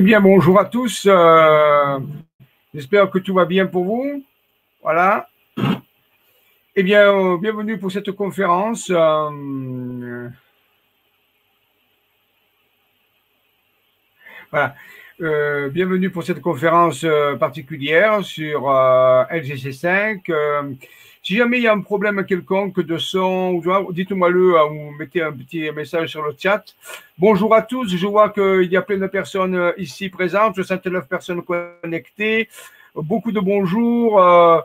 Eh bien, bonjour à tous. Euh, j'espère que tout va bien pour vous. Voilà. Eh bien, euh, bienvenue pour cette conférence. Euh, voilà. bienvenue pour cette conférence particulière sur LGC5. Si jamais il y a un problème quelconque de son, dites-moi le hein, ou mettez un petit message sur le chat. Bonjour à tous, je vois qu'il y a plein de personnes euh, ici présentes, 69 personnes connectées, beaucoup de bonjours. Euh,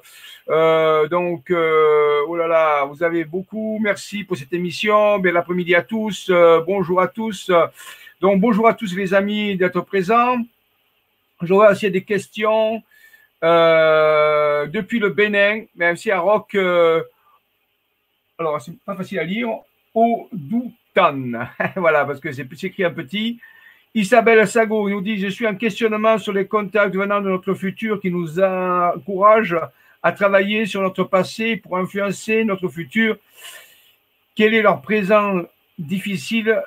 euh, donc, oh là là, vous avez beaucoup. Merci pour cette émission. Bel après-midi à tous. bonjour à tous. Donc, bonjour à tous les amis d'être présents. J'aurais aussi des questions. Euh, depuis le Bénin, même si à Rock, euh, alors c'est pas facile à lire, Odoutan, voilà, parce que c'est écrit en petit. Isabelle Sago nous dit Je suis en questionnement sur les contacts venant de notre futur qui nous encouragent à travailler sur notre passé pour influencer notre futur. Quel est leur présent difficile?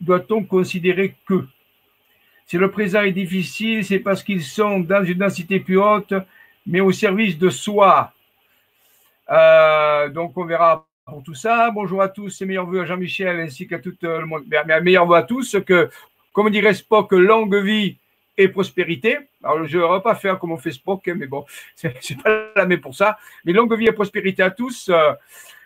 Doit-on considérer que? Si le présent est difficile, c'est parce qu'ils sont dans une densité plus haute, mais au service de soi. Euh, donc, on verra pour tout ça. Bonjour à tous et meilleurs voeux à Jean-Michel ainsi qu'à tout le monde. Meilleurs voeux à tous, que, comme dirait Spock, longue vie et prospérité. Alors, je ne vais pas faire comme on fait Spock, hein, mais bon, c'est pas la même pour ça. Mais longue vie et prospérité à tous. Euh,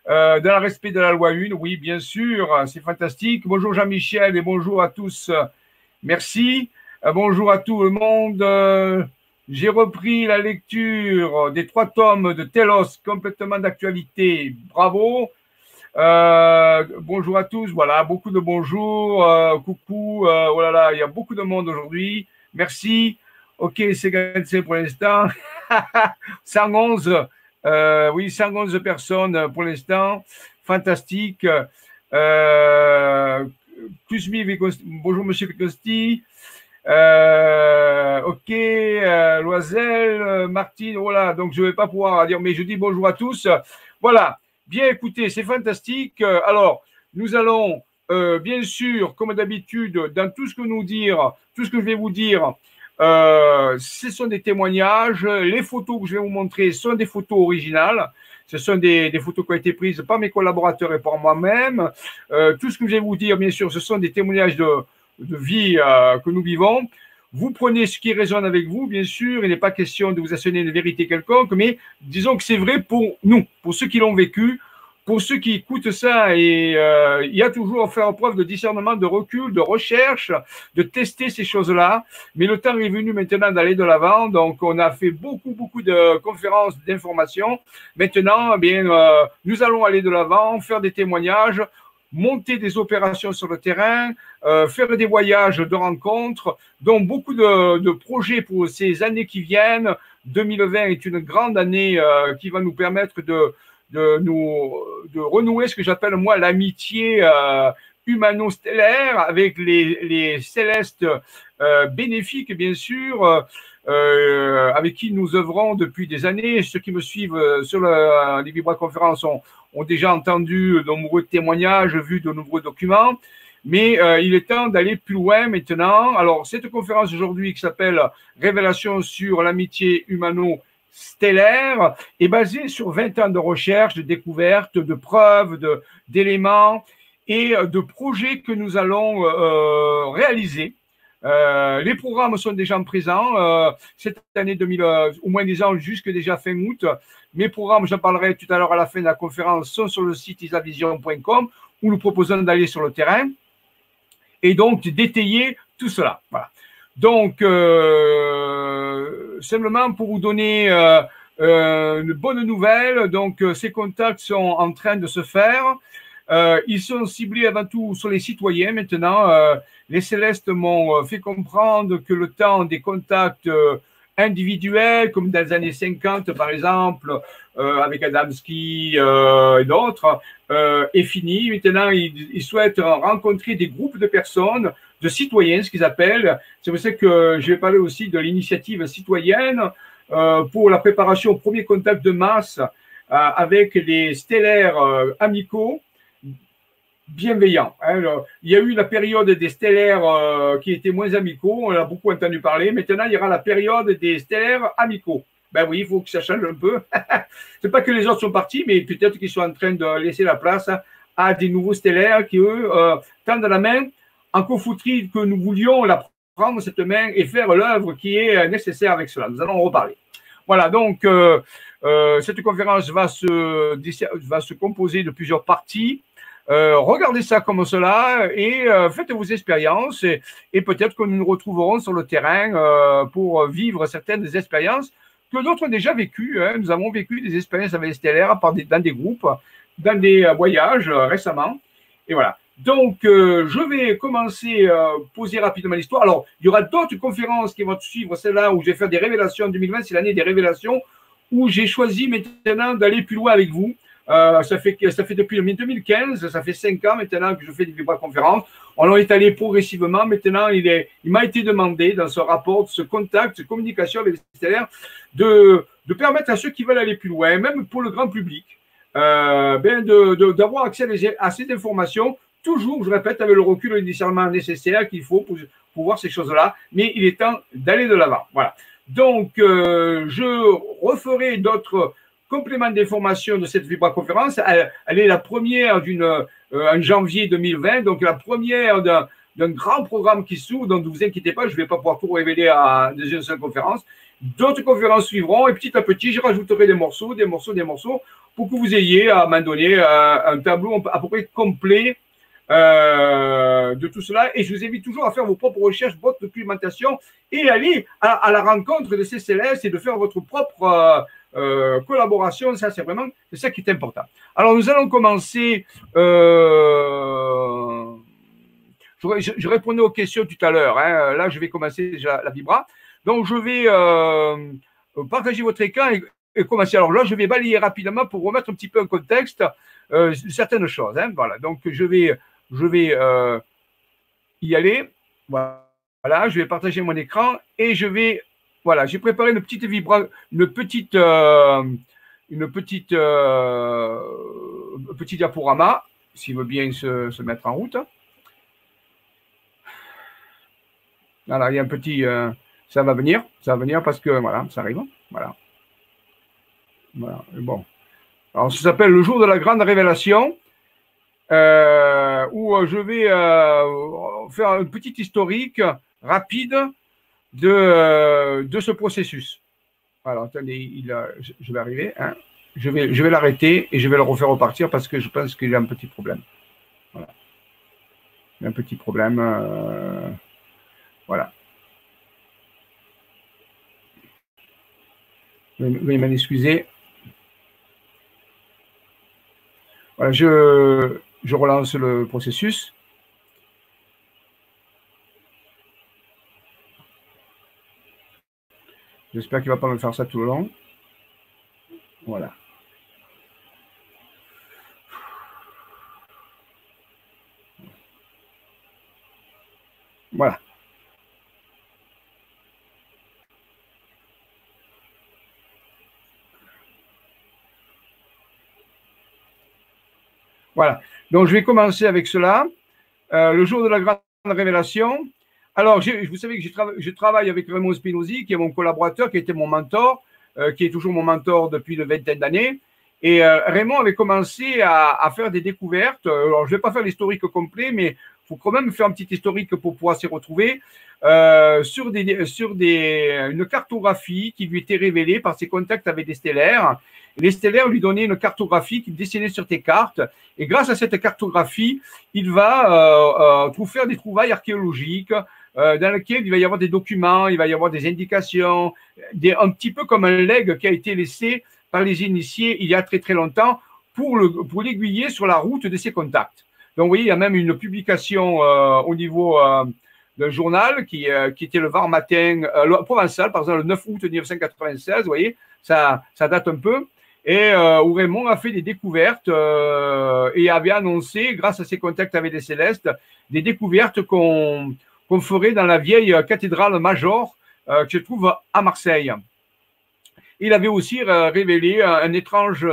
euh, dans le respect de la loi 1, oui, bien sûr, c'est fantastique. Bonjour Jean-Michel et bonjour à tous. Merci. Euh, bonjour à tout le monde. Euh, j'ai repris la lecture des trois tomes de Telos, complètement d'actualité. Bravo. Euh, bonjour à tous. Voilà, beaucoup de bonjours. coucou. oh il y a beaucoup de monde aujourd'hui. Merci. Ok, c'est gagné pour l'instant. 111. oui, 111 personnes pour l'instant. Fantastique. Bonjour, monsieur Picosti. Euh, ok, euh, Loisel, euh, Martine, voilà, donc je ne vais pas pouvoir dire, mais je dis bonjour à tous. Voilà, bien écoutez, c'est fantastique. Alors, nous allons, bien sûr, comme d'habitude, dans tout ce que nous dire, tout ce que je vais vous dire, ce sont des témoignages. Les photos que je vais vous montrer sont des photos originales. Ce sont des, photos qui ont été prises par mes collaborateurs et par moi-même. Euh, tout ce que je vais vous dire, bien sûr, ce sont des témoignages de, vie euh, que nous vivons. Vous prenez ce qui résonne avec vous, bien sûr. Il n'est pas question de vous assurer une vérité quelconque, mais disons que c'est vrai pour nous, pour ceux qui l'ont vécu, pour ceux qui écoutent ça, euh, il y a toujours à faire preuve de discernement, de recul, de recherche, de tester ces choses-là. Mais le temps est venu maintenant d'aller de l'avant. Donc, on a fait beaucoup, beaucoup de conférences d'information. Maintenant, eh bien, euh, nous allons aller de l'avant, faire des témoignages, monter des opérations sur le terrain, euh, faire des voyages de rencontres, donc beaucoup de, projets pour ces années qui viennent. 2020 est une grande année qui va nous permettre de de nous de renouer ce que j'appelle moi l'amitié euh, humano-stellaire avec les, les célestes euh, bénéfiques, bien sûr, euh, avec qui nous œuvrons depuis des années. Ceux qui me suivent sur le, les vibra-conférences ont, ont, déjà entendu de nombreux témoignages, vu de nombreux documents. Mais il est temps d'aller plus loin maintenant. Alors, cette conférence aujourd'hui qui s'appelle Révélation sur l'amitié humano stellaire est basé sur 20 ans de recherche, de découvertes, de preuves, d'éléments et de projets que nous allons euh, euh, réaliser. Euh, les programmes sont déjà présents cette année 2000, au moins des ans jusque déjà fin août. Mes programmes, j'en parlerai tout à l'heure à la fin de la conférence, sont sur le site isavision.com où nous proposons d'aller sur le terrain et donc d'étayer tout cela. Voilà. Donc, euh, simplement pour vous donner euh, une bonne nouvelle. Donc, ces contacts sont en train de se faire. ils sont ciblés avant tout sur les citoyens maintenant. les Célestes m'ont fait comprendre que le temps des contacts individuels, comme dans les années 50 par exemple, euh, avec Adamski euh, et d'autres, euh, est fini. Maintenant, ils, souhaitent rencontrer des groupes de personnes, de citoyens, ce qu'ils appellent. C'est pour ça que je vais parler aussi de l'initiative citoyenne pour la préparation au premier contact de masse avec les stellaires amicaux bienveillant. Hein, il y a eu la période des stellaires euh, qui étaient moins amicaux, on a beaucoup entendu parler. Maintenant, il y aura la période des stellaires amicaux. Ben oui, il faut que ça change un peu. C'est pas que les autres sont partis, mais peut-être qu'ils sont en train de laisser la place à des nouveaux stellaires qui, eux, euh, tendent la main en confouterie que nous voulions la prendre, cette main, et faire l'œuvre qui est nécessaire avec cela. Nous allons en reparler. Voilà, donc euh, cette conférence va se, va se composer de plusieurs parties. Euh, regardez ça comme cela et euh, faites vos expériences et, peut-être que nous nous retrouverons sur le terrain euh, pour vivre certaines expériences que d'autres ont déjà vécues. Hein. Nous avons vécu des expériences avec les stellaires dans des groupes, dans des voyages récemment. Et voilà. Donc, je vais commencer à poser rapidement l'histoire. Alors, il y aura d'autres conférences qui vont suivre, celle-là où je vais faire des révélations en 2020, c'est l'année des révélations, où j'ai choisi maintenant d'aller plus loin avec vous. Euh, ça, fait, ça fait depuis 2015, ça fait cinq ans maintenant que je fais des vibra-conférences. On est allé progressivement. Maintenant, il, est, il m'a été demandé dans ce rapport, ce contact, cette communication avec les stellaires, de, de permettre à ceux qui veulent aller plus loin, même pour le grand public, euh, ben d'avoir accès à, ces informations, toujours, je répète, avec le recul initialement nécessaire qu'il faut pour, voir ces choses-là. Mais il est temps d'aller de l'avant. Voilà. Donc, euh, je referai d'autres complément d'information de cette vibra-conférence. Elle, est la première d'une euh, en janvier 2020, donc la première d'un grand programme qui s'ouvre, donc ne vous inquiétez pas, je ne vais pas pouvoir tout révéler à une seule conférence. D'autres conférences suivront et petit à petit, je rajouterai des morceaux, des morceaux, des morceaux pour que vous ayez à moment donné euh, un tableau à peu près complet euh, de tout cela. Et je vous invite toujours à faire vos propres recherches, votre documentation et aller à, la rencontre de ces célestes et de faire votre propre euh, collaboration, ça c'est vraiment ça qui est important. Alors nous allons commencer. Euh, je, répondais aux questions tout à l'heure. Hein. Là, je vais commencer déjà la vibra. Donc je vais euh, partager votre écran et, commencer. Alors là, je vais balayer rapidement pour remettre un petit peu en contexte certaines choses. Hein. Voilà. Donc je vais je vais y aller. Voilà, je vais partager mon écran et je vais voilà, j'ai préparé une petite vibra, une petite, euh, une petite, euh, diaporama, s'il veut bien se, mettre en route. Voilà, il y a un petit, euh, ça va venir, ça va venir parce que voilà, ça arrive, voilà. Voilà, bon. Alors, ça s'appelle le jour de la grande révélation, où je vais faire un petit historique rapide de, euh, de ce processus. Alors, attendez, il a, je vais arriver. Hein. Je vais, je vais l'arrêter et je vais le refaire repartir parce que je pense qu'il a un petit problème. Voilà. Il a un petit problème. Euh, voilà. Veuillez m'en excuser. Voilà, je, je relance le processus. J'espère qu'il va pas me faire ça tout le long. Voilà. Voilà. Voilà. Donc, je vais commencer avec cela. Euh, le jour de la grande révélation, alors, vous savez que je, travaille avec Raymond Spinozzi, qui est mon collaborateur, qui était mon mentor, euh, qui est toujours mon mentor depuis une vingtaine d'années. Et euh, Raymond avait commencé à, faire des découvertes. Alors, je ne vais pas faire l'historique complet, mais il faut quand même faire un petit historique pour pouvoir s'y retrouver. Sur, une cartographie qui lui était révélée par ses contacts avec des stellaires. Les stellaires lui donnaient une cartographie qu'il dessinait sur tes cartes. Et grâce à cette cartographie, il va euh, faire des trouvailles archéologiques, dans lequel il va y avoir des documents, il va y avoir des indications, un petit peu comme un leg qui a été laissé par les initiés il y a très très longtemps pour, le, pour l'aiguiller sur la route de ses contacts. Donc, vous voyez, il y a même une publication au niveau d'un journal qui, était le Var Matin, le Provençal, par exemple, le 9 août 1996, vous voyez, ça date un peu et euh, où Raymond a fait des découvertes euh, et avait annoncé, grâce à ses contacts avec les Célestes, des découvertes qu'on ferait dans la vieille cathédrale Major euh, que je trouve à Marseille. Il avait aussi révélé un, étrange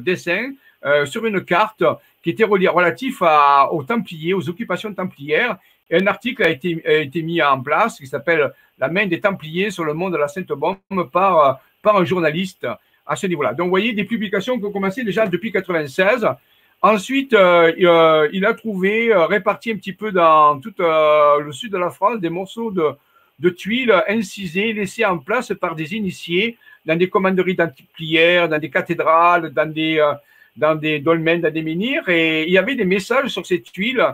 dessin sur une carte qui était relatif aux Templiers, aux occupations templières. Et un article a été, a été mis en place qui s'appelle La main des Templiers sur le monde de la Sainte-Bombe par, par un journaliste à ce niveau-là. Donc, vous voyez, des publications qui ont commencé déjà depuis 1996. Ensuite, euh, euh, il a trouvé, euh, réparti un petit peu dans tout le sud de la France, des morceaux de, tuiles incisés, laissés en place par des initiés dans des commanderies d'antiplières, dans des cathédrales, dans des, dans des dolmens, dans des menhirs. Et il y avait des messages sur ces tuiles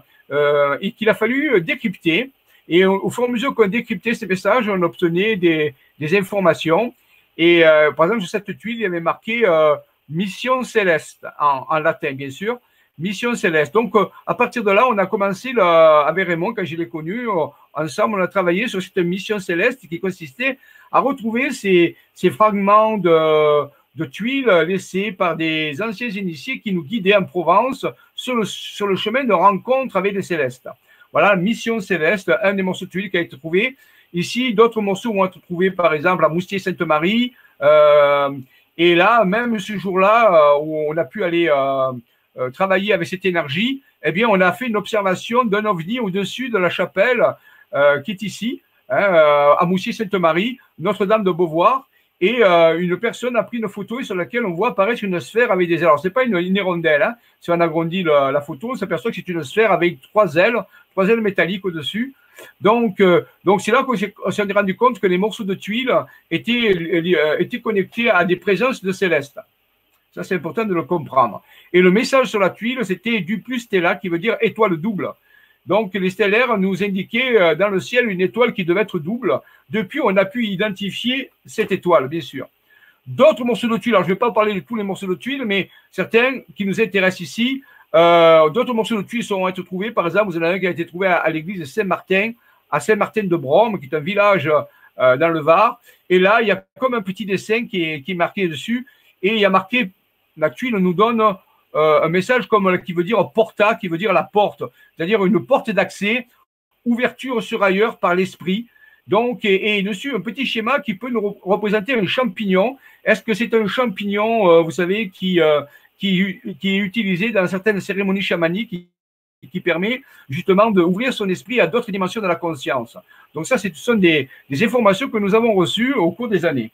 et qu'il a fallu décrypter. Et au, fur et à mesure qu'on décryptait ces messages, on obtenait des informations. Et euh, par exemple, sur cette tuile, il y avait marqué euh, Mission céleste, en, latin, bien sûr. Mission céleste. Donc, euh, à partir de là, on a commencé avec Raymond, quand je l'ai connu, ensemble, on a travaillé sur cette mission céleste qui consistait à retrouver ces, ces fragments de, de tuiles laissés par des anciens initiés qui nous guidaient en Provence sur le, sur le chemin de rencontre avec les célestes. Voilà, mission céleste, un des morceaux de tuiles qui a été trouvé. Ici, d'autres morceaux vont être trouvés, par exemple, à Moustier-Sainte-Marie. Euh, et là, même ce jour-là, euh, où on a pu aller euh, travailler avec cette énergie, eh bien, on a fait une observation d'un ovni au-dessus de la chapelle qui est ici, hein, à Moustier-Sainte-Marie, Notre-Dame de Beauvoir. Et une personne a pris une photo sur laquelle on voit apparaître une sphère avec des ailes. Alors, ce n'est pas une, une hirondelle. Hein. Si on agrandit la photo, on s'aperçoit que c'est une sphère avec trois ailes, trois ailes métalliques au-dessus. Donc, euh, donc c'est là qu'on s'est rendu compte que les morceaux de tuiles étaient, euh, étaient connectés à des présences de célestes. Ça, c'est important de le comprendre. Et le message sur la tuile, c'était du plus stella, qui veut dire étoile double. Donc, les stellaires nous indiquaient euh, dans le ciel une étoile qui devait être double. Depuis, on a pu identifier cette étoile, bien sûr. D'autres morceaux de tuiles, alors je ne vais pas parler de tous les morceaux de tuiles, mais certains qui nous intéressent ici, euh, d'autres morceaux de tuiles sont été trouvés. Par exemple, vous en avez un qui a été trouvé à, l'église Saint-Martin, à Saint-Martin de Brome, qui est un village euh, dans le Var. Et là, il y a comme un petit dessin qui est, qui est marqué dessus. Et il y a marqué, la tuile nous donne euh, un message comme qui veut dire porta, qui veut dire la porte, c'est-à-dire une porte d'accès, ouverture sur ailleurs par l'esprit. Donc, et, dessus, un petit schéma qui peut nous représenter un champignon. Est-ce que c'est un champignon, vous savez, qui, qui, est utilisé dans certaines cérémonies chamaniques qui, permet justement d'ouvrir son esprit à d'autres dimensions de la conscience. Donc ça, ce sont des, informations que nous avons reçues au cours des années.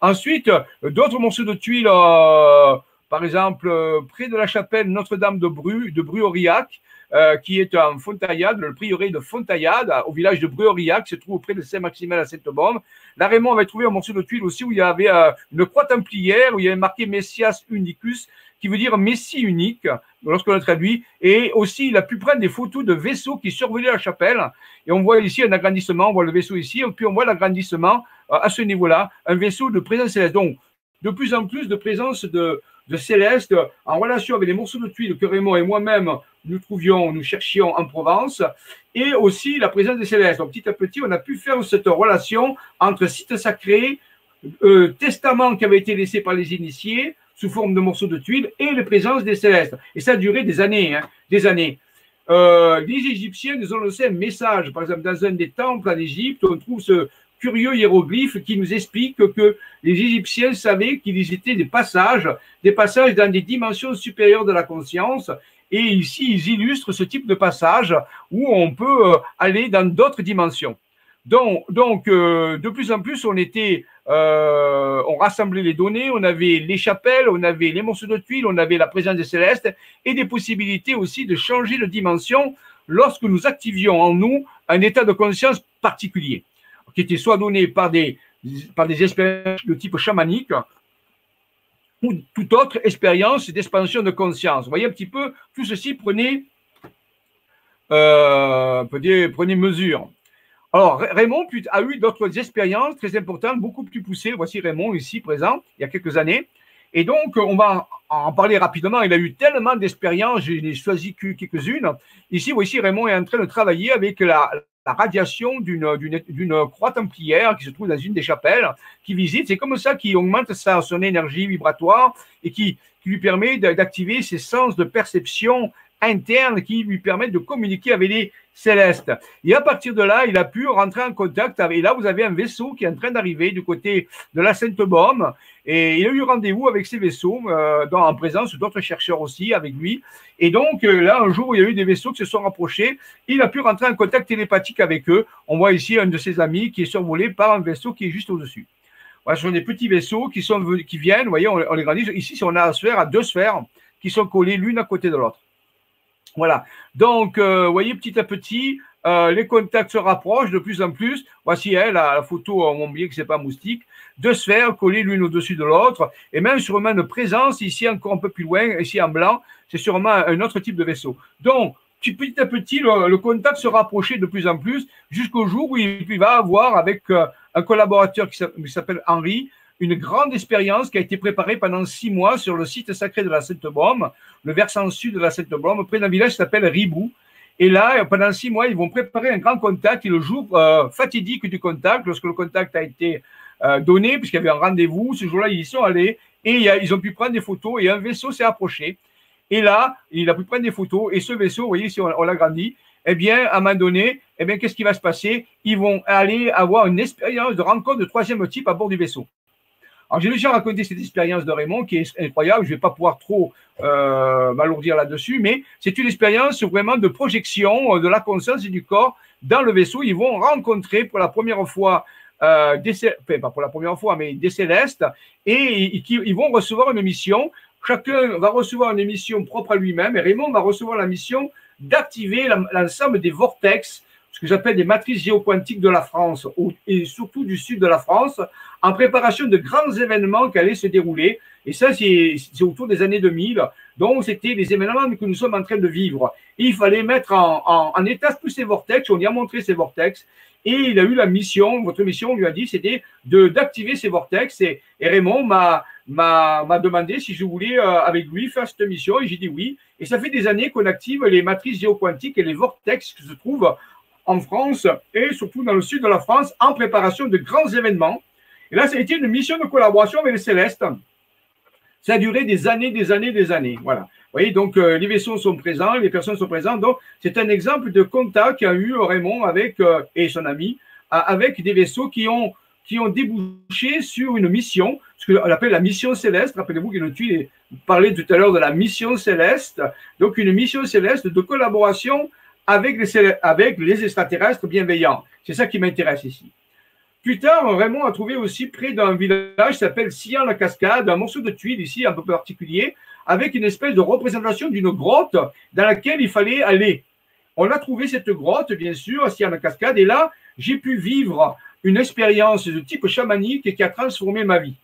Ensuite, d'autres morceaux de tuiles, euh, par exemple, euh, près de la chapelle Notre-Dame de Bru, de Bru-Aurillac, euh, qui est en Fontaillade, le prieuré de Fontaillade, au village de Bru-Aurillac, qui se trouve près de Saint-Maximin à Sainte-Bombe. Là, Raymond avait trouvé un morceau de tuile aussi où il y avait une croix templière, où il y avait marqué Messias Unicus, qui veut dire Messie unique, lorsqu'on le traduit. Et aussi, il a pu prendre des photos de vaisseaux qui survolaient la chapelle. Et on voit ici un agrandissement, on voit le vaisseau ici, et puis on voit l'agrandissement euh, à ce niveau-là, un vaisseau de présence céleste. Donc, de plus en plus de présence de, céleste en relation avec les morceaux de tuiles que Raymond et moi-même nous trouvions, nous cherchions en Provence, et aussi la présence des célestes. Donc, petit à petit, on a pu faire cette relation entre site sacré, euh, testament qui avait été laissé par les initiés, sous forme de morceaux de tuiles et la présence des célestes. Et ça a duré des années, hein, des années. Euh, les Égyptiens nous ont laissé un message. Par exemple, dans un des temples en Égypte, on trouve ce curieux hiéroglyphe qui nous explique que les Égyptiens savaient qu'il existait des passages, des passages dans des dimensions supérieures de la conscience. Et ici, ils illustrent ce type de passage où on peut euh, aller dans d'autres dimensions. Donc, donc euh, de plus en plus, on était euh, on rassemblait les données, on avait les chapelles, on avait les morceaux de tuiles, on avait la présence des célestes et des possibilités aussi de changer de dimension lorsque nous activions en nous un état de conscience particulier, qui était soit donné par des, par expériences de type chamanique ou toute autre expérience d'expansion de conscience. Vous voyez un petit peu, tout ceci prenait, euh, prenez mesure. Alors, Raymond a eu d'autres expériences très importantes, beaucoup plus poussées. Voici Raymond ici présent, il y a quelques années. Et donc, on va en parler rapidement. Il a eu tellement d'expériences, j'ai choisi quelques-unes. Ici, voici Raymond est en train de travailler avec la, radiation d'une croix templière qui se trouve dans une des chapelles qui visite. C'est comme ça qu'il augmente sa, son énergie vibratoire et qui, qui lui permet d'activer ses sens de perception interne qui lui permettent de communiquer avec les célestes. Et à partir de là, il a pu rentrer en contact avec, et là, vous avez un vaisseau qui est en train d'arriver du côté de la Sainte-Baume, et il a eu rendez-vous avec ces vaisseaux, euh, en présence d'autres chercheurs aussi avec lui. Et donc, euh, là, un jour, il y a eu des vaisseaux qui se sont rapprochés, il a pu rentrer en contact télépathique avec eux. On voit ici un de ses amis qui est survolé par un vaisseau qui est juste au-dessus. Voilà, ce sont des petits vaisseaux qui, sont, qui viennent, vous voyez, on, les grandit. Ici, on a sphère à deux sphères qui sont collées l'une à côté de l'autre. Voilà. Donc, euh, vous voyez, petit à petit, euh, les contacts se rapprochent de plus en plus. Voici elle, la, photo, on voit bien que c'est pas moustique. Deux sphères collées l'une au-dessus de l'autre. Et même sûrement une présence, ici encore un peu plus loin, ici en blanc, c'est sûrement un autre type de vaisseau. Donc, petit à petit, le, contact se rapprochait de plus en plus jusqu'au jour où il, va avoir avec euh, un collaborateur qui s'appelle Henri, une grande expérience qui a été préparée pendant six mois sur le site sacré de la Sainte-Baume, le versant sud de la Sainte-Baume, près d'un village qui s'appelle Ribou. Et là, pendant six mois, ils vont préparer un grand contact. Et le jour euh, fatidique du contact, lorsque le contact a été euh, donné, puisqu'il y avait un rendez-vous, ce jour-là, ils y sont allés et ils ont pu prendre des photos et un vaisseau s'est approché. Et là, il a pu prendre des photos et ce vaisseau, vous voyez, si on, l'a grandi, eh bien, à un moment donné, eh bien, qu'est-ce qui va se passer? Ils vont aller avoir une expérience de rencontre de troisième type à bord du vaisseau. Alors, j'ai déjà raconté cette expérience de Raymond qui est incroyable. Je ne vais pas pouvoir trop euh, m'alourdir là-dessus, mais c'est une expérience vraiment de projection euh, de la conscience et du corps dans le vaisseau. Ils vont rencontrer pour la première fois, euh, des, pour la première fois, mais des célestes, et, ils vont recevoir une mission. Chacun va recevoir une mission propre à lui-même, et Raymond va recevoir la mission d'activer l'ensemble des vortex ce que j'appelle des matrices géoquantiques de la France et surtout du sud de la France, en préparation de grands événements qui allaient se dérouler. Et ça, c'est autour des années 2000. Donc, c'était des événements que nous sommes en train de vivre. il fallait mettre en, état tous ces vortex. On y a montré ces vortex. Et il a eu la mission, votre mission, on lui a dit, c'était d'activer ces vortex. Et, Raymond m'a demandé si je voulais, euh, avec lui, faire cette mission. Et j'ai dit oui. Et ça fait des années qu'on active les matrices géoquantiques et les vortex qui se trouvent en France et surtout dans le sud de la France en préparation de grands événements. Et là, été une mission de collaboration avec les Célestes. Ça a duré des années, des années, des années. Voilà. Vous voyez, donc euh, les vaisseaux sont présents, les personnes sont présentes. Donc, c'est un exemple de contact qu'a eu Raymond avec, euh, et son ami, avec des vaisseaux qui ont, qui ont débouché sur une mission, ce qu'on appelle la mission céleste. Rappelez-vous qu'il parlait tout à l'heure de la mission céleste. Donc, une mission céleste de collaboration avec les, avec les extraterrestres bienveillants. C'est ça qui m'intéresse ici. Plus tard, Raymond a trouvé aussi près d'un village qui s'appelle Sillon-la-Cascade, un morceau de tuile ici un peu particulier, avec une espèce de représentation d'une grotte dans laquelle il fallait aller. On a trouvé cette grotte, bien sûr, à Sillon-la-Cascade, et là, j'ai pu vivre une expérience de type chamanique qui a transformé ma vie.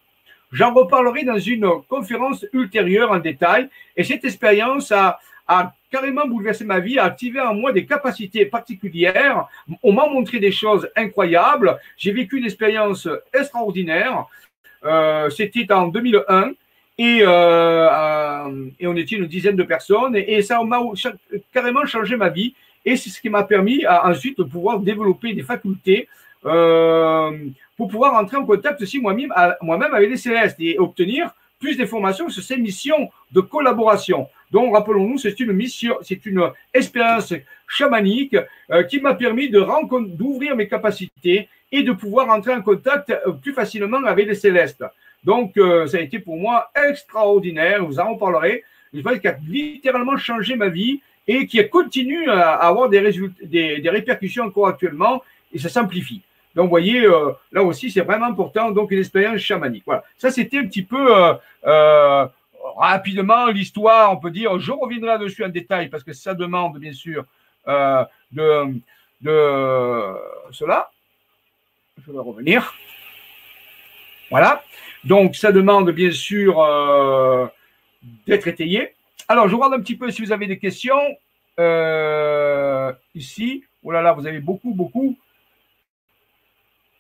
J'en reparlerai dans une conférence ultérieure en détail, et cette expérience a, a carrément bouleversé ma vie, a activé en moi des capacités particulières. On m'a montré des choses incroyables. J'ai vécu une expérience extraordinaire. Euh, C'était en 2001 et, euh, et on était une dizaine de personnes et, ça m'a carrément changé ma vie. Et c'est ce qui m'a permis ensuite de pouvoir développer des facultés euh, pour pouvoir entrer en contact aussi moi-même moi avec les célestes et obtenir plus d'informations sur ces missions de collaboration. Donc, rappelons-nous, c'est une mission, c'est une expérience chamanique euh, qui m'a permis de d'ouvrir mes capacités et de pouvoir entrer en contact euh, plus facilement avec les célestes. Donc, euh, ça a été pour moi extraordinaire. Vous en parlerez. Je pense qu'il a littéralement changé ma vie et qui continue à avoir des résultats, des, des répercussions encore actuellement et ça s'amplifie. Donc, vous voyez, là aussi, c'est vraiment important. Donc, une expérience chamanique. Voilà. Ça, c'était un petit peu euh, rapidement l'histoire, on peut dire, je reviendrai dessus en détail parce que ça demande bien sûr euh, de, cela. Je vais revenir. Voilà. Donc ça demande bien sûr euh, d'être étayé. Alors je regarde un petit peu si vous avez des questions. Euh, ici, oh là là, vous avez beaucoup, beaucoup.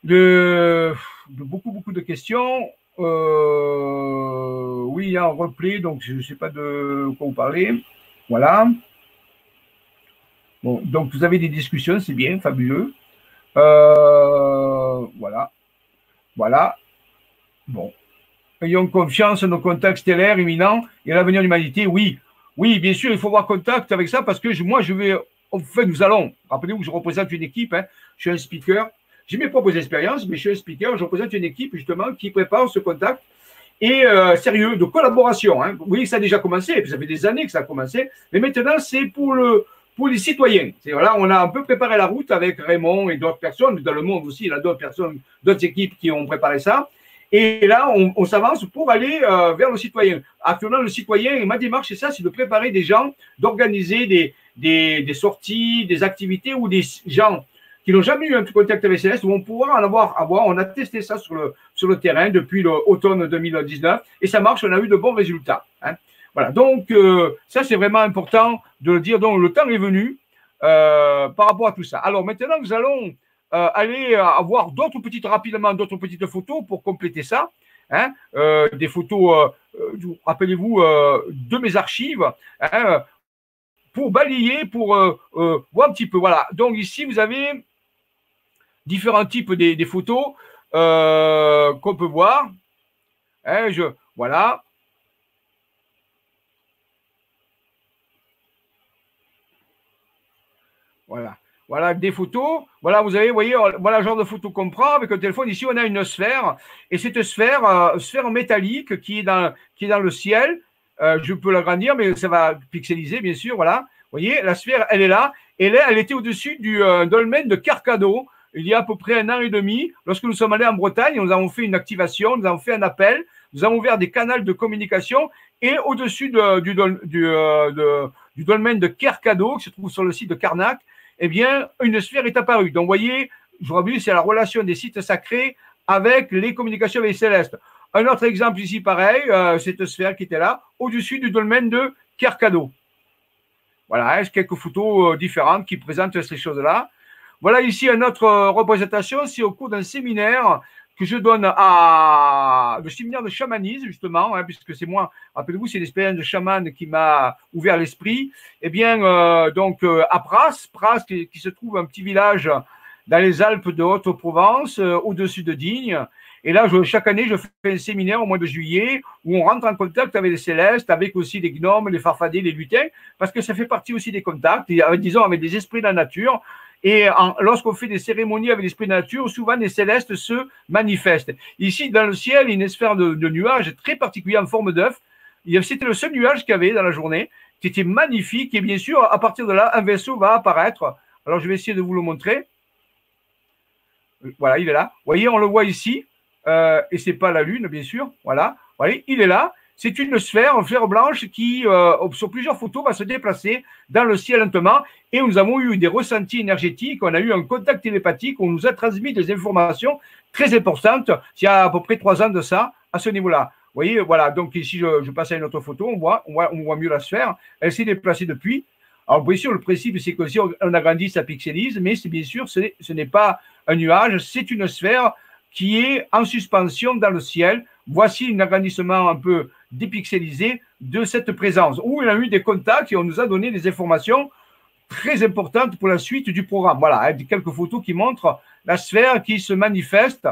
De, beaucoup, beaucoup de questions. Euh, oui, il y a un replay, donc je ne sais pas de quoi vous parlez. Voilà. Bon, donc vous avez des discussions, c'est bien, fabuleux. Euh, voilà. Voilà. Bon. Ayons confiance en nos contacts stellaires imminents et à l'avenir de l'humanité. Oui, oui, bien sûr, il faut avoir contact avec ça parce que moi, je vais. Enfin, nous allons. Rappelez-vous que je représente une équipe. Hein, je suis un speaker. J'ai mes propres expériences, mais je suis un speaker. Je représente une équipe justement qui prépare ce contact et euh, sérieux de collaboration. Hein. Oui, ça a déjà commencé. Puis ça fait des années que ça a commencé. Mais maintenant, c'est pour le pour les citoyens. Voilà, on a un peu préparé la route avec Raymond et d'autres personnes, dans le monde aussi, il y a d'autres personnes, d'autres équipes qui ont préparé ça. Et là, on, s'avance pour aller euh, vers le citoyen. Actuellement, le citoyen, ma démarche, c'est ça, c'est de préparer des gens, d'organiser des, des, des, sorties, des activités où des gens qui n'ont jamais eu un contact avec Céleste vont pouvoir en avoir, avoir. On a testé ça sur le, sur le terrain depuis l'automne 2019 et ça marche, on a eu de bons résultats. Hein. Voilà, donc euh, ça c'est vraiment important de le dire. Donc le temps est venu euh, par rapport à tout ça. Alors maintenant, nous allons euh, aller avoir d'autres petites, rapidement, d'autres petites photos pour compléter ça. Hein, des photos, rappelez-vous, de mes archives, hein, pour balayer, pour voir un petit peu. Voilà. Donc ici, vous avez différents types des, photos qu'on peut voir. Hein, voilà. Voilà. Voilà des photos. Voilà, vous avez, voyez, voilà le genre de photo qu'on prend avec un téléphone. Ici, on a une sphère. Et cette sphère, euh, sphère métallique qui est dans, le ciel. Euh, je peux l'agrandir, mais ça va pixeliser, bien sûr. Voilà. Vous voyez, la sphère, elle est là. Et elle était au-dessus du euh, dolmen de Carcado il y a à peu près un an et demi. Lorsque nous sommes allés en Bretagne, nous avons fait une activation, nous avons fait un appel, nous avons ouvert des canaux de communication et au-dessus du, du, dolmen de Kercado, qui se trouve sur le site de Carnac, eh bien, une sphère est apparue. Donc, vous voyez, je vous rappelle, c'est la relation des sites sacrés avec les communications avec les célestes. Un autre exemple ici, pareil, euh, cette sphère qui était là, au-dessus du dolmen de Kercado. Voilà, hein, quelques photos euh, différentes qui présentent ces choses-là. Voilà ici une autre euh, représentation, c'est au cours d'un séminaire que je donne à le séminaire de chamanisme, justement, hein, puisque c'est moi, rappelez-vous, c'est l'expérience de chaman qui m'a ouvert l'esprit. Eh bien, euh, donc, euh, à Pras, Pras qui, se trouve un petit village dans les Alpes de Haute-Provence, au-dessus de Digne. Et là, chaque année, je fais un séminaire au mois de juillet où on rentre en contact avec les célestes, avec aussi les gnomes, les farfadets, les lutins, parce que ça fait partie aussi des contacts, disons, avec des esprits de la nature. Et lorsqu'on fait des cérémonies avec l'esprit de nature, souvent les célestes se manifestent. Ici, dans le ciel, il y a une sphère de, nuages très particulière en forme d'œuf. C'était le seul nuage qu'il y avait dans la journée, qui était magnifique. Et bien sûr, à partir de là, un vaisseau va apparaître. Alors, je vais essayer de vous le montrer. Voilà, il est là. Vous voyez, on le voit ici. Euh, et c'est pas la Lune, bien sûr. Voilà. Vous voyez, il est là. C'est une sphère, une sphère blanche qui, euh, sur plusieurs photos, va se déplacer dans le ciel lentement. Et nous avons eu des ressentis énergétiques, on a eu un contact télépathique, on nous a transmis des informations très importantes. Il y a à peu près trois ans de ça, à ce niveau-là. Vous voyez, voilà. Donc ici, je, passe à une autre photo, on voit, on voit, on voit mieux la sphère. Elle s'est déplacée depuis. Alors, bien sûr, le principe, c'est que si on agrandit, ça pixelise, mais c'est bien sûr, ce n'est pas un nuage, c'est une sphère qui est en suspension dans le ciel. Voici un agrandissement un peu dépixelisé de cette présence, où il a eu des contacts et on nous a donné des informations très importantes pour la suite du programme. Voilà, avec quelques photos qui montrent la sphère qui se manifeste.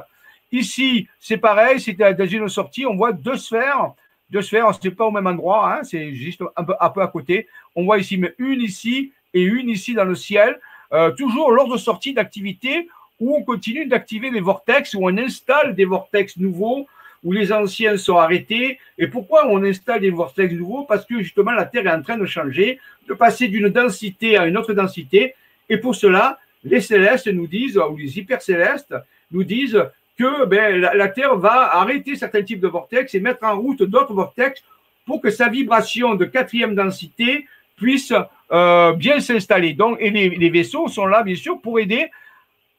Ici, c'est pareil, c'est dans une sortie, on voit deux sphères, deux sphères, n'est pas au même endroit, hein, c'est juste un peu, à côté. On voit ici, mais une ici et une ici dans le ciel, euh, toujours lors de sortie d'activité où on continue d'activer les vortex, où on installe des vortex nouveaux, où les anciens sont arrêtés. Et pourquoi on installe des vortex nouveaux? Parce que justement, la Terre est en train de changer, de passer d'une densité à une autre densité. Et pour cela, les célestes nous disent, ou les hypercélestes nous disent que ben, la, Terre va arrêter certains types de vortex et mettre en route d'autres vortex pour que sa vibration de quatrième densité puisse euh, bien s'installer. Donc, et les, les, vaisseaux sont là, bien sûr, pour aider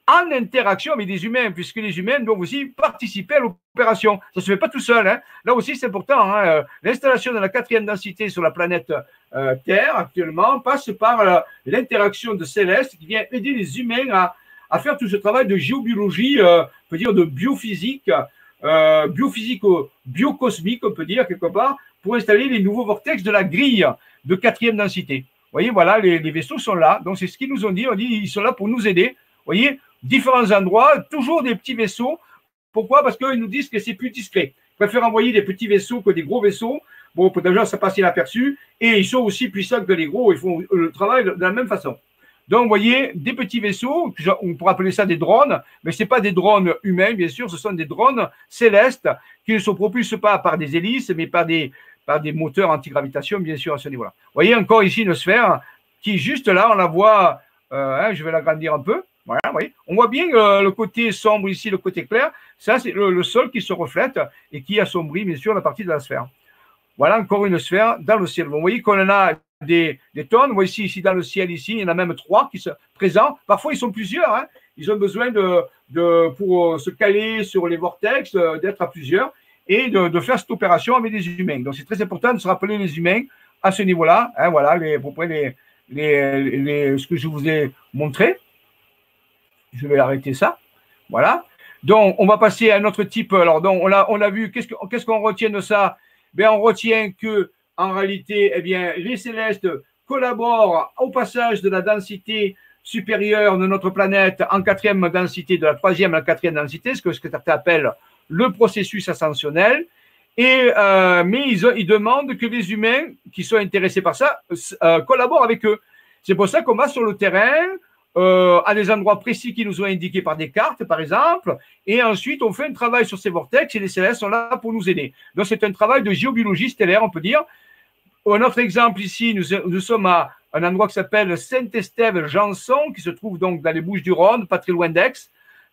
en interaction avec des humains, puisque les humains doivent aussi participer à l'opération. Ça ne se fait pas tout seul. Hein. Là aussi, c'est important. Hein. Euh, l'installation de la quatrième densité sur la planète euh, Terre, actuellement, passe par euh, l'interaction de Céleste qui vient aider les humains à, faire tout ce travail de géobiologie, on peut dire de biophysique, biophysique biocosmique, on peut dire quelque part, pour installer les nouveaux vortex de la grille de quatrième densité. Vous voyez, voilà, les, vaisseaux sont là. Donc, c'est ce qu'ils nous ont dit. On dit, ils sont là pour nous aider. Vous voyez, différents endroits, toujours des petits vaisseaux. Pourquoi? Parce qu'ils nous disent que c'est plus discret. Ils préfèrent envoyer des petits vaisseaux que des gros vaisseaux. Bon, pour déjà, ça passe inaperçu. Et ils sont aussi puissants que les gros. Ils font le travail de la même façon. Donc, vous voyez, des petits vaisseaux, on pourrait appeler ça des drones, mais ce pas des drones humains, bien sûr, ce sont des drones célestes qui ne se propulsent pas par des hélices, mais par des, par des moteurs anti-gravitation, bien sûr, à ce niveau-là. Vous voyez encore ici une sphère qui, juste là, on la voit, euh, hein, je vais l'agrandir un peu. Voilà, vous voyez. On voit bien euh, le côté sombre ici, le côté clair. Ça, c'est le, sol qui se reflète et qui assombrit, bien sûr, la partie de la sphère. Voilà encore une sphère dans le ciel. Vous voyez qu'on en a des, tonnes. Vous ici, dans le ciel, ici, il y en a même trois qui sont présents. Parfois, ils sont plusieurs. Hein. Ils ont besoin de, pour se caler sur les vortex, euh, d'être à plusieurs et de, faire cette opération avec des humains. Donc, c'est très important de se rappeler les humains à ce niveau-là. Hein, voilà, vous les, les, ce que je vous ai montré. Je vais arrêter ça. Voilà. Donc, on va passer à un autre type. Alors, donc, on a, vu, qu'est-ce qu'on retient de ça? Ben, On retient que en réalité, eh bien, les célestes collaborent au passage de la densité supérieure de notre planète en quatrième densité, de la troisième à la quatrième densité, ce que, ce que le processus ascensionnel. Et, euh, mais ils, ils, demandent que les humains qui sont intéressés par ça euh, collaborent avec eux. C'est pour ça qu'on va sur le terrain, euh, à des endroits précis qui nous ont indiqués par des cartes, par exemple, et ensuite on fait un travail sur ces vortex et les célestes sont là pour nous aider. Donc c'est un travail de géobiologie stellaire, on peut dire, un autre exemple ici, nous, sommes à un endroit qui s'appelle Saint-Estève-Janson, qui se trouve donc dans les Bouches-du-Rhône, pas très loin d'Aix,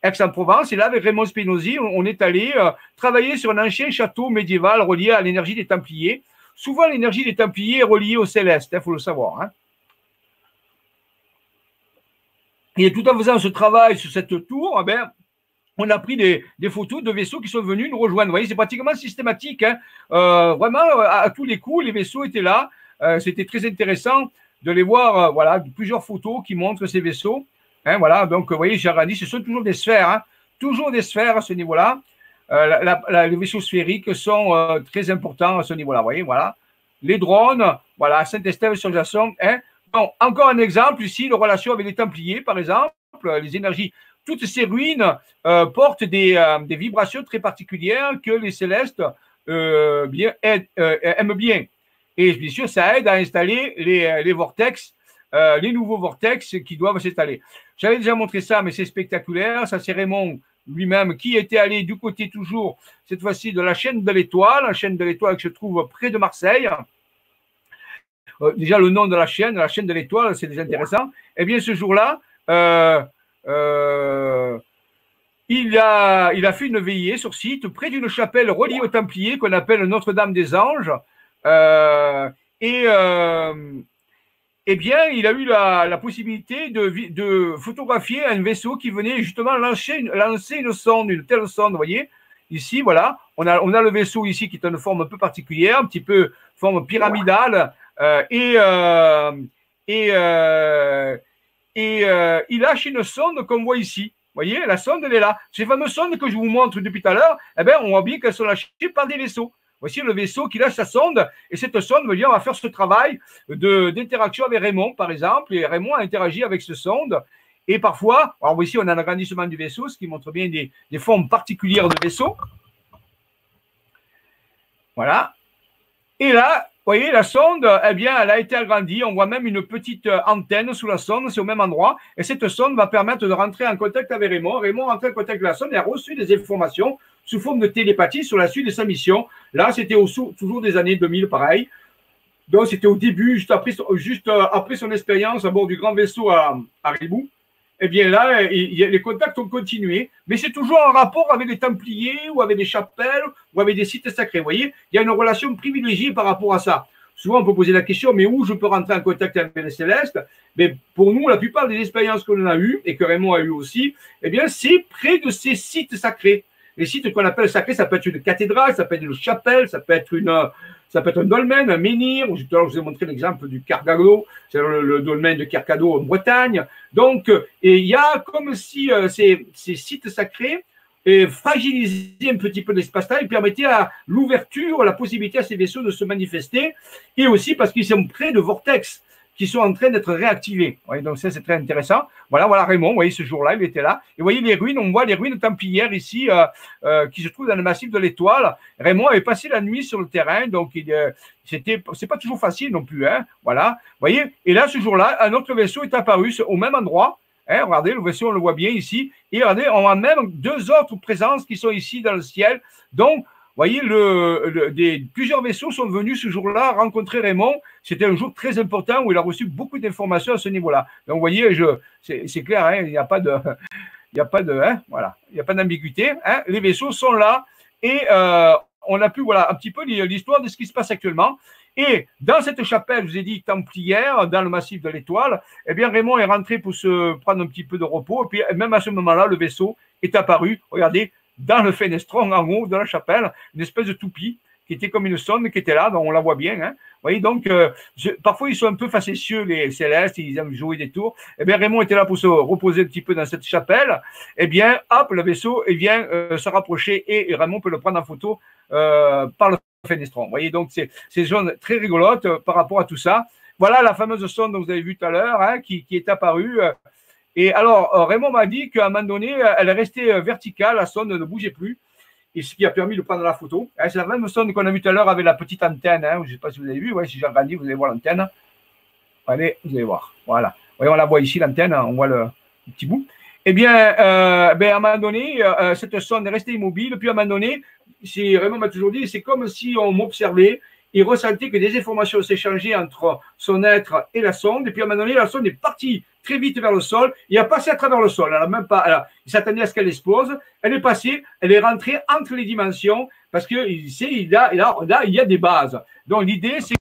Aix-en-Provence. Et là, avec Raymond Spinozzi, on est allé euh, travailler sur un ancien château médiéval relié à l'énergie des Templiers. Souvent, l'énergie des Templiers est reliée au céleste, il hein, faut le savoir. Hein. Et tout en faisant ce travail sur cette tour, eh ben, on a pris des, photos de vaisseaux qui sont venus nous rejoindre. Vous voyez, c'est pratiquement systématique. Hein. Euh, vraiment, à, tous les coups, les vaisseaux étaient là. Euh, c'était très intéressant de les voir. Euh, voilà, plusieurs photos qui montrent ces vaisseaux. Hein, voilà, donc, vous voyez, j'ai regardé, ce sont toujours des sphères. Hein. toujours des sphères à ce niveau-là. les vaisseaux sphériques sont très importants à ce niveau-là. Vous voyez, voilà. Les drones, voilà, Saint-Estève sur Jasson. Bon, encore un exemple ici, la relation avec les Templiers, par exemple, les énergies toutes ces ruines euh, portent euh, des, vibrations très particulières que les célestes euh, aiment bien. Et bien sûr, ça aide à installer les, vortex, les nouveaux vortex qui doivent s'installer. J'avais déjà montré ça, mais c'est spectaculaire. Ça, c'est Raymond lui-même qui était allé du côté toujours, cette fois-ci, de la chaîne de l'étoile, la chaîne de l'étoile qui se trouve près de Marseille. Déjà, le nom de la chaîne, la chaîne de l'étoile, c'est déjà intéressant. Eh bien, ce jour-là, euh, il, a, il a fait une veillée sur site près d'une chapelle reliée aux Templiers qu'on appelle Notre-Dame des Anges. Euh, et euh, eh bien, il a eu la, possibilité de, photographier un vaisseau qui venait justement lancer une, lancer une sonde, une telle sonde, vous voyez. Ici, voilà, on a, on a le vaisseau ici qui est une forme un peu particulière, un petit peu forme pyramidale, et, et, et euh, il lâche une sonde qu'on voit ici. Vous voyez, la sonde, elle est là. Ces fameuses sondes que je vous montre depuis tout à l'heure, eh bien, on voit bien qu'elles sont lâchées par des vaisseaux. Voici le vaisseau qui lâche sa sonde, et cette sonde on va faire ce travail d'interaction avec Raymond, par exemple, et Raymond a interagi avec ce sonde. Et parfois, alors ici, on a un agrandissement du vaisseau, ce qui montre bien des, des formes particulières de vaisseau. Voilà. Et là, voyez, la sonde, eh bien, elle a été agrandie. On voit même une petite euh, antenne sous la sonde, c'est au même endroit. Et cette sonde va permettre de rentrer en contact avec Raymond. Raymond rentre en contact avec la sonde et a reçu des informations sous forme de télépathie sur la suite de sa mission. Là, c'était toujours des années 2000, pareil. Donc, c'était au début, juste après, juste euh, après son expérience à bord du grand vaisseau à, à Ribou eh bien là, les contacts ont continué, mais c'est toujours en rapport avec les Templiers ou avec des chapelles ou avec des sites sacrés. Vous voyez, il y a une relation privilégiée par rapport à ça. Souvent, on peut poser la question, mais où je peux rentrer en contact avec les célestes? Mais pour nous, la plupart des expériences qu'on a eues, et que Raymond a eues aussi, eh bien, c'est près de ces sites sacrés. Les sites qu'on appelle sacrés, ça peut être une cathédrale, ça peut être une chapelle, ça peut être une, ça peut être un dolmen, un menhir. Tout à l'heure, je vous ai montré l'exemple du Cargado, c'est le, dolmen de Carcado en Bretagne. Donc, et il y a comme si euh, ces, sites sacrés et fragiliser un petit peu l'espace-temps et permettait à l'ouverture, la possibilité à ces vaisseaux de se manifester, et aussi parce qu'ils sont près de vortex qui sont en train d'être réactivés. donc ça, c'est très intéressant. Voilà, voilà Raymond, vous voyez, ce jour-là, il était là. Et vous voyez les ruines, on voit les ruines templières ici, euh, euh, qui se trouvent dans le massif de l'Étoile. Raymond avait passé la nuit sur le terrain, donc il, euh, c'était, c'est pas toujours facile non plus, hein. Voilà, vous voyez. Et là, ce jour-là, un autre vaisseau est apparu au même endroit, Hein, regardez, le vaisseau, on le voit bien ici. Et regardez, on a même deux autres présences qui sont ici dans le ciel. Donc, voyez, plusieurs vaisseaux sont venus ce jour-là rencontrer Raymond. C'était un jour très important où il a reçu beaucoup d'informations à ce niveau-là. Donc, vous voyez, c'est, clair, hein, il n'y a pas de, il n'y a pas de, hein, voilà, il n'y a pas d'ambiguïté. Hein, les vaisseaux sont là et euh, on a pu, voilà, un petit peu l'histoire de ce qui se passe actuellement. Et dans cette chapelle, je vous ai dit, templière, dans le massif de l'Étoile, eh bien, Raymond est rentré pour se prendre un petit peu de repos. Et puis, même à ce moment-là, le vaisseau est apparu, regardez, dans le fenestron en haut de la chapelle, une espèce de toupie qui était comme une sonde qui était là, donc on la voit bien. Hein. Vous voyez, donc, euh, parfois, ils sont un peu facétieux, les célestes, ils aiment jouer des tours. Eh bien, Raymond était là pour se reposer un petit peu dans cette chapelle. Eh bien, hop, le vaisseau il vient euh, se rapprocher et, Raymond peut le prendre en photo euh, par le fenestron. Vous voyez, donc c'est une zone très rigolote euh, par rapport à tout ça. Voilà la fameuse sonde dont vous avez vu tout à l'heure, hein, qui, est apparue. Euh. Et alors, euh, Raymond m'a dit qu'à un moment donné, elle est restée verticale, la sonde ne bougeait plus, et ce qui a permis de prendre la photo. Hein, c'est la même sonde qu'on a vu tout à l'heure avec la petite antenne. Hein, je ne sais pas si vous avez vu, ouais, si j'ai agrandi, vous allez voir l'antenne. Allez, vous allez voir. Voilà. On la voit ici, l'antenne, on voit le, petit bout. Eh bien, euh, ben, à un moment donné, cette sonde est restée immobile. Puis à un moment donné, Raymond m'a toujours dit, c'est comme si on m'observait, il ressentait que des informations s'échangeaient entre son être et la sonde, et puis à un moment donné, la sonde est partie très vite vers le sol, il a passé à travers le sol, elle a même pas, il s'attendait à ce qu'elle explose, elle est passée, elle est rentrée entre les dimensions, parce sait, il a, il a, il y a des bases. Donc l'idée, c'est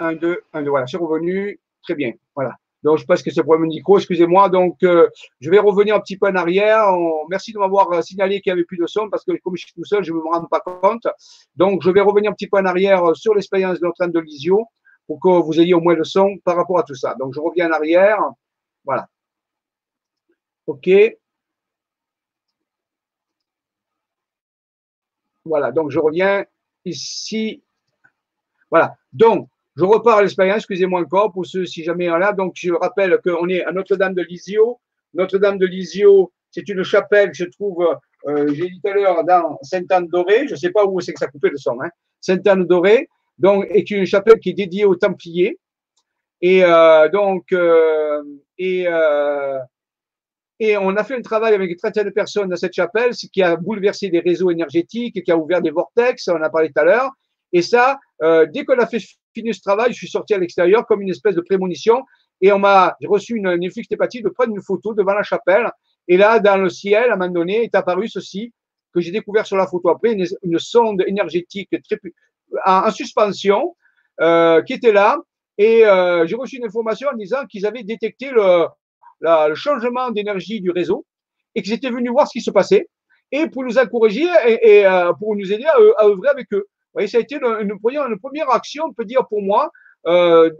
1, 2, 1, 2. Voilà, c'est revenu. Très bien. Voilà. Donc, je pense que c'est pour le micro, excusez-moi. Donc, euh, je vais revenir un petit peu en arrière. Merci de m'avoir euh, signalé qu'il n'y avait plus de son parce que comme je suis tout seul, je ne me rends pas compte. Donc, je vais revenir un petit peu en arrière euh, sur l'expérience de notre de Lisio pour que vous ayez au moins le son par rapport à tout ça. Donc, je reviens en arrière. Voilà. OK. Voilà. Donc, je reviens ici. Voilà. Donc, je repars à l'expérience, excusez-moi encore pour ceux si jamais en là. Donc, je rappelle qu'on est à Notre-Dame de Lisieux. Notre-Dame de Lisieux, c'est une chapelle, je trouve, euh, j'ai dit tout à l'heure, dans Sainte-Anne-Dorée. Je ne sais pas où c'est que ça coupait le son. Hein. Sainte-Anne-Dorée, donc, est une chapelle qui est dédiée aux Templiers. Et euh, donc, euh, et, on a fait un travail avec une trentaine de personnes dans cette chapelle, ce qui a bouleversé des réseaux énergétiques, qui a ouvert des vortex, on a parlé tout à l'heure. Et ça, dès qu'on a fait fini ce travail, je suis sorti à l'extérieur comme une espèce de prémonition et on m'a reçu une, une de prendre une photo devant la chapelle. Et là, dans le ciel, à un moment donné, est apparu ceci que j'ai découvert sur la photo après, une, sonde énergétique très, en, suspension euh, qui était là. Et euh, j'ai reçu une information en disant qu'ils avaient détecté le, changement d'énergie du réseau et qu'ils étaient venus voir ce qui se passait et pour nous encourager et, euh, pour nous aider à œuvrer avec eux voyez, ça a été une, première action, on peut dire pour moi, euh,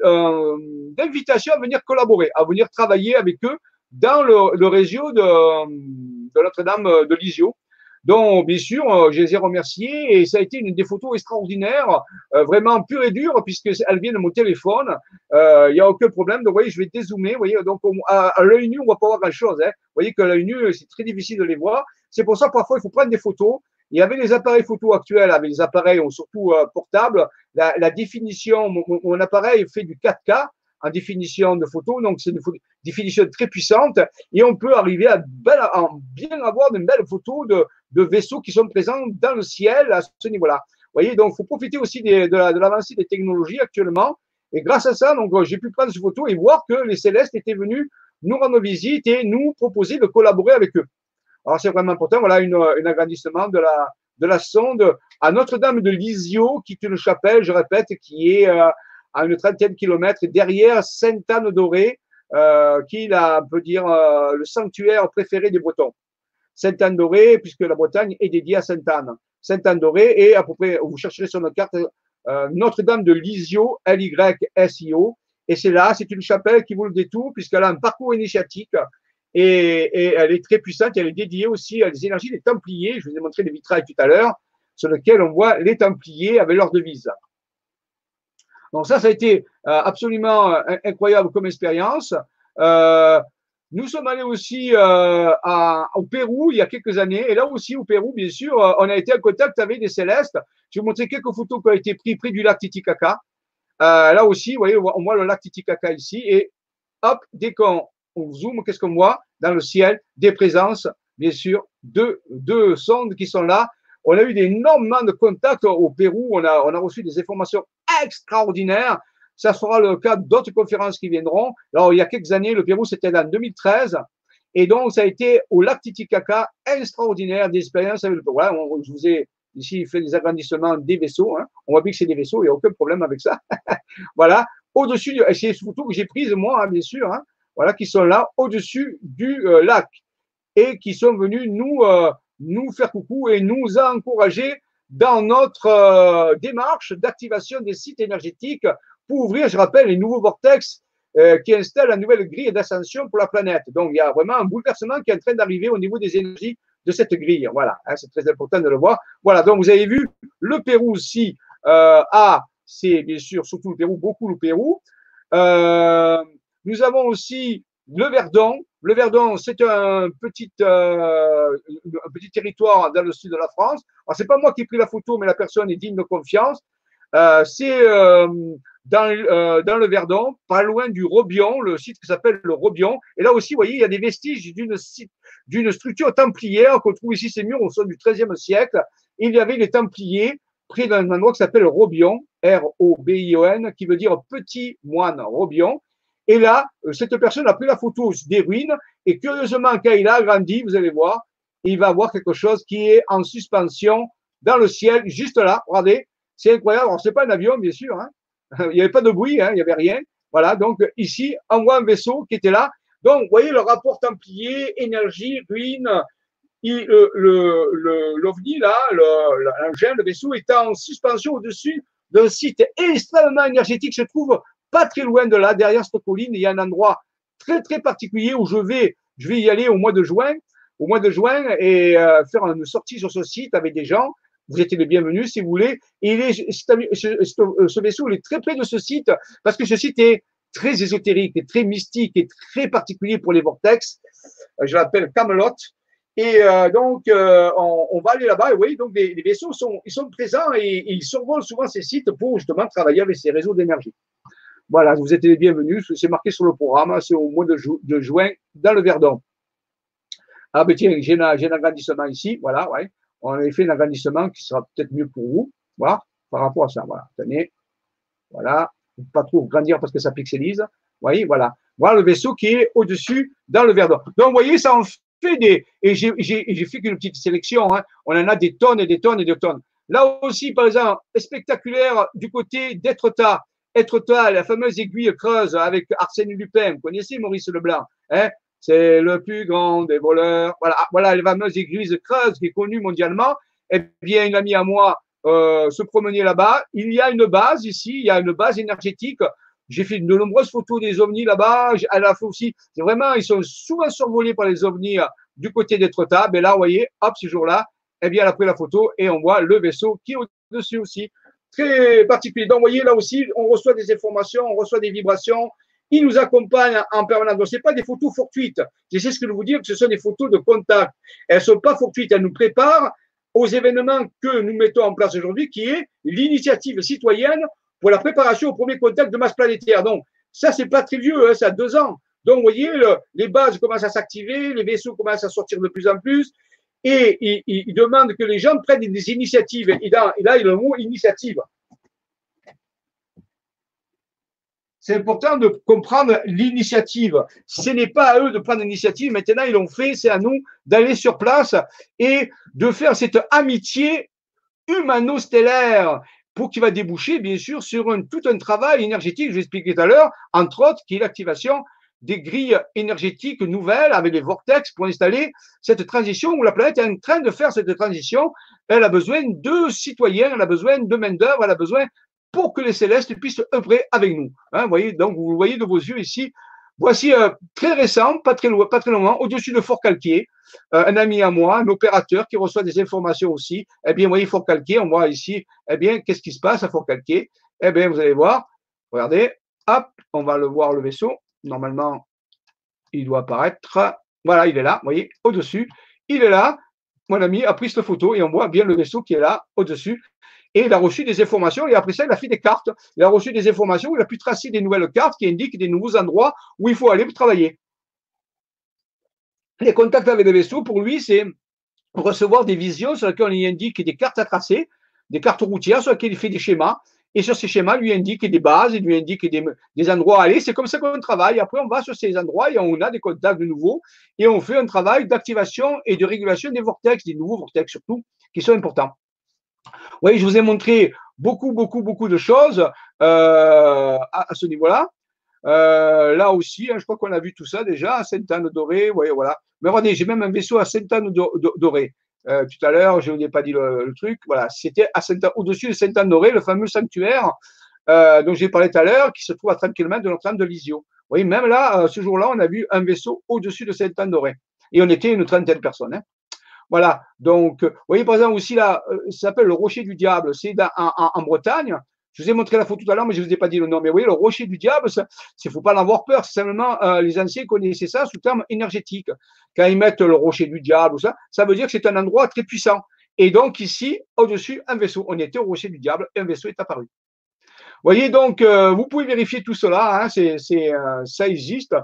d'invitation à venir collaborer, à venir travailler avec eux dans le, réseau de, Notre-Dame de Lisio. Donc, bien sûr, euh, je les ai remerciés et ça a été une des photos extraordinaires, euh, vraiment pure et dure, puisqu'elle vient de mon téléphone. Il n'y a aucun problème. Donc, vous voyez, je vais dézoomer. Vous voyez, donc, à, à l'œil nu, on ne va pas voir grand-chose. Hein. Vous voyez que l'œil nu, c'est très difficile de les voir. C'est pour ça, parfois, il faut prendre des photos il y avait les appareils photo actuels avec les appareils surtout euh, portables. La, définition, mon, appareil fait du 4K en définition de photo, donc c'est une définition très puissante et on peut arriver à, bien avoir de belles photos de, vaisseaux qui sont présents dans le ciel à ce niveau-là. Vous voyez, donc il faut profiter aussi de, l'avancée des technologies actuellement. Et grâce à ça, donc j'ai pu prendre ces photos et voir que les célestes étaient venus nous rendre visite et nous proposer de collaborer avec eux. Alors, c'est vraiment important. Voilà une, un agrandissement de la, de la sonde à Notre-Dame de Lisieux, qui est une chapelle, je répète, qui est euh, à une trentaine de kilomètres derrière Sainte-Anne-d'Orée, euh, qui est, on peut dire, euh, le sanctuaire préféré des Bretons. Sainte-Anne-d'Orée, puisque la Bretagne est dédiée à Sainte-Anne. Sainte-Anne-d'Orée et à peu près, vous chercherez sur notre carte, euh, Notre-Dame de Lisieux, L-Y-S-I-O. Et c'est là, c'est une chapelle qui vous le détour, puisqu'elle a un parcours initiatique et, elle est très puissante. Elle est dédiée aussi à des énergies des Templiers. Je vous ai montré les vitrails tout à l'heure, sur lesquels on voit les Templiers avec leur devise. Donc ça, ça a été euh, absolument euh, incroyable comme expérience. Euh, nous sommes allés aussi au Pérou il y a quelques années. Et là aussi, au Pérou, bien sûr, on a été en contact avec des célestes. Je vais vous montrer quelques photos qui ont été prises près du lac Titicaca. là aussi, vous voyez, on voit le lac Titicaca ici. Et hop, dès qu'on on zoom, qu'est-ce qu'on voit dans le ciel Des présences, bien sûr, deux, sondes qui sont là. On a eu d'énormément de contacts au Pérou. On a, on reçu des informations extraordinaires. Ça sera le cas d'autres conférences qui viendront. Alors, il y a quelques années, le Pérou, c'était en 2013. Et donc, ça a été au lac Titicaca, extraordinaire, des expériences avec le Pérou. Voilà, je vous ai ici fait des agrandissements des vaisseaux. Hein. On voit bien que c'est des vaisseaux, il n'y a aucun problème avec ça. voilà. Au-dessus, c'est surtout que j'ai prise moi, hein, bien sûr. Hein voilà, qui sont là au-dessus du euh, lac et qui sont venus nous, euh, nous faire coucou et nous encourager dans notre euh, démarche d'activation des sites énergétiques pour ouvrir, je rappelle, les nouveaux vortex qui installent la nouvelle grille d'ascension pour la planète. Donc, il y a vraiment un bouleversement qui est en train d'arriver au niveau des énergies de cette grille. Voilà, hein, c'est très important de le voir. Voilà, donc vous avez vu, le Pérou aussi a, c'est bien sûr surtout le Pérou, beaucoup le Pérou. Nous avons aussi le Verdon. Le Verdon, c'est un petit, euh, un petit territoire dans le sud de la France. Alors, c'est pas moi qui ai pris la photo, mais la personne est digne de confiance. Euh, c'est euh, dans, dans le Verdon, pas loin du Robion, le site qui s'appelle le Robion. Et là aussi, vous voyez, il y a des vestiges d'une d'une structure templière qu'on trouve ici, ces murs au sein du XIIIe siècle. Il y avait les Templiers près d'un endroit qui s'appelle Robion, R-O-B-I-O-N, qui veut dire petit moine, Robion. Et là, euh, cette personne a pris la photo des ruines et curieusement, quand il a agrandi, vous allez voir, il va voir quelque chose qui est en suspension dans le ciel, juste là. Regardez, c'est incroyable. Alors, c'est pas un avion, bien sûr. Hein. Il n'y avait pas de bruit, hein, il n'y avait rien. Voilà, donc ici, on voit un vaisseau qui était là. Donc, vous voyez le rapport templier, énergie, ruine, l'OVNI, là, l'engin, le, vaisseau est en suspension au-dessus d'un site extrêmement énergétique. Je trouve pas très loin de là, derrière cette colline, il y a un endroit très, très particulier où je vais, je vais y aller au mois de juin, au mois de juin et euh, faire une sortie sur ce site avec des gens. Vous êtes les bienvenus si vous voulez. Et ce vaisseau il est très près de ce site parce que ce site est très ésotérique et très mystique et très particulier pour les vortex. Je l'appelle Camelot. Et euh, donc, euh, on, va aller là-bas. Et oui, donc les, vaisseaux sont, ils sont présents et, ils survolent souvent ces sites pour justement travailler avec ces réseaux d'énergie. Voilà, vous êtes les bienvenus. C'est marqué sur le programme. C'est au mois de, juin dans le Verdon. Ah, ben tiens, j'ai un, agrandissement ici. Voilà, ouais. On a fait un agrandissement qui sera peut-être mieux pour vous. Voilà, par rapport à ça. Voilà, tenez. Voilà. Pas trop grandir parce que ça pixelise. Vous voyez, voilà. Voilà le vaisseau qui est au-dessus dans le Verdon. Donc, vous voyez, ça en fait des. Et j'ai fait qu'une petite sélection. Hein. On en a des tonnes et des tonnes et des tonnes. Là aussi, par exemple, spectaculaire du côté d'Etretat. Etretat, la fameuse aiguille creuse avec Arsène Lupin. Vous connaissez Maurice Leblanc hein? C'est le plus grand des voleurs. Voilà, voilà la fameuse aiguille creuse qui est connue mondialement. Eh bien, une amie à moi euh, se promener là-bas. Il y a une base ici, il y a une base énergétique j'ai fait de nombreuses photos des ovnis là-bas. Elle a fait aussi, vraiment, ils sont souvent survolés par les ovnis euh, du côté d'Etretat. Et là, vous voyez, hop, ce jour-là, eh bien, elle a pris la photo et on voit le vaisseau qui est au-dessus aussi. Très particulier. Donc, vous voyez, là aussi, on reçoit des informations, on reçoit des vibrations. Il nous accompagne en permanence. Donc, ce pas des photos fortuites. Sais ce que je vous dire, que ce sont des photos de contact. Elles ne sont pas fortuites. Elles nous préparent aux événements que nous mettons en place aujourd'hui, qui est l'initiative citoyenne pour la préparation au premier contact de masse planétaire. Donc, ça, c'est pas très vieux, hein, ça a deux ans. Donc, vous voyez, les bases commencent à s'activer, les vaisseaux commencent à sortir de plus en plus, et il, demande que les gens prennent des initiatives. Et là, il a le mot initiative. C'est important de comprendre l'initiative. Ce n'est pas à eux de prendre l'initiative. Maintenant, ils l'ont fait. C'est à nous d'aller sur place et de faire cette amitié humano-stellaire pour qui va déboucher, bien sûr, sur un, tout un travail énergétique, je l'expliquais tout à l'heure, entre autres, qui est l'activation des grilles énergétiques nouvelles avec les vortex pour installer cette transition où la planète est en train de faire cette transition. Elle a besoin de citoyens, elle a besoin de main-d'œuvre, elle a besoin pour que les célestes puissent œuvrer avec nous. Hein, voyez, donc vous voyez de vos yeux ici. Voici euh, très récent, pas très loin, pas très loin, au-dessus de Fort Calquier, euh, un ami à moi, un opérateur qui reçoit des informations aussi. Eh bien, vous voyez, Fort Calquier, on voit ici, eh bien, qu'est-ce qui se passe à Fort Calquier? Eh bien, vous allez voir, regardez, hop, on va le voir le vaisseau. Normalement, il doit apparaître. Voilà, il est là, vous voyez, au-dessus. Il est là. Mon ami a pris cette photo et on voit bien le vaisseau qui est là, au-dessus. Et il a reçu des informations et après ça, il a fait des cartes. Il a reçu des informations, il a pu tracer des nouvelles cartes qui indiquent des nouveaux endroits où il faut aller pour travailler les contacts avec les vaisseaux, pour lui, c'est recevoir des visions sur lesquelles on lui indique des cartes à tracer, des cartes routières sur lesquelles il fait des schémas. Et sur ces schémas, lui indique des bases, il lui indique des, endroits à aller. C'est comme ça qu'on travaille. Après, on va sur ces endroits et on a des contacts de nouveau. Et on fait un travail d'activation et de régulation des vortex, des nouveaux vortex surtout, qui sont importants. Oui, je vous ai montré beaucoup, beaucoup, beaucoup de choses euh, à, ce niveau-là. Euh, là aussi, hein, je crois qu'on a vu tout ça déjà, à Sainte-Anne-Dorée, voyez, voilà. Mais regardez, j'ai même un vaisseau à Sainte-Anne-Dorée. Euh, tout à l'heure, je vous ai pas dit le, truc. Voilà, c'était au-dessus de Sainte-Anne-Dorée, le fameux sanctuaire euh, dont j'ai parlé tout à l'heure, qui se trouve à 30 km de Notre-Dame de. Vous voyez, même là, euh, ce jour-là, on a vu un vaisseau au-dessus de Sainte-Anne-Dorée. Et on était une trentaine de personnes. Hein. Voilà. Donc, vous voyez, par exemple, aussi là, ça s'appelle le Rocher du Diable. C'est en, en, Bretagne. Je vous ai montré la photo tout à l'heure, mais je ne vous ai pas dit le nom. Mais vous voyez, le rocher du diable, il ne faut pas en avoir peur. Simplement, euh, les anciens connaissaient ça sous terme énergétique. Quand ils mettent le rocher du diable ça, ça veut dire que c'est un endroit très puissant. Et donc ici, au-dessus, un vaisseau. On était au rocher du diable et un vaisseau est apparu. Vous voyez, donc, euh, vous pouvez vérifier tout cela. Hein, euh, ça existe.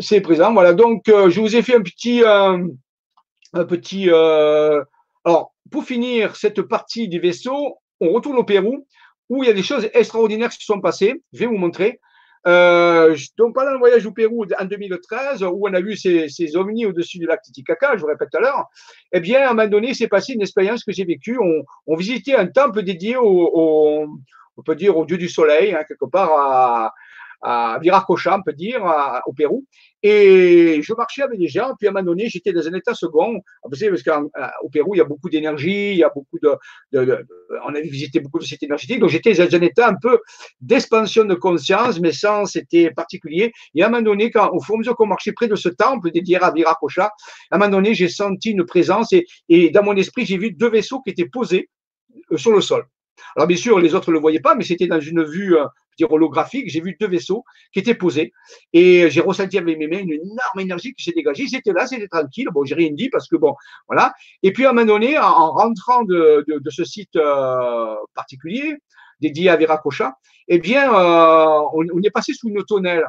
C'est présent. Voilà. Donc, je vous ai fait un petit, un petit. alors, pour finir cette partie du vaisseau, on retourne au Pérou où il y a des choses extraordinaires qui se sont passées. Je vais vous montrer. Euh, donc, pendant le voyage au Pérou en 2013, où on a vu ces, ces ovnis au-dessus du lac Titicaca, je vous répète tout à l'heure, eh bien, à un moment donné, c'est passé une expérience que j'ai vécue. On, visitait un temple dédié au, au, on peut dire au dieu du soleil, hein, quelque part à, à Viracocha, on peut dire, au Pérou. Et je marchais avec des gens, puis à un moment donné, j'étais dans un état second. Parce qu'au Pérou, il y a beaucoup d'énergie, il y a beaucoup de, On a visité beaucoup de sites énergétiques, donc j'étais dans un état un peu d'expansion de conscience, mais sans, c'était particulier. Et à un moment donné, quand, au fur et à mesure qu'on marchait près de ce temple dédié à Viracocha, à un moment donné, j'ai senti une présence et, et dans mon esprit, j'ai vu deux vaisseaux qui étaient posés euh, sur le sol. Alors bien sûr, les autres ne le voyaient pas, mais c'était dans une vue euh, dire holographique. J'ai vu deux vaisseaux qui étaient posés et j'ai ressenti avec mes mains une énorme énergie qui s'est dégagée. C'était là, c'était tranquille. Bon, j'ai rien dit parce que bon, voilà. Et puis à un moment donné, en, rentrant de, de, ce site euh, particulier dédié à Viracocha, eh bien, euh, on, on, est passé sous une tonnelle.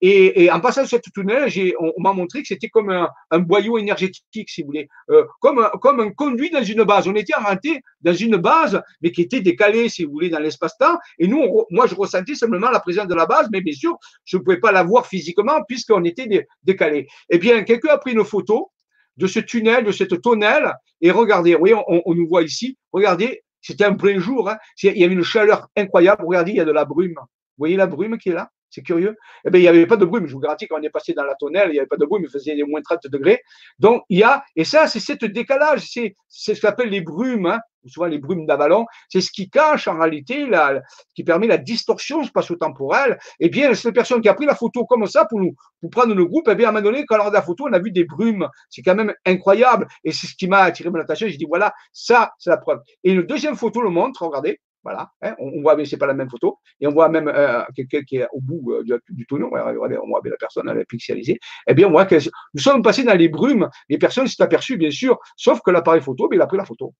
Et, en passant cette tunnel, on, m'a montré que c'était comme un, boyau énergétique, si vous voulez, euh, comme, un, conduit dans une base. On était rentré dans une base, mais qui était décalée, si vous voulez, dans l'espace-temps. Et nous, moi, je ressentais simplement la présence de la base, mais bien sûr, je ne pouvais pas la voir physiquement puisqu'on était dé, décalé. Eh bien, quelqu'un a pris une photo de ce tunnel, de cette tonnelle, et regardez, oui, on, on nous voit ici, regardez, c'était un plein jour, hein, il y avait une chaleur incroyable, regardez, il y a de la brume. Vous voyez la brume qui est là? C'est curieux. Eh bien, il n'y avait pas de brume. Je vous garantis, quand on est passé dans la tonnelle, il n'y avait pas de brume, il faisait moins 30 degrés. Donc, il y a, et ça, c'est cette décalage, c'est ce qu'on appelle les brumes, hein, souvent les brumes d'Avalon, c'est ce qui cache en réalité, la, qui permet la distorsion spatio-temporelle. Eh bien, cette personne qui a pris la photo comme ça pour nous, prendre le groupe, eh bien, à un moment donné, quand on regarde la photo, on a vu des brumes. C'est quand même incroyable. Et c'est ce qui m'a attiré mon attention. J'ai dit, voilà, ça, c'est la preuve. Et une deuxième photo le montre, regardez. Voilà, hein, on, voit, mais c'est pas la même photo. Et on voit même euh, quelqu'un qui est au bout euh, du, du, tunnel. on voit la personne, elle est pixelisée. Eh bien, on voit que nous sommes passés dans les brumes. Les personnes s'est aperçues, bien sûr, sauf que l'appareil photo, mais il a pris la photo.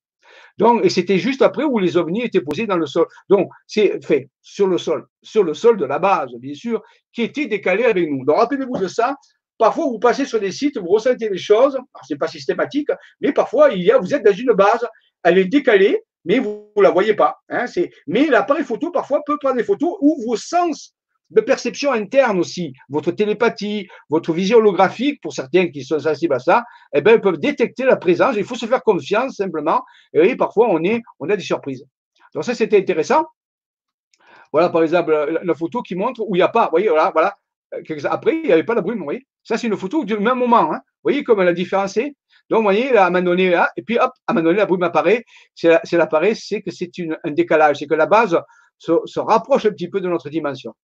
Et c'était juste après où les ovnis étaient posés dans le sol. Donc, c'est fait sur le sol, sur le sol de la base, bien sûr, qui était décalé avec nous. Donc, rappelez-vous de ça. Parfois, vous passez sur des sites, vous ressentez des choses. C'est pas systématique, mais parfois, il y a, vous êtes dans une base, elle est décalée, mais vous ne la voyez pas. Hein, mais l'appareil photo, parfois, peut prendre des photos où vos sens de perception interne aussi, votre télépathie, votre vision holographique, pour certains qui sont sensibles à ça, eh ben, peuvent détecter la présence. Il faut se faire confiance simplement. Et parfois, on, est, on a des surprises. Donc ça, c'était intéressant. Voilà, par exemple, la, photo qui montre où il n'y a pas. Vous voyez, voilà, voilà. Après, il n'y avait pas la brume. Vous voyez ça, c'est une photo du même moment. Hein. Vous voyez comment la différence est donc, vous voyez, à un moment donné, là, et puis hop, à un moment donné, la brume apparaît. C'est l'apparaît, c'est que c'est un décalage, c'est que la base se, rapproche un petit peu de notre dimension.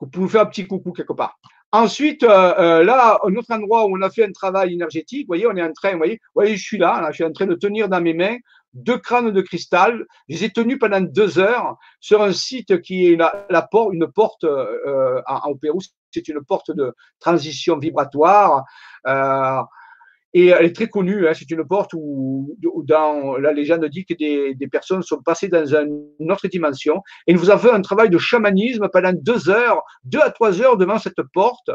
Vous pouvez faire un petit coucou quelque part. Ensuite, euh, euh, là, un autre endroit où on a fait un travail énergétique, vous voyez, on est en train, vous voyez, vous voyez je suis là, là, je suis en train de tenir dans mes mains deux crânes de cristal. Je les ai tenus pendant deux heures sur un site qui est la, la une porte euh, en, au Pérou, c'est une porte de transition vibratoire. Euh, et elle est très connue, hein, c'est une porte où, dans la légende dit que des, des, personnes sont passées dans une autre dimension. Et nous avons un travail de chamanisme pendant deux heures, deux à trois heures devant cette porte.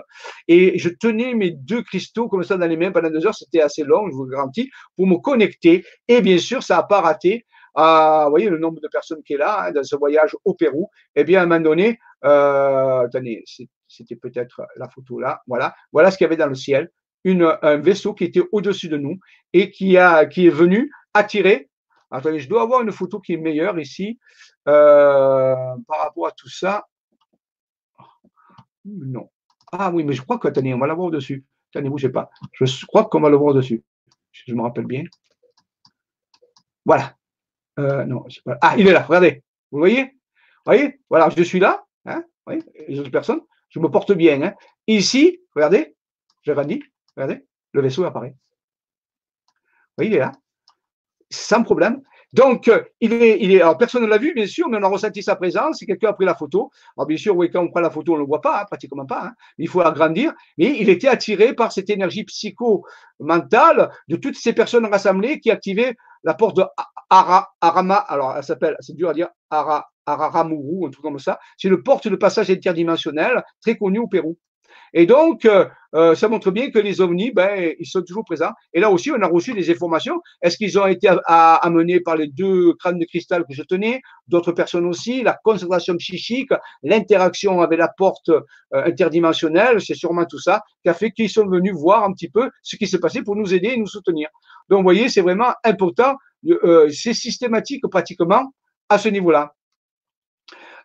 Et je tenais mes deux cristaux comme ça dans les mains pendant deux heures, c'était assez long, je vous garantis, pour me connecter. Et bien sûr, ça n'a pas raté. Ah, vous voyez le nombre de personnes qui est là hein, dans ce voyage au Pérou. Eh bien, à un moment donné, euh, attendez, c'était peut-être la photo là. Voilà, voilà ce qu'il y avait dans le ciel un vaisseau qui était au-dessus de nous et qui, a, qui est venu attirer. Attendez, je dois avoir une photo qui est meilleure ici euh, par rapport à tout ça. Non. Ah oui, mais je crois que, attendez, on va l'avoir au-dessus. Attendez, bougez pas. Je crois qu'on va le voir au-dessus. Je me rappelle bien. Voilà. Euh, non, Ah, il est là, regardez. Vous voyez? Vous voyez? Voilà, je suis là. Hein? Vous voyez Les autres personnes. Je me porte bien. Hein Ici, regardez, dit, Regardez, le vaisseau apparaît. Voyez, il est là. Sans problème. Donc, euh, il est, alors personne ne l'a vu, bien sûr, mais on a ressenti sa présence. Quelqu'un a pris la photo, alors bien sûr, oui, quand on prend la photo, on ne le voit pas, hein, pratiquement pas. Hein, il faut agrandir. Mais il était attiré par cette énergie psycho-mentale de toutes ces personnes rassemblées qui activaient la porte de Ara, Arama. Alors, elle s'appelle, c'est dur à dire, Ara, Araramuru, un truc comme ça. C'est le porte de passage interdimensionnel très connu au Pérou. Et donc, euh, euh, ça montre bien que les ovnis, ben, ils sont toujours présents. Et là aussi, on a reçu des informations. Est-ce qu'ils ont été amenés par les deux crânes de cristal que je tenais D'autres personnes aussi, la concentration psychique, l'interaction avec la porte euh, interdimensionnelle, c'est sûrement tout ça qui a fait qu'ils sont venus voir un petit peu ce qui s'est passé pour nous aider et nous soutenir. Donc, vous voyez, c'est vraiment important. c'est systématique pratiquement à ce niveau-là.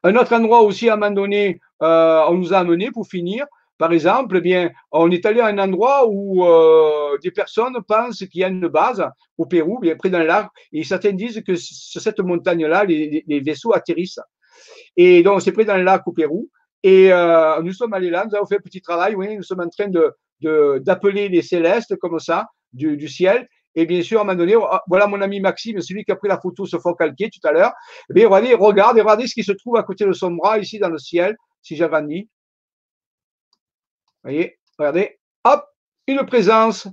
Un autre endroit aussi, à un moment donné, on nous a amené pour finir. Par exemple, eh bien, on est allé à un endroit où euh, des personnes pensent qu'il y a une base au Pérou, bien près d'un lac, et certains disent que sur cette montagne-là, les, vaisseaux atterrissent. Et donc, c'est près d'un lac au Pérou. Et euh, nous sommes allés là, nous avons fait un petit travail, oui, nous sommes en train d'appeler les célestes comme ça, du, ciel, et bien sûr, à un moment donné, voilà mon ami Maxime, celui qui a pris la photo sur fond calqué tout à l'heure. Eh regardez, regarde, regardez ce qui se trouve à côté de son bras, ici dans le ciel, si j'agrandis. Vous voyez, regardez, hop, une présence.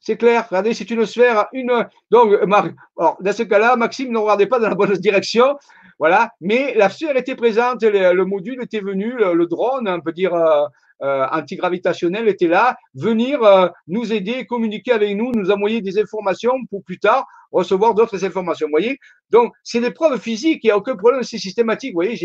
C'est clair, regardez, c'est une sphère, une. Donc, dans ce cas-là, Maxime ne regardait pas dans la bonne direction, voilà, mais la sphère était présente, le, module était venu, le, drone, on peut dire, euh, euh, antigravitationnel était là, venir euh, nous aider, communiquer avec nous, nous envoyer des informations pour plus tard recevoir d'autres informations. Vous voyez Donc, c'est des preuves physiques, il n'y a aucun problème, c'est systématique. Vous voyez,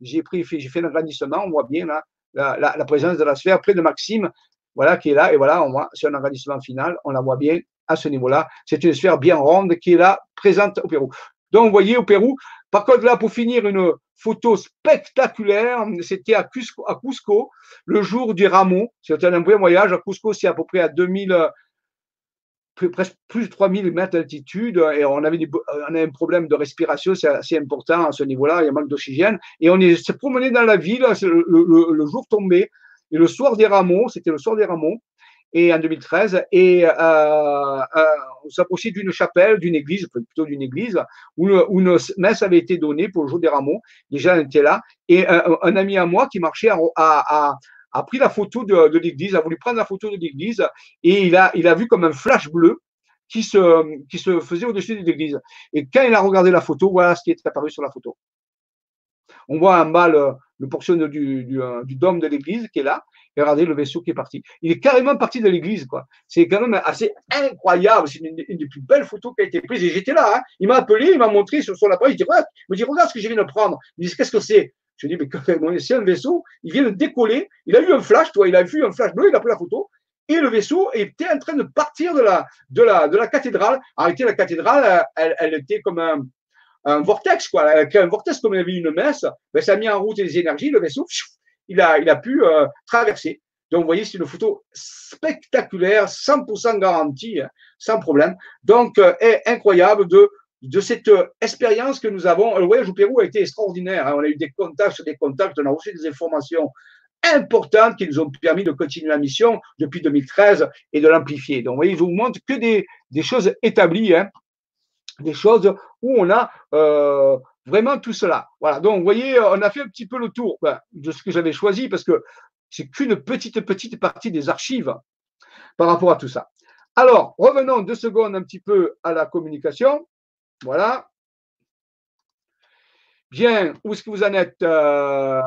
j'ai, pris, j'ai fait on voit bien là la, présence de la sphère près de Maxime, voilà, qui est là, et voilà, on voit, c'est un agrandissement final, on la voit bien à ce niveau-là. C'est une sphère bien ronde qui est là, présente au Pérou. Donc, vous voyez, au Pérou, par contre, là, pour finir, une photo spectaculaire, c'était à Cusco, à Cusco, le jour du Rameau. C'était un vrai voyage. À Cusco, c'est à peu près à 2000, presque plus de 3000 mètres d'altitude et on avait on un problème de respiration, c'est assez important à ce niveau-là, il y a manque d'oxygène. Et on s'est promené dans la ville, le, jour tombé, et le soir des rameaux, c'était le soir des rameaux, et en 2013, et euh, euh, on s'approchait d'une chapelle, d'une église, plutôt d'une église, où, une messe avait été donnée pour le jour des rameaux. Les gens étaient là, et un, ami à moi qui marchait a, a pris la photo de, l'église, a voulu prendre la photo de l'église, et il a, il a vu comme un flash bleu qui se, qui se faisait au-dessus de l'église. Et quand il a regardé la photo, voilà ce qui est apparu sur la photo. On voit en bas le, le portion du, euh, du, dôme de l'église qui est là, et regardez le vaisseau qui est parti. Il est carrément parti de l'église, quoi. C'est quand même assez incroyable. C'est une, des plus belles photos qui a été prise. Et j'étais là, hein. Il m'a appelé, il m'a montré sur son appareil. Il dit, il me dit, regarde ce que je viens de prendre. Il me dit, qu'est-ce que c'est? Je dis, mais c'est un vaisseau. Il vient de décoller. Il a eu un flash, toi. Il a vu un flash bleu. Il a pris la photo. Et le vaisseau était en train de partir de la, de la, de la cathédrale. Réalité, la cathédrale, elle, elle était comme un, un vortex, quoi. Un vortex, comme il y avait une messe, ben, ça a mis en route les énergies, le vaisseau, il a, il a pu euh, traverser. Donc, vous voyez, c'est une photo spectaculaire, 100% garantie, hein, sans problème. Donc, euh, incroyable de, de cette euh, expérience que nous avons. Le voyage au Pérou a été extraordinaire. Hein. On a eu des contacts sur des contacts, on a reçu des informations importantes qui nous ont permis de continuer la mission depuis 2013 et de l'amplifier. Donc, vous voyez, je vous montre que des, des choses établies. Hein des choses où on a euh, vraiment tout cela. Voilà, donc vous voyez, on a fait un petit peu le tour ben, de ce que j'avais choisi parce que c'est qu'une petite, petite partie des archives par rapport à tout ça. Alors, revenons deux secondes un petit peu à la communication. Voilà. Bien, où est-ce que vous en êtes euh,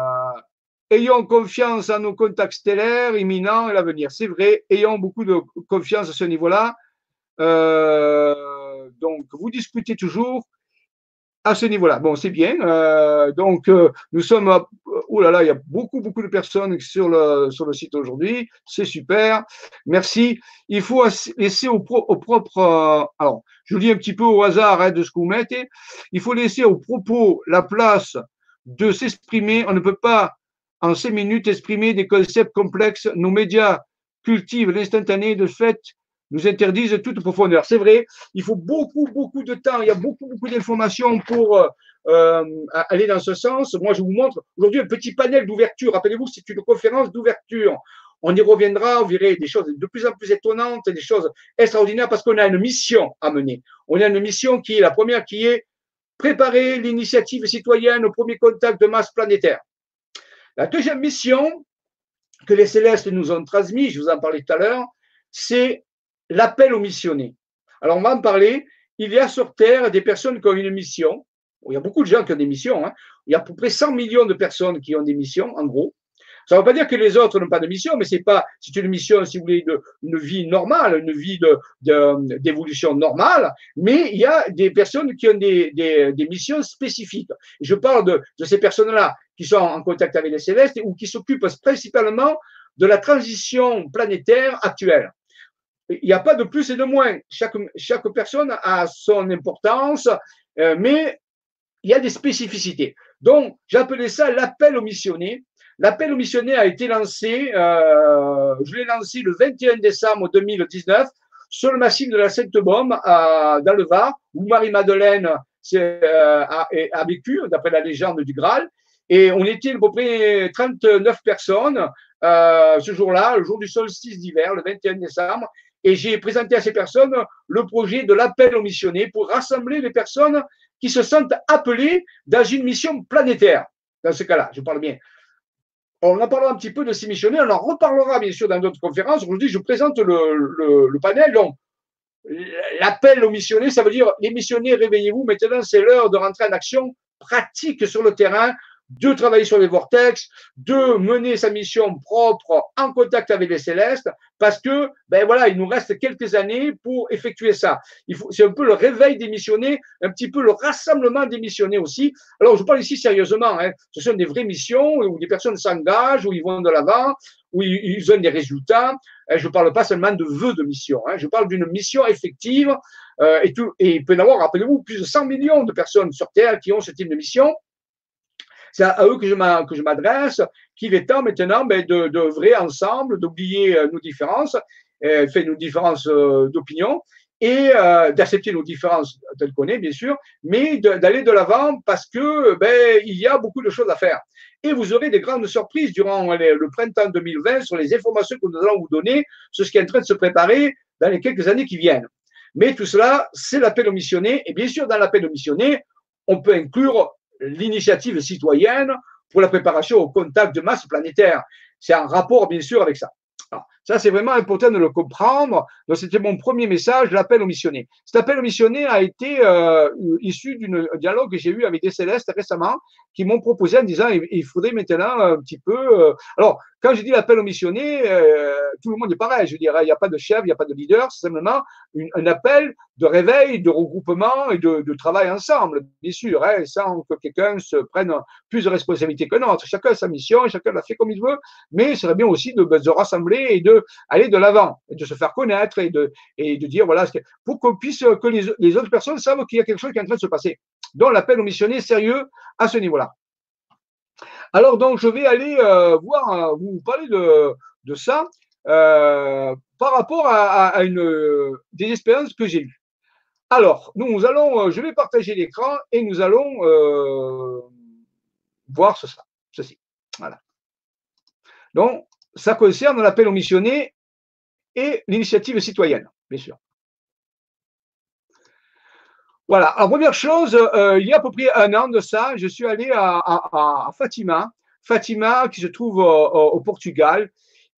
Ayons confiance en nos contacts stellaires imminents et l'avenir. C'est vrai, ayons beaucoup de confiance à ce niveau-là. Euh, donc, vous discutez toujours à ce niveau-là. Bon, c'est bien. Euh, donc, nous sommes. Oh là là, il y a beaucoup, beaucoup de personnes sur le, sur le site aujourd'hui. C'est super. Merci. Il faut laisser au, propre. Euh, alors, je lis un petit peu au hasard hein, de ce que vous mettez. Il faut laisser au propos la place de s'exprimer. On ne peut pas, en cinq minutes, exprimer des concepts complexes. Nos médias cultivent l'instantané de fait nous interdisent toute profondeur. C'est vrai, il faut beaucoup, beaucoup de temps, il y a beaucoup, beaucoup d'informations pour euh, aller dans ce sens. Moi, je vous montre aujourd'hui un petit panel d'ouverture. Rappelez-vous, c'est une conférence d'ouverture. On y reviendra, vous verrez des choses de plus en plus étonnantes, des choses extraordinaires parce qu'on a une mission à mener. On a une mission qui est la première, qui est préparer l'initiative citoyenne au premier contact de masse planétaire. La deuxième mission que les célestes nous ont transmise, je vous en parlais tout à l'heure, c'est l'appel aux missionnés. Alors, on va en parler. Il y a sur Terre des personnes qui ont une mission. Il y a beaucoup de gens qui ont des missions. Hein. Il y a à peu près 100 millions de personnes qui ont des missions, en gros. Ça ne veut pas dire que les autres n'ont pas de mission, mais c'est pas, c'est une mission, si vous voulez, de, une vie normale, une vie d'évolution normale, mais il y a des personnes qui ont des, missions spécifiques. je parle de, ces personnes-là qui sont en contact avec les célestes ou qui s'occupent principalement de la transition planétaire actuelle il n'y a pas de plus et de moins. Chaque, chaque personne a son importance, euh, mais il y a des spécificités. Donc, j'appelais ça l'appel aux missionnaires. L'appel aux missionnaires a été lancé, euh, je l'ai lancé le 21 décembre 2019 sur le massif de la Sainte-Baume dans le Var, où Marie-Madeleine euh, a, a, vécu, d'après la légende du Graal. Et on était à peu près 39 personnes euh, ce jour-là, le jour du solstice d'hiver, le 21 décembre. Et j'ai présenté à ces personnes le projet de l'appel aux missionnaires pour rassembler les personnes qui se sentent appelées dans une mission planétaire. Dans ce cas-là, je parle bien. On en parlera un petit peu de ces missionnaires, on en reparlera bien sûr dans d'autres conférences. Aujourd'hui, je présente le, le panel. Donc, l'appel aux missionnaires, ça veut dire les missionnaires, réveillez-vous, maintenant c'est l'heure de rentrer en action pratique sur le terrain de travailler sur les vortex, de mener sa mission propre en contact avec les célestes, parce que, ben voilà, il nous reste quelques années pour effectuer ça. C'est un peu le réveil des missionnaires, un petit peu le rassemblement des missionnaires aussi. Alors, je parle ici sérieusement, hein. ce sont des vraies missions où des personnes s'engagent, où ils vont de l'avant, où ils, ont des résultats. Je ne parle pas seulement de vœux de mission, hein. je parle d'une mission effective, euh, et, tout, et il peut y avoir, rappelez-vous, plus de 100 millions de personnes sur Terre qui ont ce type de mission. C'est à eux que je m'adresse, qu'il est temps maintenant ben, de, de ensemble, d'oublier euh, nos différences, euh, fait nos différences euh, d'opinion, et d'accepter nos différences telles qu'on est, bien sûr, mais d'aller de l'avant parce que ben, il y a beaucoup de choses à faire. Et vous aurez des grandes surprises durant le printemps 2020 sur les informations que nous allons vous donner sur ce qui est en train de se préparer dans les quelques années qui viennent. Mais tout cela, c'est l'appel aux missionnaires. Et bien sûr, dans l'appel aux missionnaires, on peut inclure l'initiative citoyenne pour la préparation au contact de masse planétaire. C'est un rapport, bien sûr, avec ça. Ça, c'est vraiment important de le comprendre. Donc, c'était mon premier message, l'appel aux missionnaires. Cet appel aux missionnaires a été euh, issu d'un dialogue que j'ai eu avec des célestes récemment qui m'ont proposé en disant il, faudrait maintenant un petit peu. Euh, alors, quand je dis l'appel aux missionnaires, euh, tout le monde est pareil. Je dirais, il n'y a pas de chef, il n'y a pas de leader, c'est simplement un appel de réveil, de regroupement et de, travail ensemble, bien sûr, hein, sans que quelqu'un se prenne plus de responsabilité que notre. Chacun a sa mission, chacun l'a fait comme il veut, mais il serait bien aussi de, de rassembler et de aller de l'avant, de se faire connaître et de, et de dire, voilà, pour qu'on puisse, que les, les, autres personnes savent qu'il y a quelque chose qui est en train de se passer. Donc, l'appel aux missionnaires sérieux à ce niveau-là. Alors, donc, je vais aller euh, voir, euh, vous parler de, ça euh, par rapport à, à, une, des expériences que j'ai eues. Alors, nous allons, je vais partager l'écran et nous allons voir ce, ceci. Voilà. Donc, ça concerne l'appel aux missionnaires et l'initiative citoyenne, bien sûr. Voilà. Première chose, euh, il y a à peu près un an de ça, je suis allé à, Fatima. Fatima, qui se trouve au, Portugal.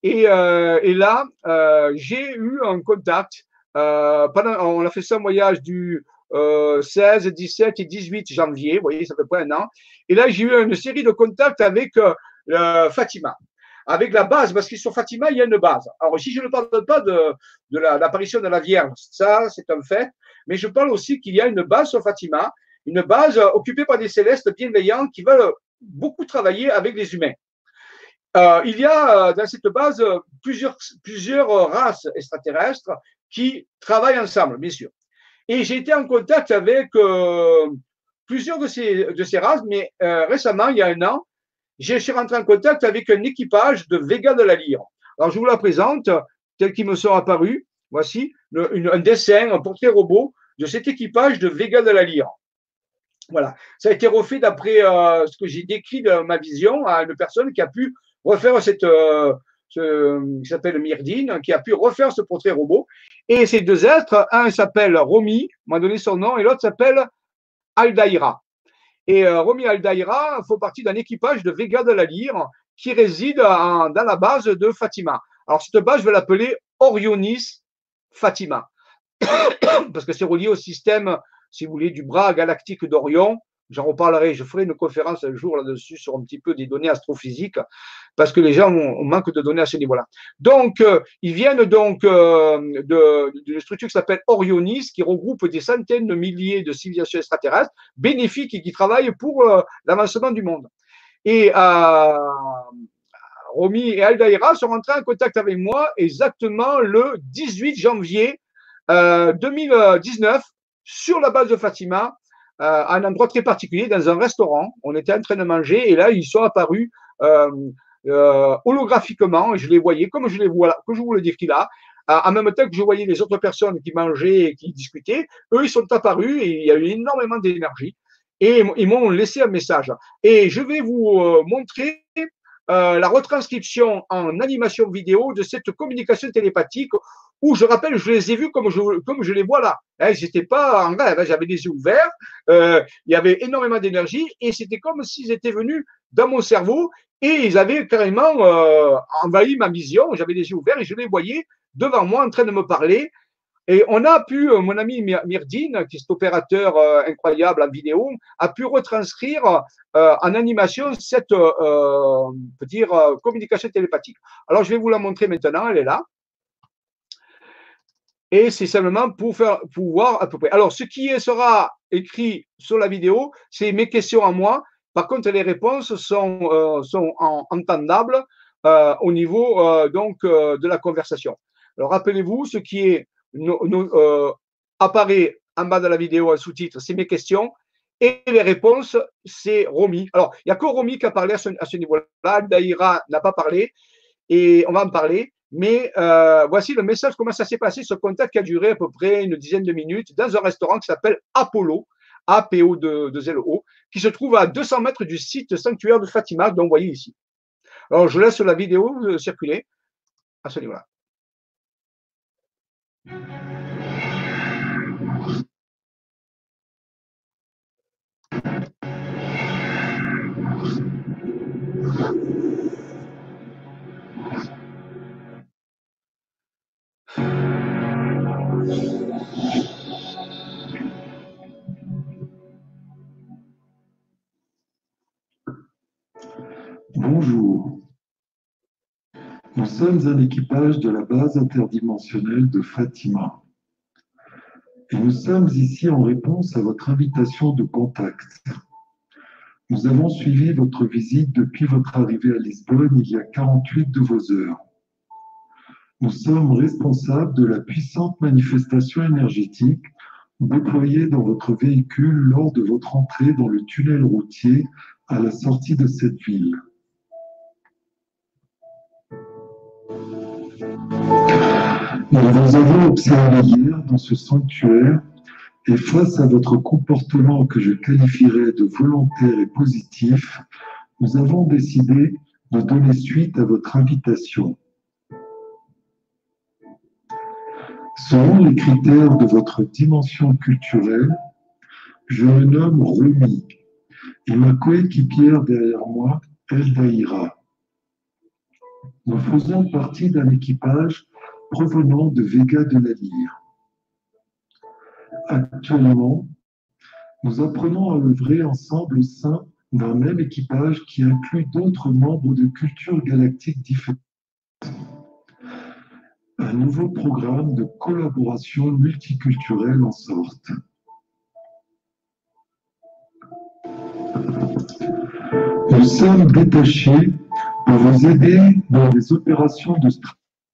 Et, euh, là, euh, j'ai eu un contact. pendant, on a fait ça un voyage du 16, 17 et 18 janvier. Vous voyez, ça fait près un an. Et là, j'ai eu une série de contacts avec Fatima avec la base, parce que sur Fatima, il y a une base. Alors, si je ne parle pas de, de l'apparition de la Vierge, ça, c'est un fait, mais je parle aussi qu'il y a une base sur Fatima, une base occupée par des célestes bienveillants qui veulent beaucoup travailler avec les humains. Euh, il y a euh, dans cette base plusieurs, plusieurs races extraterrestres qui travaillent ensemble, bien sûr. Et j'ai été en contact avec euh, plusieurs de ces, de ces races, mais récemment, il y a un an, je suis rentré en contact avec un équipage de Vega de la Lyre. Alors, je vous la présente, tel qu'ils me sont apparus. Voici un dessin, un portrait robot de cet équipage de Vega de la Lyre. Voilà. Ça a été refait d'après euh, ce que j'ai décrit de ma vision à une personne qui a pu refaire cette, euh, ce, qui s'appelle Myrdine, qui a pu refaire ce portrait robot. Et ces deux êtres, un s'appelle Romy, m'a donné son nom, et l'autre s'appelle Aldaïra. Et euh, Romy Aldaïra fait partie d'un équipage de Vega de la Lyre qui réside dans la base de Fatima. Alors, cette base, je vais l'appeler Orionis Fatima, parce que c'est relié au système, si vous voulez, du bras galactique d'Orion, J'en reparlerai, je ferai une conférence un jour là-dessus sur un petit peu des données astrophysiques, parce que les gens ont, manque de données à ce niveau-là. Donc, euh, ils viennent donc euh, d'une structure qui s'appelle Orionis, qui regroupe des centaines de milliers de civilisations extraterrestres bénéfiques et qui travaillent pour euh, l'avancement du monde. Et Romy et Aldaïra sont rentrés en contact avec moi exactement le 18 janvier 2019 sur la base de Fatima à un endroit très particulier, dans un restaurant. On était en train de manger et là, ils sont apparus holographiquement et je les voyais comme je les vois, que je vous le qu'il a. En même temps que je voyais les autres personnes qui mangeaient et qui discutaient, eux, ils sont apparus et il y a eu énormément d'énergie et ils m'ont laissé un message. Et je vais vous montrer euh, la retranscription en animation vidéo de cette communication télépathique où je rappelle, je les ai vus comme je, comme je les vois là. Hein, ils pas en rêve, hein, j'avais les yeux ouverts, euh, il y avait énormément d'énergie et c'était comme s'ils étaient venus dans mon cerveau et ils avaient carrément euh, envahi ma vision. J'avais les yeux ouverts et je les voyais devant moi en train de me parler et on a pu, euh, mon ami Myrdine, qui est opérateur euh, incroyable en vidéo, a pu retranscrire euh, en animation cette dire, communication télépathique. Alors, je vais vous la montrer maintenant, elle est là. Et c'est simplement pour faire pour voir à peu près. Alors, ce qui sera écrit sur la vidéo, c'est mes questions à moi. Par contre, les réponses sont, sont entendables au niveau donc de la conversation. Alors, rappelez-vous, ce qui est euh, apparaît en bas de la vidéo un sous-titre, c'est mes questions. Et les réponses, c'est Romy. Alors, il n'y a que Romy qui a parlé à ce, niveau-là. Daïra n'a pas parlé. Et on va en parler. Mais euh, voici le message, comment ça s'est passé, ce contact qui a duré à peu près une dizaine de minutes dans un restaurant qui s'appelle Apollo, A-P-O-2-L-O, qui se trouve à 200 mètres du site sanctuaire de Fatima, dont vous voyez ici. Alors, je laisse la vidéo euh, circuler à ce niveau-là. Bonjour. Nous sommes un équipage de la base interdimensionnelle de Fatima. Et nous sommes ici en réponse à votre invitation de contact. Nous avons suivi votre visite depuis votre arrivée à Lisbonne il y a 48 de vos heures. Nous sommes responsables de la puissante manifestation énergétique déployée dans votre véhicule lors de votre entrée dans le tunnel routier à la sortie de cette ville. Nous vous avons observé hier dans ce sanctuaire et face à votre comportement que je qualifierais de volontaire et positif, nous avons décidé de donner suite à votre invitation. Selon les critères de votre dimension culturelle, je me nomme Rumi et ma coéquipière derrière moi, Eldaïra. Nous faisons partie d'un équipage provenant de Vega de la Lyre. Actuellement, nous apprenons à œuvrer ensemble au sein d'un même équipage qui inclut d'autres membres de cultures galactiques différentes. Un nouveau programme de collaboration multiculturelle en sorte. Nous sommes détachés pour vous aider dans les opérations de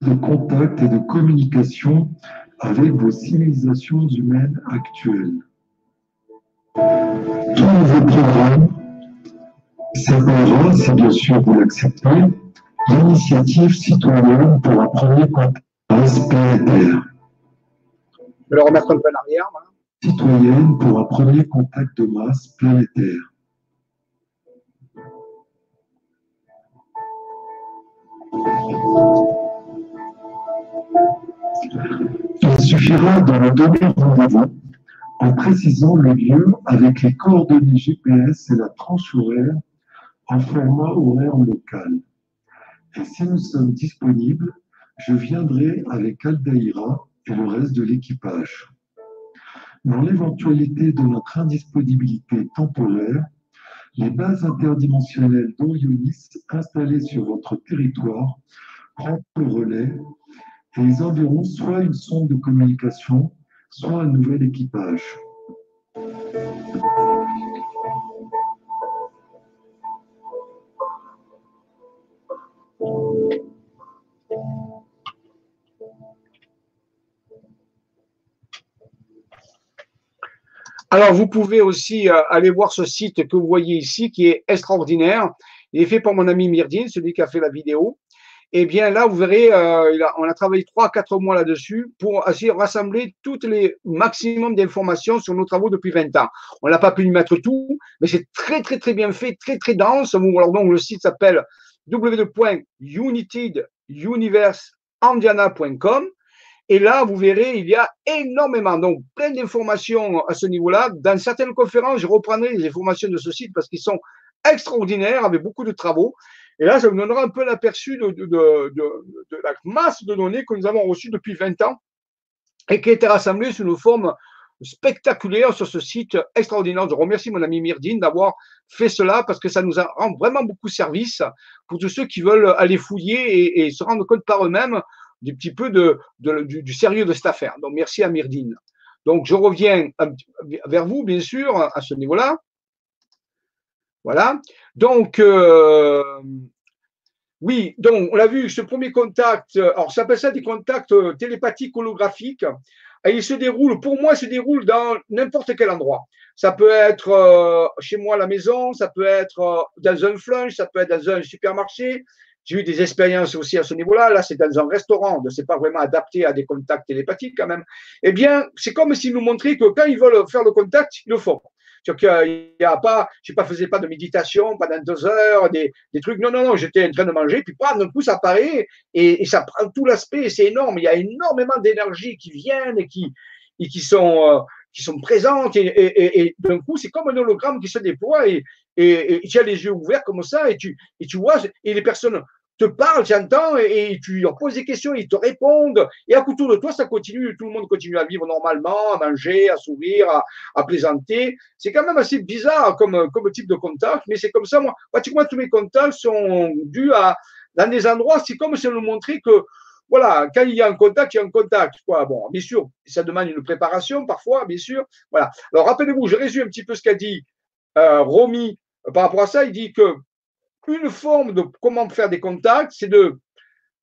de contact et de communication avec vos civilisations humaines actuelles. Tout nouveau programme s'appellera, si bien sûr vous l'acceptez, l'initiative citoyenne pour un premier contact planétaire. Je vais le remettre un peu en arrière. Citoyenne pour un premier contact de masse planétaire. Il suffira de me donner rendez-vous en précisant le lieu avec les coordonnées GPS et la tranche horaire en format horaire local. Et si nous sommes disponibles, je viendrai avec Aldaïra et le reste de l'équipage. Dans l'éventualité de notre indisponibilité temporaire, les bases interdimensionnelles d'Orionis installées sur votre territoire prennent le relais et ils enverront soit une sonde de communication, soit un nouvel équipage. Alors, vous pouvez aussi euh, aller voir ce site que vous voyez ici, qui est extraordinaire. Il est fait par mon ami Myrdine, celui qui a fait la vidéo. Eh bien, là, vous verrez, euh, on a travaillé trois, quatre mois là-dessus pour essayer rassembler toutes les maximum d'informations sur nos travaux depuis 20 ans. On n'a pas pu y mettre tout, mais c'est très, très, très bien fait, très, très dense. Alors, donc, le site s'appelle www.uniteduniverseandiana.com. Et là, vous verrez, il y a énormément, donc plein d'informations à ce niveau-là. Dans certaines conférences, je reprendrai les informations de ce site parce qu'ils sont extraordinaires, avec beaucoup de travaux. Et là, ça vous donnera un peu l'aperçu de, la masse de données que nous avons reçues depuis 20 ans et qui a été rassemblée sous une forme spectaculaire sur ce site extraordinaire. Je remercie mon ami Myrdine d'avoir fait cela parce que ça nous rend vraiment beaucoup service pour tous ceux qui veulent aller fouiller et, se rendre compte par eux-mêmes du petit peu de, du, sérieux de cette affaire. Donc, merci à Myrdine. Donc, je reviens vers vous, bien sûr, à ce niveau-là. Voilà. Donc, euh, oui, donc on l'a vu, ce premier contact, alors ça s'appelle ça des contacts euh, télépathiques holographiques. Et il se déroule, pour moi, se déroule dans n'importe quel endroit. Ça peut être euh, chez moi à la maison, ça peut être dans un flunch, ça peut être dans un supermarché. J'ai eu des expériences aussi à ce niveau-là. Là, c'est dans un restaurant, donc c'est pas vraiment adapté à des contacts télépathiques quand même. Eh bien, c'est comme s'ils nous montraient que quand ils veulent faire le contact, ils le font. Il n'y a pas, je pas, faisais pas de méditation pendant deux heures, des, trucs. Non, non, non, j'étais en train de manger, puis d'un coup, ça apparaît et, ça prend tout l'aspect, c'est énorme. Il y a énormément d'énergie qui viennent et qui, euh, sont présentes et, d'un coup, c'est comme un hologramme qui se déploie et, tu as les yeux ouverts comme ça et tu, et tu vois, et les personnes te parlent, tu entends, et, tu leur poses des questions, ils te répondent, et à autour de toi, ça continue, tout le monde continue à vivre normalement, à manger, à sourire, à, plaisanter. C'est quand même assez bizarre comme, comme type de contact, mais c'est comme ça, moi, pratiquement tous mes contacts sont dus à, dans des endroits, c'est comme si on nous montrait que, voilà, quand il y a un contact, il y a un contact. Quoi. Bon, bien sûr, ça demande une préparation parfois, bien sûr. Voilà. Alors, rappelez-vous, je résume un petit peu ce qu'a dit euh, Romy par rapport à ça. Il dit que une forme de comment faire des contacts, c'est de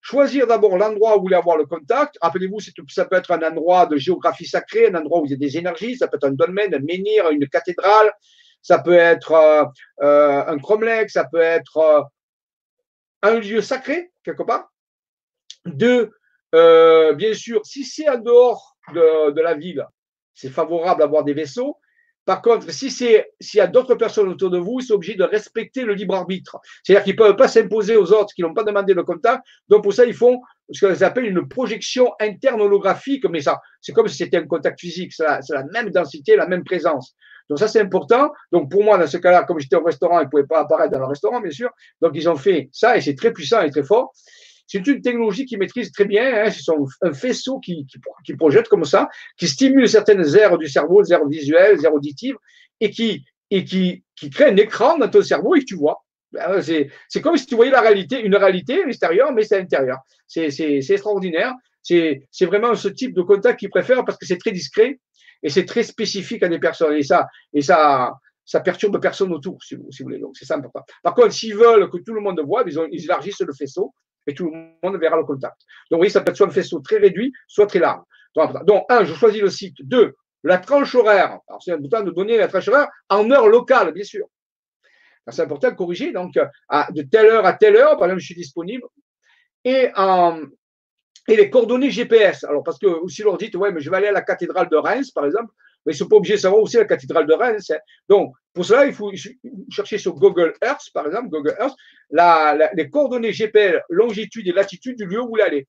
choisir d'abord l'endroit où vous voulez avoir le contact. Rappelez-vous, ça peut être un endroit de géographie sacrée, un endroit où il y a des énergies, ça peut être un domaine, un menhir, une cathédrale, ça peut être euh, euh, un cromlech, ça peut être euh, un lieu sacré, quelque part. Deux, bien sûr, si c'est en dehors de, de la ville, c'est favorable d'avoir des vaisseaux. Par contre, si c'est s'il y a d'autres personnes autour de vous, c'est obligé de respecter le libre arbitre. C'est-à-dire qu'ils ne peuvent pas s'imposer aux autres qui n'ont pas demandé le contact. Donc pour ça, ils font ce qu'ils appellent une projection interne holographique, mais ça, c'est comme si c'était un contact physique, c'est la, la, même densité, la même présence. Donc ça, c'est important. Donc pour moi, dans ce cas-là, comme j'étais au restaurant, ils ne pouvaient pas apparaître dans le restaurant, bien sûr. Donc ils ont fait ça et c'est très puissant et très fort. C'est une technologie qu'ils maîtrisent très bien. Hein. C'est un faisceau qui, projette comme ça, qui stimule certaines aires du cerveau, les aires visuelles, les aires auditives, et qui, crée un écran dans ton cerveau et que tu vois. Ben, c'est comme si tu voyais la réalité, une réalité extérieure, mais c'est à l'intérieur. C'est extraordinaire. C'est vraiment ce type de contact qu'ils préfèrent parce que c'est très discret et c'est très spécifique à des personnes. Et ça, et perturbe personne autour, si vous, voulez. Donc, c'est ça. Par contre, s'ils veulent que tout le monde voit, ils, ils élargissent le faisceau et tout le monde verra le contact. Donc, oui, ça peut être soit un faisceau très réduit, soit très large. Donc, un, je choisis le site. Deux, la tranche horaire. Alors, c'est important de donner la tranche horaire en heure locale, bien sûr. C'est important de corriger. Donc, de telle heure à telle heure, par exemple, je suis disponible. Et, les coordonnées GPS. Alors, parce que si vous leur dites, ouais, mais je vais aller à la cathédrale de Reims, par exemple, mais ils ne sont pas obligés de savoir aussi la cathédrale de Reims. Donc, pour cela, il faut chercher sur Google Earth, par exemple, Google Earth, les coordonnées GPL, longitude et latitude du lieu où vous voulez aller.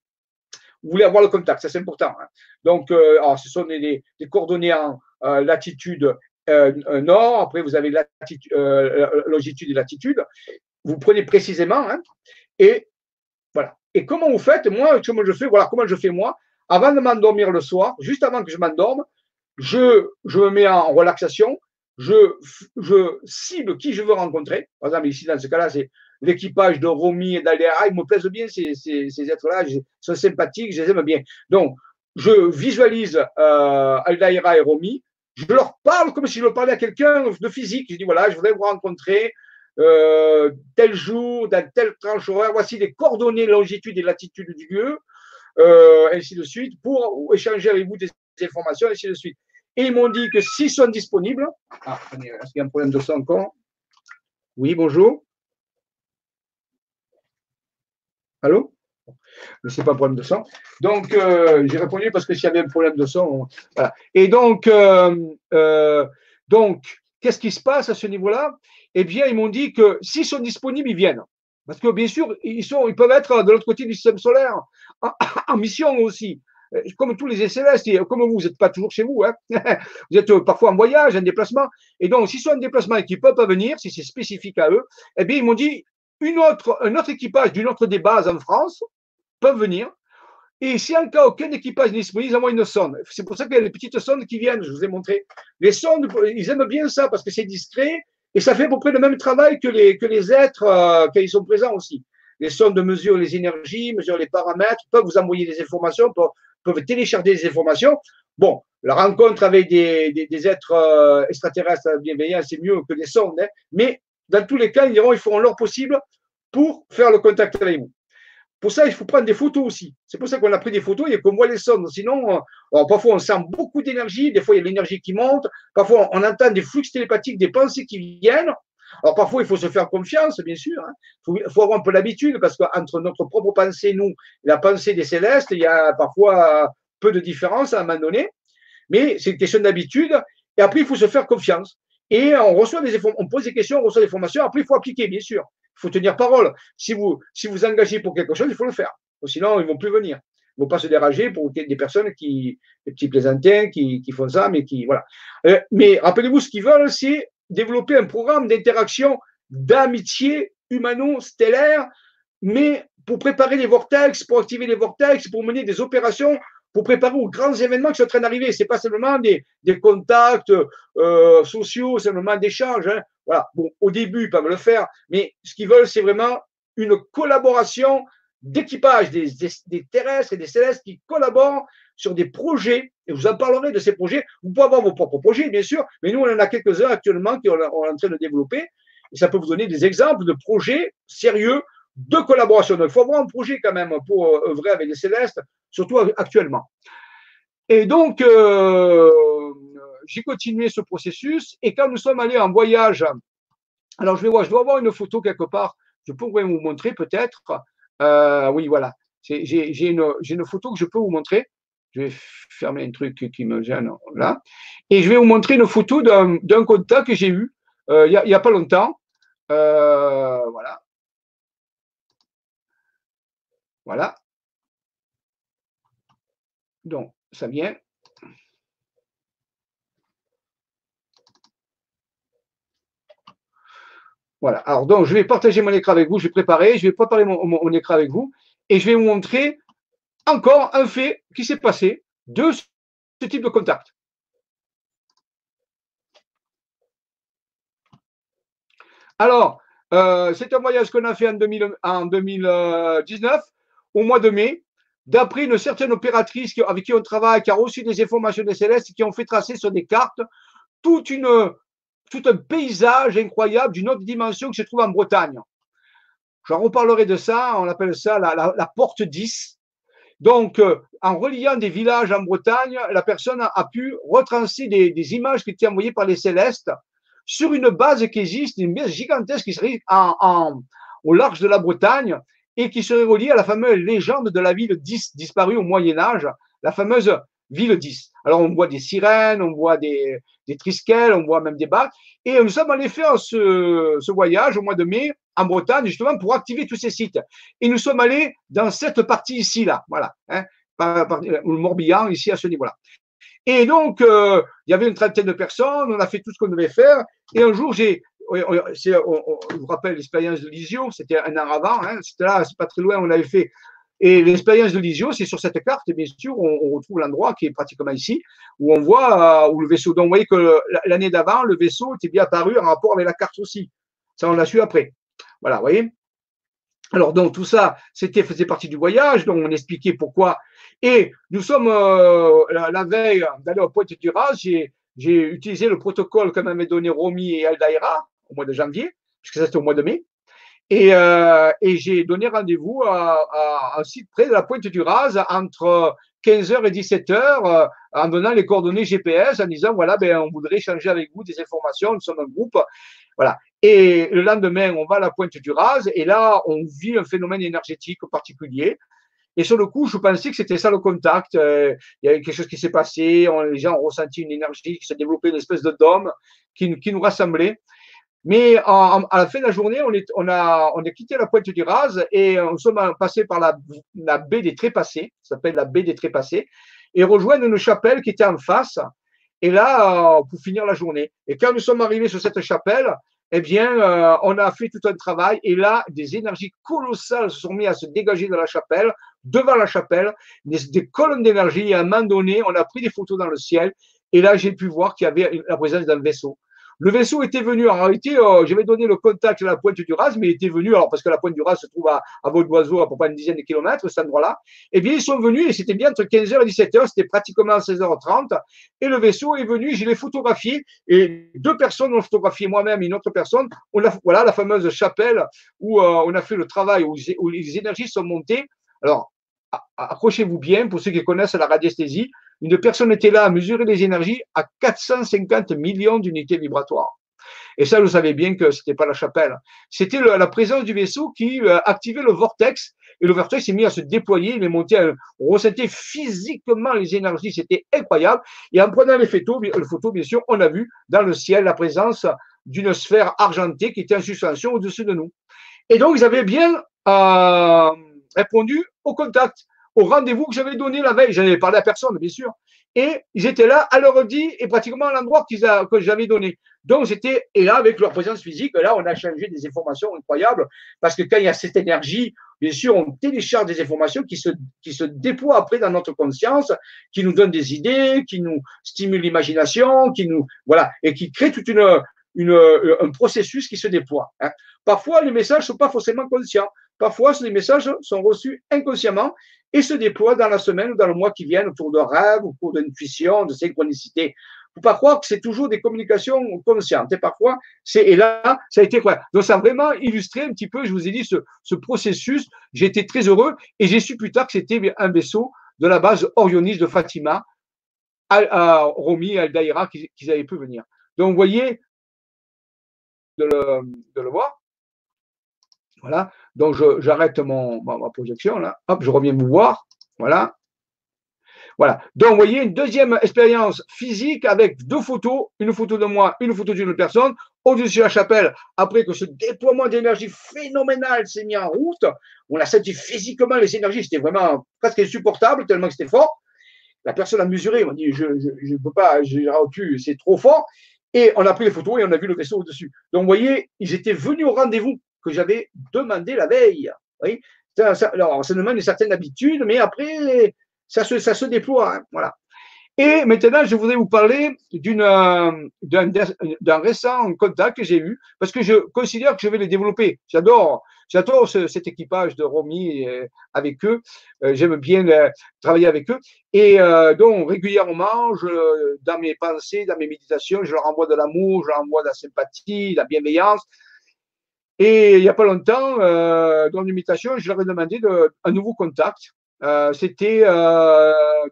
Vous voulez avoir le contact, ça c'est important. Hein. Donc, euh, alors, ce sont des, coordonnées en euh, latitude euh, nord, après vous avez longitude et latitude. Vous prenez précisément, hein, et voilà. Et comment vous faites? Moi, comment je fais? Voilà comment je fais moi? Avant de m'endormir le soir, juste avant que je m'endorme, je, me mets en relaxation, je, cible qui je veux rencontrer. Par exemple, ici, dans ce cas-là, c'est l'équipage de Romy et d'Aléa. Ils me plaisent bien, ces, ces, êtres-là. Ils sont sympathiques, je les aime bien. Donc, je visualise euh, et Romy. Je leur parle comme si je parlais à quelqu'un de physique. Je dis voilà, je voudrais vous rencontrer euh, tel jour, dans telle tranche horaire. Voici les coordonnées, longitude et latitude du lieu, euh, ainsi de suite, pour échanger avec vous des informations, ainsi de suite. Et ils m'ont dit que s'ils sont disponibles. Ah, est-ce qu'il y a un problème de son encore? Oui, bonjour. Allô? Mais c'est pas problème de son. Donc, euh, j'ai répondu parce que s'il y avait un problème de son, voilà. Et donc, euh, euh, donc, qu'est-ce qui se passe à ce niveau-là? Eh bien, ils m'ont dit que s'ils sont disponibles, ils viennent. Parce que bien sûr, ils, sont, ils peuvent être de l'autre côté du système solaire, en, mission aussi. Comme tous les SLS, comme vous, vous n'êtes pas toujours chez vous, hein. vous êtes parfois en voyage, en déplacement. Et donc, s'ils sont en déplacement et qu'ils ne peuvent pas venir, si c'est spécifique à eux, eh bien, ils m'ont dit une autre, un autre équipage d'une autre des bases en France peuvent venir. Et si en cas aucun équipage n'est disponible, ils envoient une sonde. C'est pour ça qu'il y a les petites sondes qui viennent, je vous ai montré. Les sondes, ils aiment bien ça parce que c'est discret et ça fait à peu près le même travail que les, que les êtres euh, quand ils sont présents aussi. Les sondes mesurent les énergies, mesurent les paramètres, peuvent vous envoyer des informations, peuvent, télécharger des informations. Bon, la rencontre avec des, des, êtres euh, extraterrestres bienveillants, c'est mieux que les sondes, hein. mais dans tous les cas, ils diront, ils feront leur possible pour faire le contact avec vous. Pour ça, il faut prendre des photos aussi. C'est pour ça qu'on a pris des photos et qu'on voit les sondes. Sinon, euh, parfois, on sent beaucoup d'énergie. Des fois, il y a l'énergie qui monte. Parfois, on entend des flux télépathiques, des pensées qui viennent. Alors, parfois, il faut se faire confiance, bien sûr. Hein. Il faut, avoir un peu l'habitude parce qu'entre notre propre pensée, nous, et la pensée des célestes, il y a parfois peu de différence à un moment donné. Mais c'est une question d'habitude. Et après, il faut se faire confiance. Et on reçoit des on pose des questions, on reçoit des formations. Après, il faut appliquer, bien sûr. Il faut tenir parole. Si vous, si vous engagez pour quelque chose, il faut le faire. Sinon, ils vont plus venir. Ils ne vont pas se déranger pour des personnes qui, des petits plaisantins qui, qui font ça, mais qui, voilà. Euh, mais rappelez-vous, ce qu'ils veulent, c'est développer un programme d'interaction, d'amitié humano-stellaire, mais pour préparer les vortex, pour activer les vortex, pour mener des opérations pour préparer aux grands événements qui sont en train d'arriver. Ce n'est pas seulement des, contacts euh, sociaux, c'est seulement d'échanges. Hein. Voilà. Bon, au début, ils peuvent le faire, mais ce qu'ils veulent, c'est vraiment une collaboration d'équipage des, terrestres et des célestes qui collaborent sur des projets, et vous en parlerez de ces projets. Vous pouvez avoir vos propres projets, bien sûr, mais nous, on en a quelques-uns actuellement qui sont en train de développer, et ça peut vous donner des exemples de projets sérieux de collaboration. Donc, il faut avoir un projet quand même pour euh, œuvrer avec les célestes, surtout actuellement. Et donc, euh, j'ai continué ce processus. Et quand nous sommes allés en voyage, alors je vais voir, je dois avoir une photo quelque part. Je pourrais vous montrer peut-être. Euh, oui, voilà. J'ai une, photo que je peux vous montrer. Je vais fermer un truc qui me gêne là. Et je vais vous montrer une photo d'un contact que j'ai eu il n'y a, a, pas longtemps. voilà. Voilà. Donc, ça vient. Voilà. Alors, donc, je vais partager mon écran avec vous. Je vais préparer, je vais préparer mon, écran avec vous et je vais vous montrer encore un fait qui s'est passé de ce type de contact. Alors, euh, c'est un voyage qu'on a fait en, en 2019 au mois de mai, d'après une certaine opératrice avec qui on travaille, qui a reçu des informations des célestes, qui ont fait tracer sur des cartes toute une, tout un paysage incroyable d'une autre dimension qui se trouve en Bretagne. J'en reparlerai de ça, on appelle ça la, porte 10. Donc, euh, en reliant des villages en Bretagne, la personne a, pu retracer des, images qui étaient envoyées par les célestes sur une base qui existe, une base gigantesque qui serait au large de la Bretagne et qui serait relié à la fameuse légende de la ville 10 disparue au Moyen Âge, la fameuse ville 10. Alors on voit des sirènes, on voit des, des trisquelles, on voit même des bacs. Et nous sommes allés faire ce, voyage au mois de mai en Bretagne, justement pour activer tous ces sites. Et nous sommes allés dans cette partie ici, là, voilà, hein, le Morbihan, ici à ce niveau-là. Et donc, euh, il y avait une trentaine de personnes, on a fait tout ce qu'on devait faire. Et un jour, j'ai je vous rappelle l'expérience de Lisio, c'était un an avant, hein, c'était là, c'est pas très loin, on l'avait fait. Et l'expérience de Lisio, c'est sur cette carte, bien sûr, on, retrouve l'endroit qui est pratiquement ici, où on voit euh, où le vaisseau. Donc, vous voyez que l'année d'avant, le vaisseau était bien apparu en rapport avec la carte aussi. Ça, on l'a su après. Voilà, vous voyez. Alors, donc, tout ça, c'était faisait partie du voyage, donc on expliquait pourquoi. Et nous sommes euh, la, veille d'aller au Pointe du Raz, j'ai utilisé le protocole que m'avaient donné Romy et Aldaïra au mois de janvier, puisque c'était au mois de mai. Et, euh, et j'ai donné rendez-vous à, à, un site près de la Pointe du Raz entre 15h et 17h euh, en donnant les coordonnées GPS en disant voilà, ben, on voudrait échanger avec vous des informations, nous sommes un groupe. Voilà. Et le lendemain, on va à la Pointe du Raz et là, on vit un phénomène énergétique particulier. Et sur le coup, je pensais que c'était ça le contact. Euh, il y avait quelque chose qui s'est passé. les gens ont ressenti une énergie qui s'est développée, une espèce de dôme qui, qui nous rassemblait. Mais à la fin de la journée, on, est, a, quitté la pointe du Raz et on sommes passés par la, la baie des Trépassés, ça s'appelle la baie des Trépassés, et rejoindre une chapelle qui était en face. Et là, euh, pour finir la journée. Et quand nous sommes arrivés sur cette chapelle, eh bien, euh, on a fait tout un travail et là, des énergies colossales se sont mises à se dégager de la chapelle, devant la chapelle, des, des colonnes d'énergie. Et à un moment donné, on a pris des photos dans le ciel et là, j'ai pu voir qu'il y avait la présence d'un vaisseau. Le vaisseau était venu, en réalité, euh, j'avais donné le contact à la pointe du Raz, mais il était venu, alors parce que la pointe du Raz se trouve à, à d'oiseau à peu près une dizaine de kilomètres, cet endroit-là. Eh bien, ils sont venus et c'était bien entre 15h et 17h, c'était pratiquement 16h30. Et le vaisseau est venu, je l'ai photographié et deux personnes ont photographié moi-même et une autre personne. Voilà la fameuse chapelle où euh, on a fait le travail, où les énergies sont montées. Alors, accrochez-vous bien pour ceux qui connaissent la radiesthésie une personne était là à mesurer les énergies à 450 millions d'unités vibratoires. Et ça, vous savez bien que c'était pas la chapelle. C'était la présence du vaisseau qui euh, activait le vortex. Et le vortex s'est mis à se déployer, il est monté, on ressentait physiquement les énergies, c'était incroyable. Et en prenant les photos, les photos, bien sûr, on a vu dans le ciel la présence d'une sphère argentée qui était en suspension au-dessus de nous. Et donc, ils avaient bien euh, répondu au contact au rendez-vous que j'avais donné la veille. J'en avais parlé à personne, bien sûr. Et ils étaient là à l'heure dit et pratiquement à l'endroit que j'avais donné. Donc, c'était, et là, avec leur présence physique, là, on a changé des informations incroyables parce que quand il y a cette énergie, bien sûr, on télécharge des informations qui se, qui se déploient après dans notre conscience, qui nous donnent des idées, qui nous stimulent l'imagination, qui nous, voilà, et qui créent toute une, une, un processus qui se déploie. Hein. Parfois, les messages ne sont pas forcément conscients. Parfois, les messages sont reçus inconsciemment et se déploient dans la semaine ou dans le mois qui vient autour de rêves, autour d'intuition, de synchronicité. Faut pas croire que c'est toujours des communications conscientes. Et parfois, c'est, et là, ça a été quoi? Donc, ça a vraiment illustré un petit peu, je vous ai dit, ce, ce processus. Été très heureux et j'ai su plus tard que c'était un vaisseau de la base orioniste de Fatima, à, et Al-Daïra qu'ils avaient pu venir. Donc, vous voyez, de le, de le voir. Voilà. Donc, j'arrête mon, ma, projection là. Hop, je reviens vous voir. Voilà. Voilà. Donc, vous voyez, une deuxième expérience physique avec deux photos, une photo de moi, une photo d'une autre personne, au-dessus de la chapelle, après que ce déploiement d'énergie phénoménal s'est mis en route, on a senti physiquement les énergies, c'était vraiment presque insupportable, tellement que c'était fort. La personne a mesuré, on dit, je ne peux pas, j'ai pu, c'est trop fort. Et on a pris les photos et on a vu le vaisseau au-dessus. Donc, vous voyez, ils étaient venus au rendez-vous que j'avais demandé la veille. Oui ça, alors, ça demande une certaine habitude, mais après, ça se, ça déploie. Hein, voilà. Et maintenant, je voudrais vous parler euh, d'un, récent contact que j'ai eu, parce que je considère que je vais les développer. J'adore, j'adore cet équipage de Romy euh, avec eux. Euh, j'aime bien travailler avec eux. Et donc, régulièrement, dans mes pensées, dans mes méditations, je leur envoie de l'amour, je leur envoie de la sympathie, de la bienveillance. Et il n'y a pas longtemps, dans l'imitation, je leur ai demandé de, un nouveau contact. C'était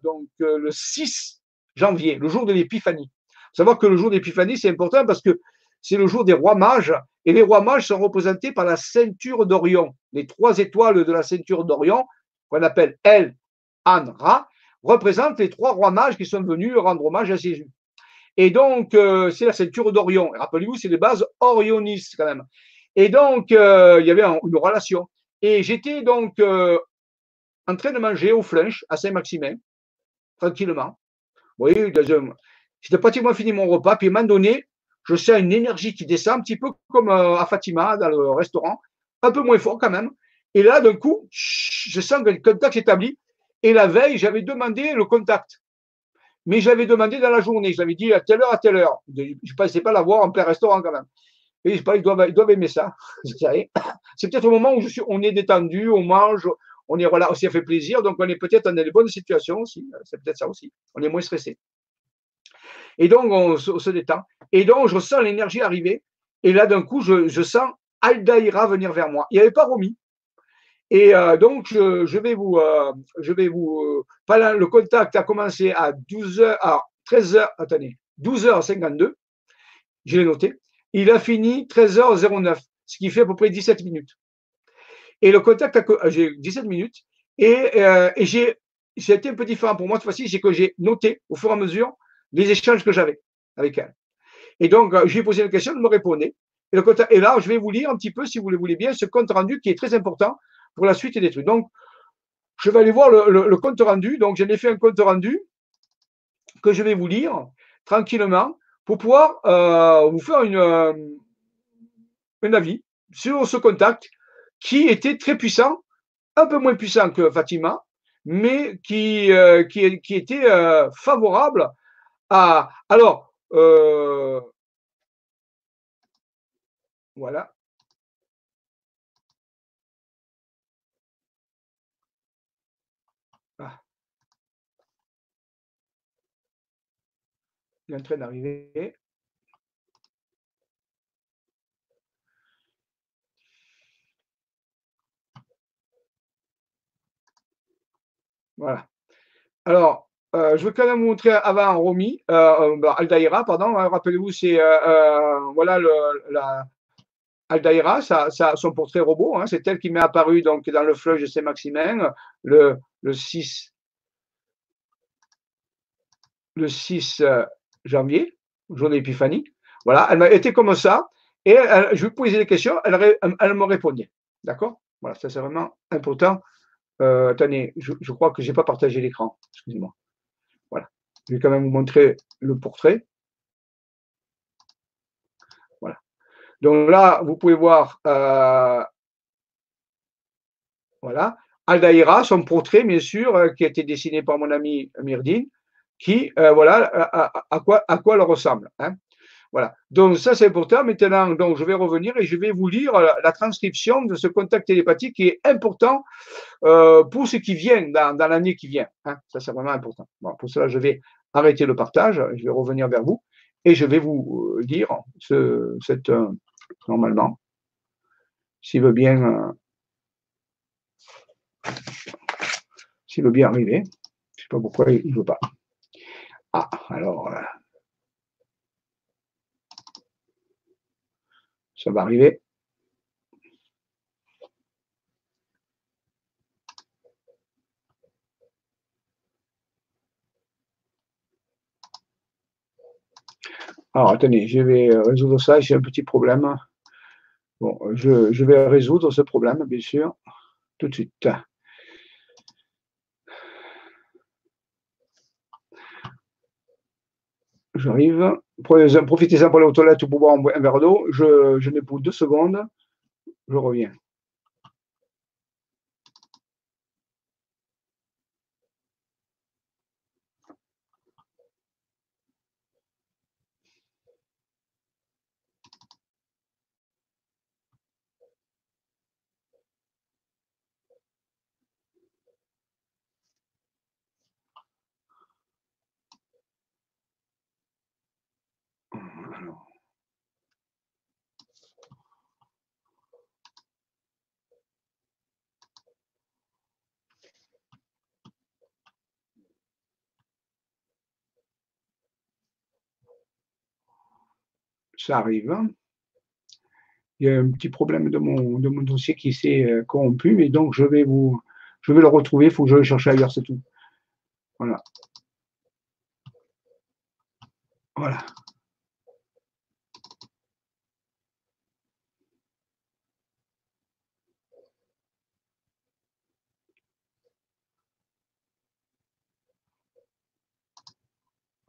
donc le 6 janvier, le jour de l'épiphanie. Savoir que le jour d'épiphanie, c'est important parce que c'est le jour des rois mages, et les rois mages sont représentés par la ceinture d'Orion. Les trois étoiles de la ceinture d'Orion, qu'on appelle El, An, Ra, représentent les trois rois mages qui sont venus rendre hommage à Jésus. Et donc, euh, c'est la ceinture d'Orion. Rappelez-vous, c'est les bases orionistes quand même. Et donc, euh, il y avait une relation. Et j'étais donc euh, en train de manger au flunch à Saint-Maximin, tranquillement. Oui, j'étais pratiquement fini mon repas, puis à un moment donné, je sens une énergie qui descend, un petit peu comme euh, à Fatima, dans le restaurant, un peu moins fort quand même. Et là, d'un coup, je sens que le contact s'établit. Et la veille, j'avais demandé le contact. Mais j'avais demandé dans la journée. Je l'avais dit à telle heure, à telle heure. Je ne pensais pas l'avoir en plein restaurant quand même. Je ils doivent, aimer ça. C'est peut-être au moment où je on est détendu, on mange, on est voilà, aussi fait plaisir, donc on est peut-être dans des bonnes situations aussi, c'est peut-être ça aussi, on est moins stressé. Et donc on, se détend. Et donc je sens l'énergie arriver, et là d'un coup je, sens Aldaïra venir vers moi. Il n'y avait pas Romy. Et euh, donc, je, vais vous, euh, je vais vous, le contact a commencé à 12h, à 13h, attendez, 12h52. Je l'ai noté. Il a fini 13h09, ce qui fait à peu près 17 minutes. Et le contact, j'ai 17 minutes. Et, et j'ai, été un peu différent pour moi cette fois-ci, c'est que j'ai noté au fur et à mesure les échanges que j'avais avec elle. Et donc, je lui ai posé une question, elle me répondait. Et, le, et là, je vais vous lire un petit peu, si vous le voulez bien, ce compte rendu qui est très important pour la suite des trucs. Donc, je vais aller voir le, compte rendu. Donc, j'en ai fait un compte rendu que je vais vous lire tranquillement pour pouvoir euh, vous faire une, euh, un avis sur ce contact qui était très puissant, un peu moins puissant que Fatima, mais qui, euh, qui, qui, était favorable à. Alors, voilà. Il est en train d'arriver. Voilà. Alors, euh, je veux quand même vous montrer avant Romy, euh, euh Aldaïra, pardon. Hein, rappelez-vous, c'est euh, voilà le, son portrait robot. Hein, c'est elle qui m'est apparue donc dans le fleuve de Saint-Maximin le, le 6 le 6 janvier, jour d'épiphanie. Voilà, elle m'a été comme ça. Et je lui posais des questions, elle, elle me répondait. D'accord? Voilà, ça c'est vraiment important. Euh, attendez, je, crois que je n'ai pas partagé l'écran. Excusez-moi. Voilà. Je vais quand même vous montrer le portrait. Voilà. Donc là, vous pouvez voir. Euh, voilà. Aldaïra, son portrait, bien sûr, euh, qui a été dessiné par mon ami Myrdine qui, euh, voilà, à, quoi, elle ressemble. Hein. Voilà. Donc ça c'est important. Maintenant, donc je vais revenir et je vais vous lire la, transcription de ce contact télépathique qui est important euh, pour ce qui vient dans, l'année qui vient. Hein. Ça c'est vraiment important. Bon, pour cela, je vais arrêter le partage. Je vais revenir vers vous et je vais vous euh, lire ce, cette normalement, s'il veut bien, s'il veut bien arriver. Je sais pas pourquoi il ne veut pas. Ah, alors, euh, ça va arriver. Alors, attendez, je vais résoudre ça. J'ai un petit problème. Bon, je, vais résoudre ce problème, bien sûr, tout de suite. J'arrive. Profitez-en pour aller aux toilettes ou pour boire un verre d'eau. Je, je pour deux secondes. Je reviens. Ça arrive. Il y a un petit problème de mon, de mon dossier qui s'est euh, corrompu, mais donc je vais vous, je vais le retrouver. Il faut que je le cherche ailleurs, c'est tout. Voilà. Voilà.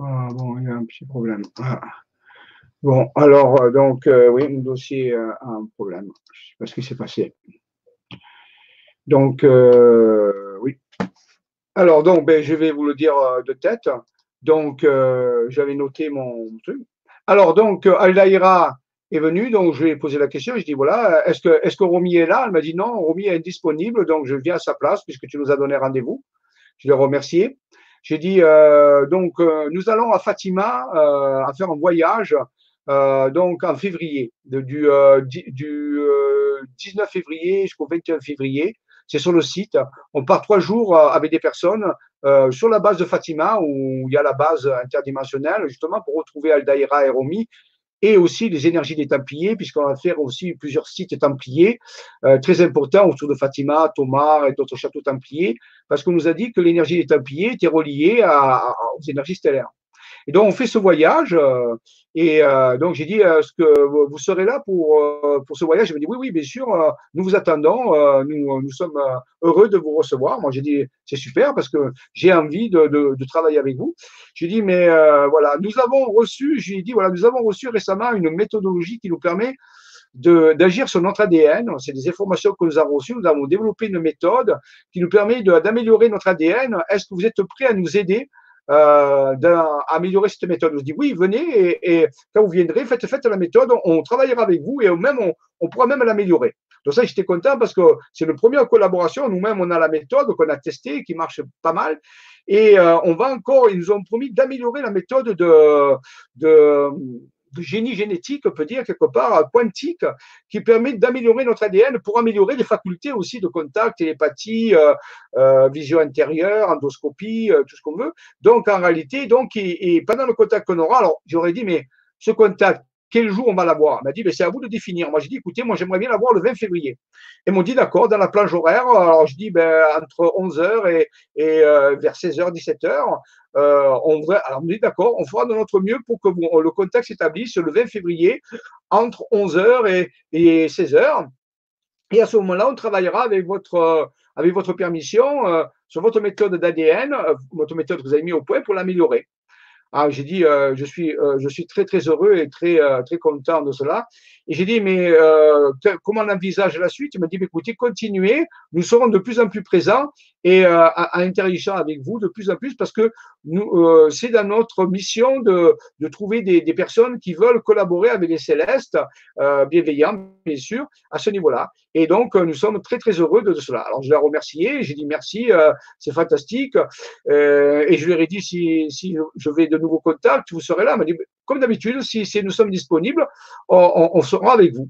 Ah bon, il y a un petit problème. Ah. Bon, alors, euh, donc, euh, oui, mon dossier a un problème. Je ne sais pas ce qui s'est passé. Donc, euh, oui. Alors, donc, ben, je vais vous le dire de tête. Donc, j'avais noté mon truc. Alors, donc, Aldaïra est venue, donc je lui ai posé la question. Je dis voilà, est-ce que, est-ce que Romy est là? Elle m'a dit non, Romy est indisponible, donc je viens à sa place puisque tu nous as donné rendez-vous. Je l'ai remercié. J'ai dit donc, nous allons à Fatima à faire un voyage donc en février, du, du 19 février jusqu'au 21 février. C'est sur le site. On part trois jours avec des personnes sur la base de Fatima, où il y a la base interdimensionnelle, justement pour retrouver Aldaïra et Romi, et aussi les énergies des Templiers, puisqu'on va faire aussi plusieurs sites Templiers euh, très importants autour de Fatima, Thomas et d'autres châteaux Templiers, parce qu'on nous a dit que l'énergie des Templiers était reliée aux énergies stellaires. Et donc, on fait ce voyage. Euh, et euh, donc, j'ai dit, est-ce que vous serez là pour, euh, pour ce voyage? Il m'a dit, oui, oui, bien sûr, nous vous attendons. nous, nous sommes heureux de vous recevoir. Moi, j'ai dit, c'est super parce que j'ai envie de, de, de, travailler avec vous. J'ai dit, mais voilà, nous avons reçu, j'ai dit, voilà, nous avons reçu récemment une méthodologie qui nous permet d'agir sur notre ADN. C'est des informations que nous avons reçues. Nous avons développé une méthode qui nous permet d'améliorer notre ADN. Est-ce que vous êtes prêts à nous aider euh, d'améliorer cette méthode. Je dis oui, venez et, quand vous viendrez, faites, faites la méthode, on, travaillera avec vous et même on, on pourra même l'améliorer. Donc ça, j'étais content parce que c'est le premier collaboration. Nous-mêmes, on a la méthode qu'on a testée, qui marche pas mal. Et euh, on va encore, ils nous ont promis d'améliorer la méthode de, de de génie génétique, on peut dire quelque part quantique, qui permet d'améliorer notre ADN pour améliorer les facultés aussi de contact, télépathie, euh, euh, vision intérieure, endoscopie, euh, tout ce qu'on veut. Donc en réalité, donc et, pendant le contact qu'on aura, alors j'aurais dit mais ce contact quel jour on va l'avoir Elle m'a dit, ben, c'est à vous de définir. Moi, j'ai dit, écoutez, moi, j'aimerais bien l'avoir le 20 février. Et m'ont dit, d'accord, dans la plage horaire, alors je dis, ben, entre 11h et, et vers 16h, 17h, euh, on alors on dit d'accord, on fera de notre mieux pour que le contact s'établisse le 20 février entre 11h et, 16h. Et à ce moment-là, on travaillera avec votre, permission euh, sur votre méthode d'ADN, euh, votre méthode que vous avez mis au point pour l'améliorer. Ah, j'ai dit, je, suis, je suis très, très heureux et très, très content de cela. Et j'ai dit, mais comment on envisage la suite? Il m'a dit, écoutez, continuez, nous serons de plus en plus présents et euh, à interagir avec vous de plus en plus parce que euh, c'est dans notre mission de, de trouver des, des, personnes qui veulent collaborer avec les célestes, euh, bienveillants bien sûr, à ce niveau-là. Et donc, nous sommes très très heureux de, cela. Alors, je l'ai remercié, j'ai dit merci, c'est fantastique. et je lui ai dit si, si je vais de nouveaux contacts, vous serez là. Il m'a dit comme d'habitude, si, nous sommes disponibles, on, on, on sera avec vous.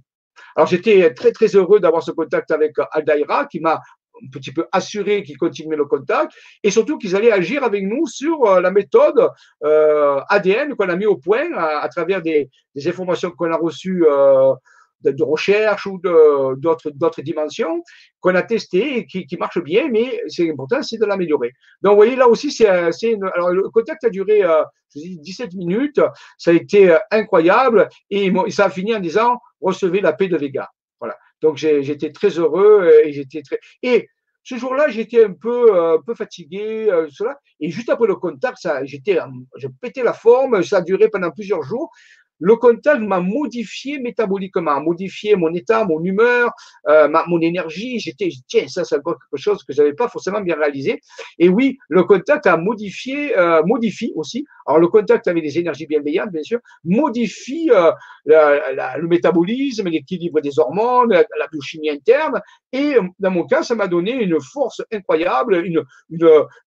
Alors j'étais très très heureux d'avoir ce contact avec Aldaïra qui m'a un petit peu assuré qu'ils continuaient le contact et surtout qu'ils allaient agir avec nous sur euh, la méthode euh, ADN qu'on a mis au point à, travers des, informations qu'on a reçues euh, de, recherche ou d'autres dimensions qu'on a testées et qui, qui marchent bien, mais c'est important, c'est de l'améliorer. Donc, vous voyez, là aussi, c'est alors le contact a duré euh, 17 minutes, ça a été incroyable et ça a fini en disant recevez la paix de Vega. Voilà. Donc j'étais très heureux euh, et j'étais très et ce jour-là, j'étais un peu, euh, un peu fatigué, euh, cela. Et juste après le contact, ça, j'étais, je pétais la forme. Ça a duré pendant plusieurs jours le contact m'a modifié métaboliquement, modifié mon état, mon humeur, euh, ma, mon énergie. J'étais, tiens, ça, c'est quelque chose que j'avais pas forcément bien réalisé. Et oui, le contact a modifié, euh, modifie aussi. Alors, le contact avec des énergies bienveillantes, bien sûr, modifie euh, le métabolisme, l'équilibre des hormones, la, biochimie interne. Et dans mon cas, ça m'a donné une force incroyable, une,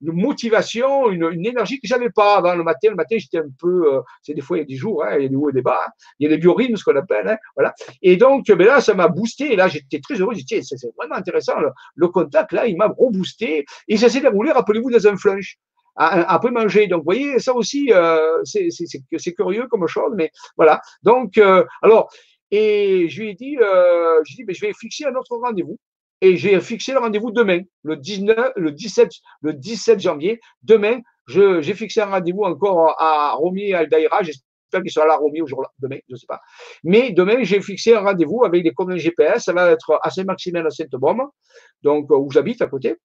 motivation, une, énergie que j'avais pas avant le matin. Le matin, j'étais un peu, euh, c'est des fois, il y a des jours, hein, il y a des hauts et des bas. Hein. Il y a les biorhythmes, ce qu'on appelle, hein, voilà. Et donc, ben là, ça m'a boosté. Et là, j'étais très heureux. J'ai dit, c'est vraiment intéressant. Le, contact, là, il m'a reboosté. Et ça s'est déroulé, rappelez-vous, dans un flunch après manger. Donc, vous voyez, ça aussi, euh, c'est curieux comme chose, mais voilà. Donc, euh, alors, et je lui ai dit, euh, je dit, mais je vais fixer un autre rendez-vous. Et j'ai fixé le rendez-vous demain, le 19, le 17, le 17 janvier. Demain, j'ai fixé un rendez-vous encore à Romy et Aldaïra. J'espère qu'il sera là, Romy, aujourd'hui, demain, je ne sais pas. Mais demain, j'ai fixé un rendez-vous avec des communes GPS. Ça va être à Saint-Maximin, à Sainte-Baume, donc où j'habite à côté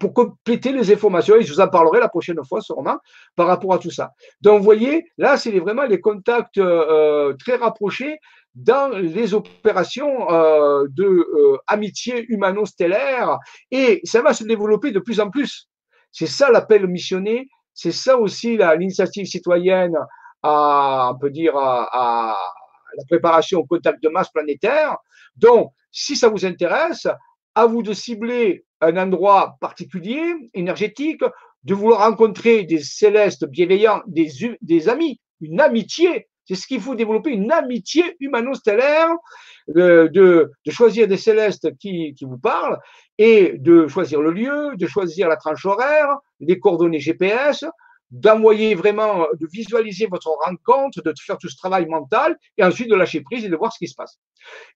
pour compléter les informations, et je vous en parlerai la prochaine fois sûrement par rapport à tout ça. Donc, vous voyez, là, c'est vraiment les contacts euh, très rapprochés dans les opérations euh, de euh, amitié humano-stellaire, et ça va se développer de plus en plus. C'est ça l'appel missionné, c'est ça aussi l'initiative citoyenne à, on peut dire, à la préparation au contact de masse planétaire. Donc, si ça vous intéresse, à vous de cibler un endroit particulier, énergétique, de vouloir rencontrer des célestes bienveillants, des, amis, une amitié. C'est ce qu'il faut développer, une amitié humano-stellaire, de, de, choisir des célestes qui, qui vous parlent et de choisir le lieu, de choisir la tranche horaire, les coordonnées GPS, d'envoyer vraiment, de visualiser votre rencontre, de faire tout ce travail mental et ensuite de lâcher prise et de voir ce qui se passe.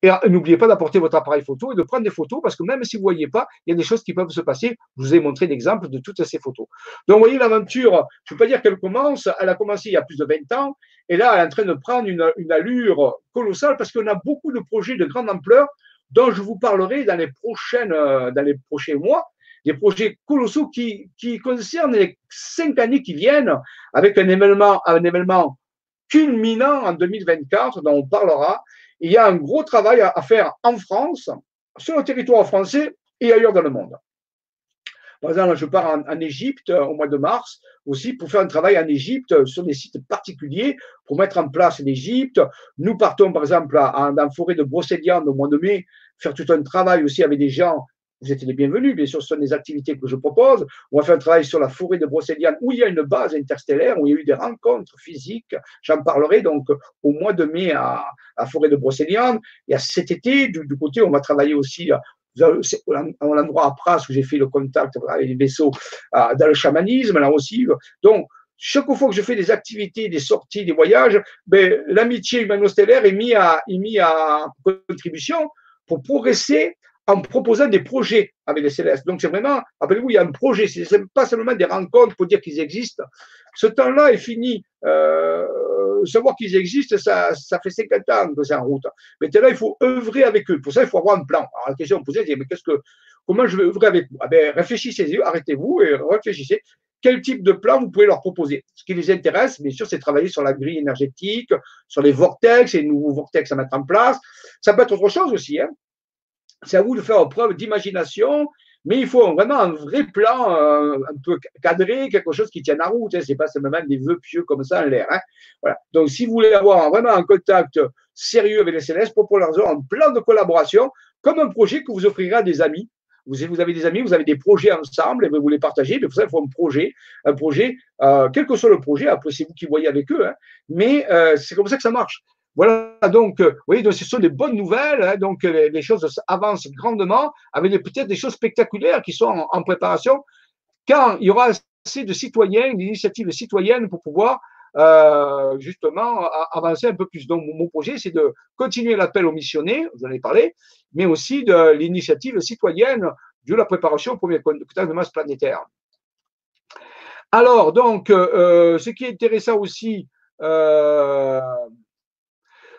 Et euh, n'oubliez pas d'apporter votre appareil photo et de prendre des photos parce que même si vous ne voyez pas, il y a des choses qui peuvent se passer. Je vous ai montré l'exemple de toutes ces photos. Donc, vous voyez, l'aventure, je ne peux pas dire qu'elle commence, elle a commencé il y a plus de 20 ans et là, elle est en train de prendre une, allure colossale parce qu'on a beaucoup de projets de grande ampleur dont je vous parlerai dans les euh, dans les prochains mois des projets colossaux qui, concernent les cinq années qui viennent, avec un événement, un événement culminant en 2024 dont on parlera. Il y a un gros travail à, faire en France, sur le territoire français et ailleurs dans le monde. Par exemple, je pars en, Égypte au mois de mars aussi pour faire un travail en Égypte sur des sites particuliers pour mettre en place l'Égypte. Nous partons par exemple dans la forêt de Brocéliande au mois de mai, faire tout un travail aussi avec des gens vous êtes les bienvenus. Bien sûr, ce sont des activités que je propose. On va faire un travail sur la forêt de Brocéliande où il y a une base interstellaire, où il y a eu des rencontres physiques. J'en parlerai donc au mois de mai à, la forêt de Brocéliande. Et cet été, du, côté, on va travailler aussi à l'endroit à Pras où j'ai fait le contact avec les vaisseaux dans le chamanisme, là aussi. Donc, chaque fois que je fais des activités, des sorties, des voyages, ben, l'amitié humano-stellaire est mise à, mis à contribution pour progresser en proposant des projets avec les célestes. Donc c'est vraiment, rappelez-vous, il y a un projet, ce n'est pas seulement des rencontres pour dire qu'ils existent. Ce temps-là est fini. Euh, savoir qu'ils existent, ça, ça fait 50 ans que c'est en route. Maintenant, il faut œuvrer avec eux. Pour ça, il faut avoir un plan. Alors la question posée, c'est mais qu'est-ce que, comment je vais œuvrer avec vous? Ah ben, Réfléchissez, arrêtez-vous et réfléchissez. Quel type de plan vous pouvez leur proposer? Ce qui les intéresse, bien sûr, c'est travailler sur la grille énergétique, sur les vortex, les nouveaux vortex à mettre en place. Ça peut être autre chose aussi. Hein c'est à vous de faire preuve d'imagination, mais il faut vraiment un vrai plan euh, un peu cadré, quelque chose qui tienne à route. Hein, c'est pas seulement des vœux pieux comme ça en l'air. Hein. Voilà. Donc, si vous voulez avoir vraiment un contact sérieux avec les CLS, proposez-leur un plan de collaboration, comme un projet que vous offrirez à des amis. Vous, vous avez des amis, vous avez des projets ensemble et vous les partagez, mais pour ça, il faut un projet, un projet, euh, quel que soit le projet, après c'est vous qui voyez avec eux, hein, mais euh, c'est comme ça que ça marche. Voilà, donc, euh, oui, donc ce sont des bonnes nouvelles. Hein, donc, les, choses avancent grandement avec peut-être des choses spectaculaires qui sont en, préparation. Quand il y aura assez de citoyens, d'initiatives citoyennes pour pouvoir euh, justement avancer un peu plus. Donc, mon, projet, c'est de continuer l'appel aux missionnaires, vous en avez parlé, mais aussi de l'initiative citoyenne de la préparation au premier contact de masse planétaire. Alors, donc, euh, ce qui est intéressant aussi,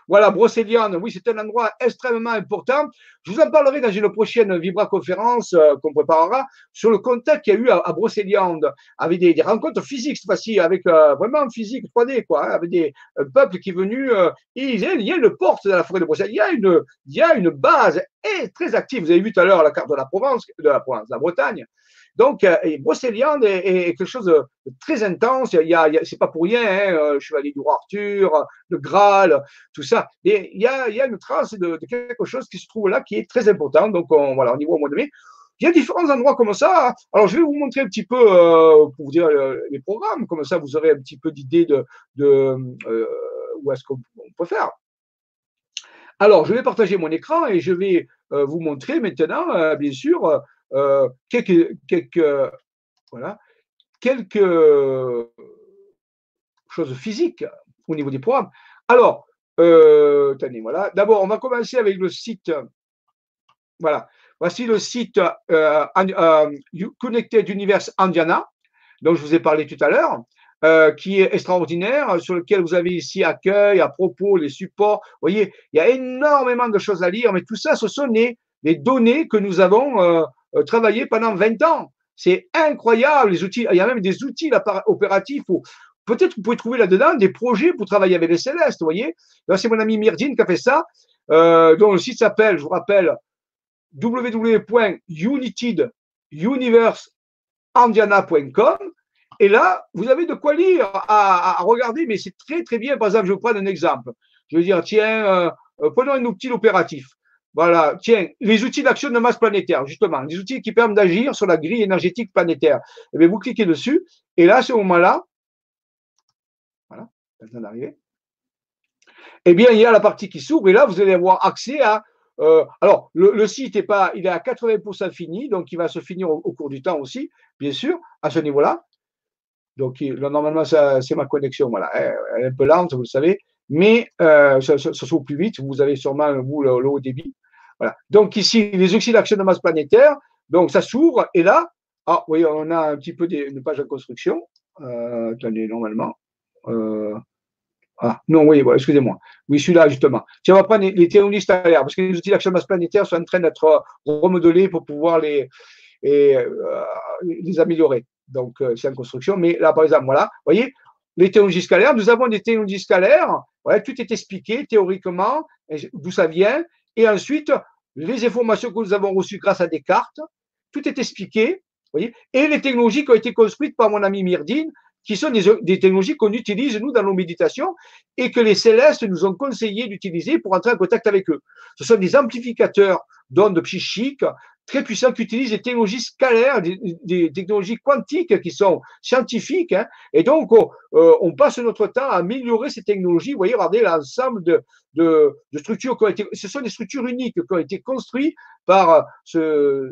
voilà, Brocéliande, oui, c'est un endroit extrêmement important. Je vous en parlerai dans une prochaine Vibra-conférence euh, qu'on préparera sur le contact qu'il y a eu à, à avec des, rencontres physiques cette fois-ci, avec euh, vraiment physique 3D, quoi, hein, avec des peuples qui est venu, euh, il, y a, il y a une porte dans la forêt de Brocéliande, il y a une, base très active. Vous avez vu tout à l'heure la carte de la Provence, de la Provence, de la Bretagne. Donc, euh, Brocéliande est, quelque chose de très intense. Il y a, c'est pas pour rien, hein, euh, Chevalier du Roi Arthur, le Graal, tout ça. Et il y a, il y a une trace de, quelque chose qui se trouve là qui est très important. Donc, on, voilà, au niveau au mois de mai. Il y a différents endroits comme ça. Alors, je vais vous montrer un petit peu, euh, pour vous dire les programmes, comme ça vous aurez un petit peu d'idée de où est-ce qu'on peut faire. Alors, je vais partager mon écran et je vais vous montrer maintenant, bien sûr, euh, quelques, voilà, quelques choses physiques au niveau des programmes. Alors, euh, tenez, voilà. D'abord, on va commencer avec le site. Voilà. Voici le site euh, Connected Universe Indiana, dont je vous ai parlé tout à l'heure. Qui est extraordinaire, sur lequel vous avez ici accueil, à propos, les supports. Vous voyez, il y a énormément de choses à lire, mais tout ça, ce sont les, données que nous avons euh, travaillé pendant 20 ans. C'est incroyable, les outils. Il y a même des outils opératifs peut-être vous pouvez trouver là-dedans des projets pour travailler avec les célestes, vous voyez. Là, c'est mon ami Myrdine qui a fait ça, euh, dont le site s'appelle, je vous rappelle, www.uniteduniverseindiana.com. Et là, vous avez de quoi lire, à, regarder, mais c'est très, très bien. Par exemple, je vous prendre un exemple. Je vais dire, tiens, euh, prenons un outil opératif. Voilà, tiens, les outils d'action de masse planétaire, justement, les outils qui permettent d'agir sur la grille énergétique planétaire. Eh bien, vous cliquez dessus, et là, à ce moment-là, voilà, d'arriver. eh bien, il y a la partie qui s'ouvre et là, vous allez avoir accès à. Euh, alors, le, site est pas, il est à 80% fini, donc il va se finir au, cours du temps aussi, bien sûr, à ce niveau-là. Donc, normalement, c'est ma connexion, voilà, elle est un peu lente, vous le savez, mais euh, ça, ça, s'ouvre plus vite. Vous avez sûrement le, haut débit. Voilà. Donc ici, les oxydes d'action de masse planétaire, donc ça s'ouvre et là, ah, oui, on a un petit peu des, une page de construction. Euh, attendez, normalement. Euh, ah, non, oui, excusez-moi. Oui, celui-là, justement. Tiens, on va prendre les, théories stellaires, parce que les outils d'action de masse planétaire sont en train d'être remodelés pour pouvoir les, et, euh, les améliorer. Donc, euh, c'est en construction. Mais là, par exemple, voilà, vous voyez, les théologies scalaires, nous avons des théologies scalaires, ouais, tout est expliqué théoriquement, d'où ça vient, et ensuite, les informations que nous avons reçues grâce à des cartes, tout est expliqué, et les technologies qui ont été construites par mon ami Myrdine, qui sont des, des technologies qu'on utilise, nous, dans nos méditations, et que les célestes nous ont conseillé d'utiliser pour entrer en contact avec eux. Ce sont des amplificateurs d'ondes psychiques très puissants qui utilisent des technologies scalaires, des, technologies quantiques qui sont scientifiques. Hein. et donc, euh, on, passe notre temps à améliorer ces technologies. Vous voyez, regardez l'ensemble de, de, structures qui ont été, ce sont des structures uniques qui ont été construites par ce,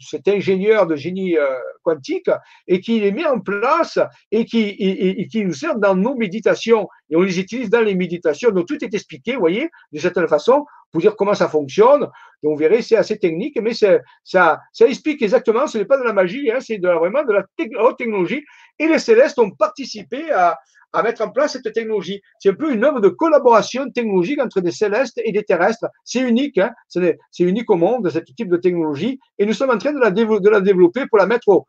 cet ingénieur de génie euh, quantique et qui les met en place et qui, qui nous sert dans nos méditations. Et on les utilise dans les méditations. Donc tout est expliqué, vous voyez, de certaine façon, pour dire comment ça fonctionne. Donc vous verrez, c'est assez technique, mais ça, ça explique exactement, ce n'est pas de la magie, hein, c'est vraiment de la haute technologie. Et les célestes ont participé à, mettre en place cette technologie. C'est un peu une œuvre de collaboration technologique entre des célestes et des terrestres. C'est unique, hein c'est unique au monde, ce type de technologie, et nous sommes en train de la, développer pour la mettre au,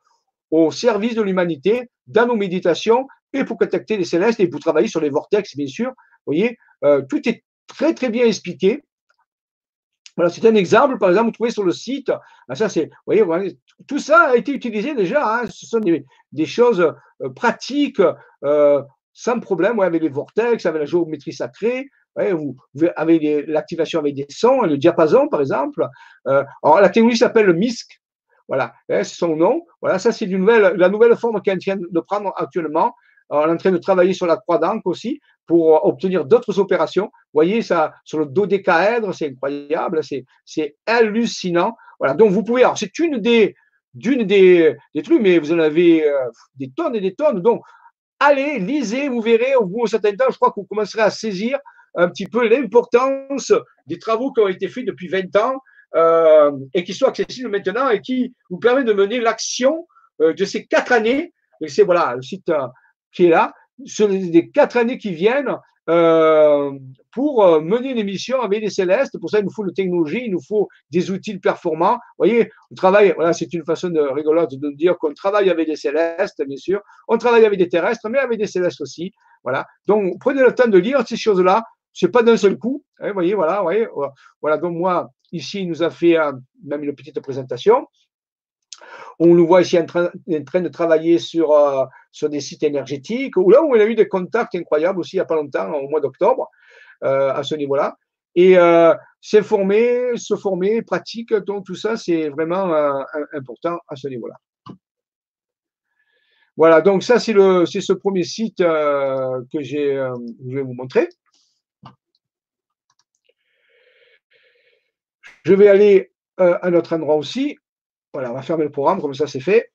au service de l'humanité dans nos méditations et pour contacter les célestes et pour travailler sur les vortex, bien sûr. Vous voyez, euh, tout est très, très bien expliqué. Voilà, c'est un exemple, par exemple, vous trouvez sur le site. Ah, ça, c'est, vous voyez, tout ça a été utilisé déjà. Hein, ce sont des, choses euh, pratiques. Euh, sans problème, avec les vortex, avec la géométrie sacrée, vous, avez l'activation avec des sons, le diapason par exemple. Euh, alors la technologie s'appelle le MISC, voilà, c'est son nom. Voilà, ça c'est la nouvelle forme qu'elle vient de prendre actuellement. On est en train de travailler sur la croix d'encre aussi pour obtenir d'autres opérations. Vous voyez ça sur le dodécaèdre, c'est incroyable, c'est hallucinant. Voilà, donc vous pouvez, c'est une des d'une des, des trucs, mais vous en avez euh, des tonnes et des tonnes. Donc, allez, lisez, vous verrez, au bout d'un certain temps, je crois que vous commencerez à saisir un petit peu l'importance des travaux qui ont été faits depuis 20 ans euh, et qui sont accessibles maintenant et qui vous permettent de mener l'action euh, de ces quatre années. Et c'est voilà le site euh, qui est là, sur les quatre années qui viennent, euh, pour euh, mener une mission avec les célestes. Pour ça, il nous faut de technologie, il nous faut des outils performants. Vous voyez, on travaille, voilà, c'est une façon rigolote de dire qu'on travaille avec des célestes, bien sûr. On travaille avec des terrestres, mais avec des célestes aussi. Voilà. Donc, prenez le temps de lire ces choses-là. C'est pas d'un seul coup. Hein, vous voyez, voilà, voyez, voilà. Donc, moi, ici, il nous a fait même une petite présentation. On nous voit ici en train, de travailler sur, euh, sur des sites énergétiques, ou là où on a eu des contacts incroyables aussi il n'y a pas longtemps, au mois d'octobre, euh, à ce niveau-là. Et euh, s'informer, se former, pratique, donc tout ça, c'est vraiment important à ce niveau-là. Voilà, donc ça, c'est ce premier site que je vais vous montrer. Je vais aller à un autre endroit aussi. Voilà, on va fermer le programme, comme ça c'est fait.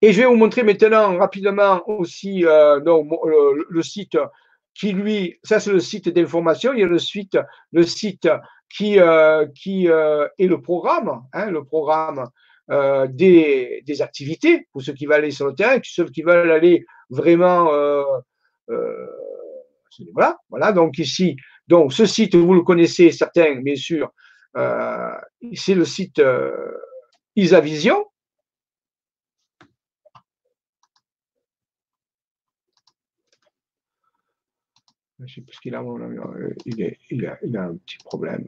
Et je vais vous montrer maintenant rapidement aussi euh, le, site qui, lui, ça c'est le site d'information. Il y a le site, le site qui, euh, qui euh, est le programme, hein, le programme des, des, activités pour ceux qui veulent aller sur le terrain, ceux qui veulent aller vraiment. voilà, voilà. Donc ici, donc ce site, vous le connaissez, certains, bien sûr, euh, c'est le site euh, Isavision. Je sais plus ce qu'il a, euh, a, il a un petit problème.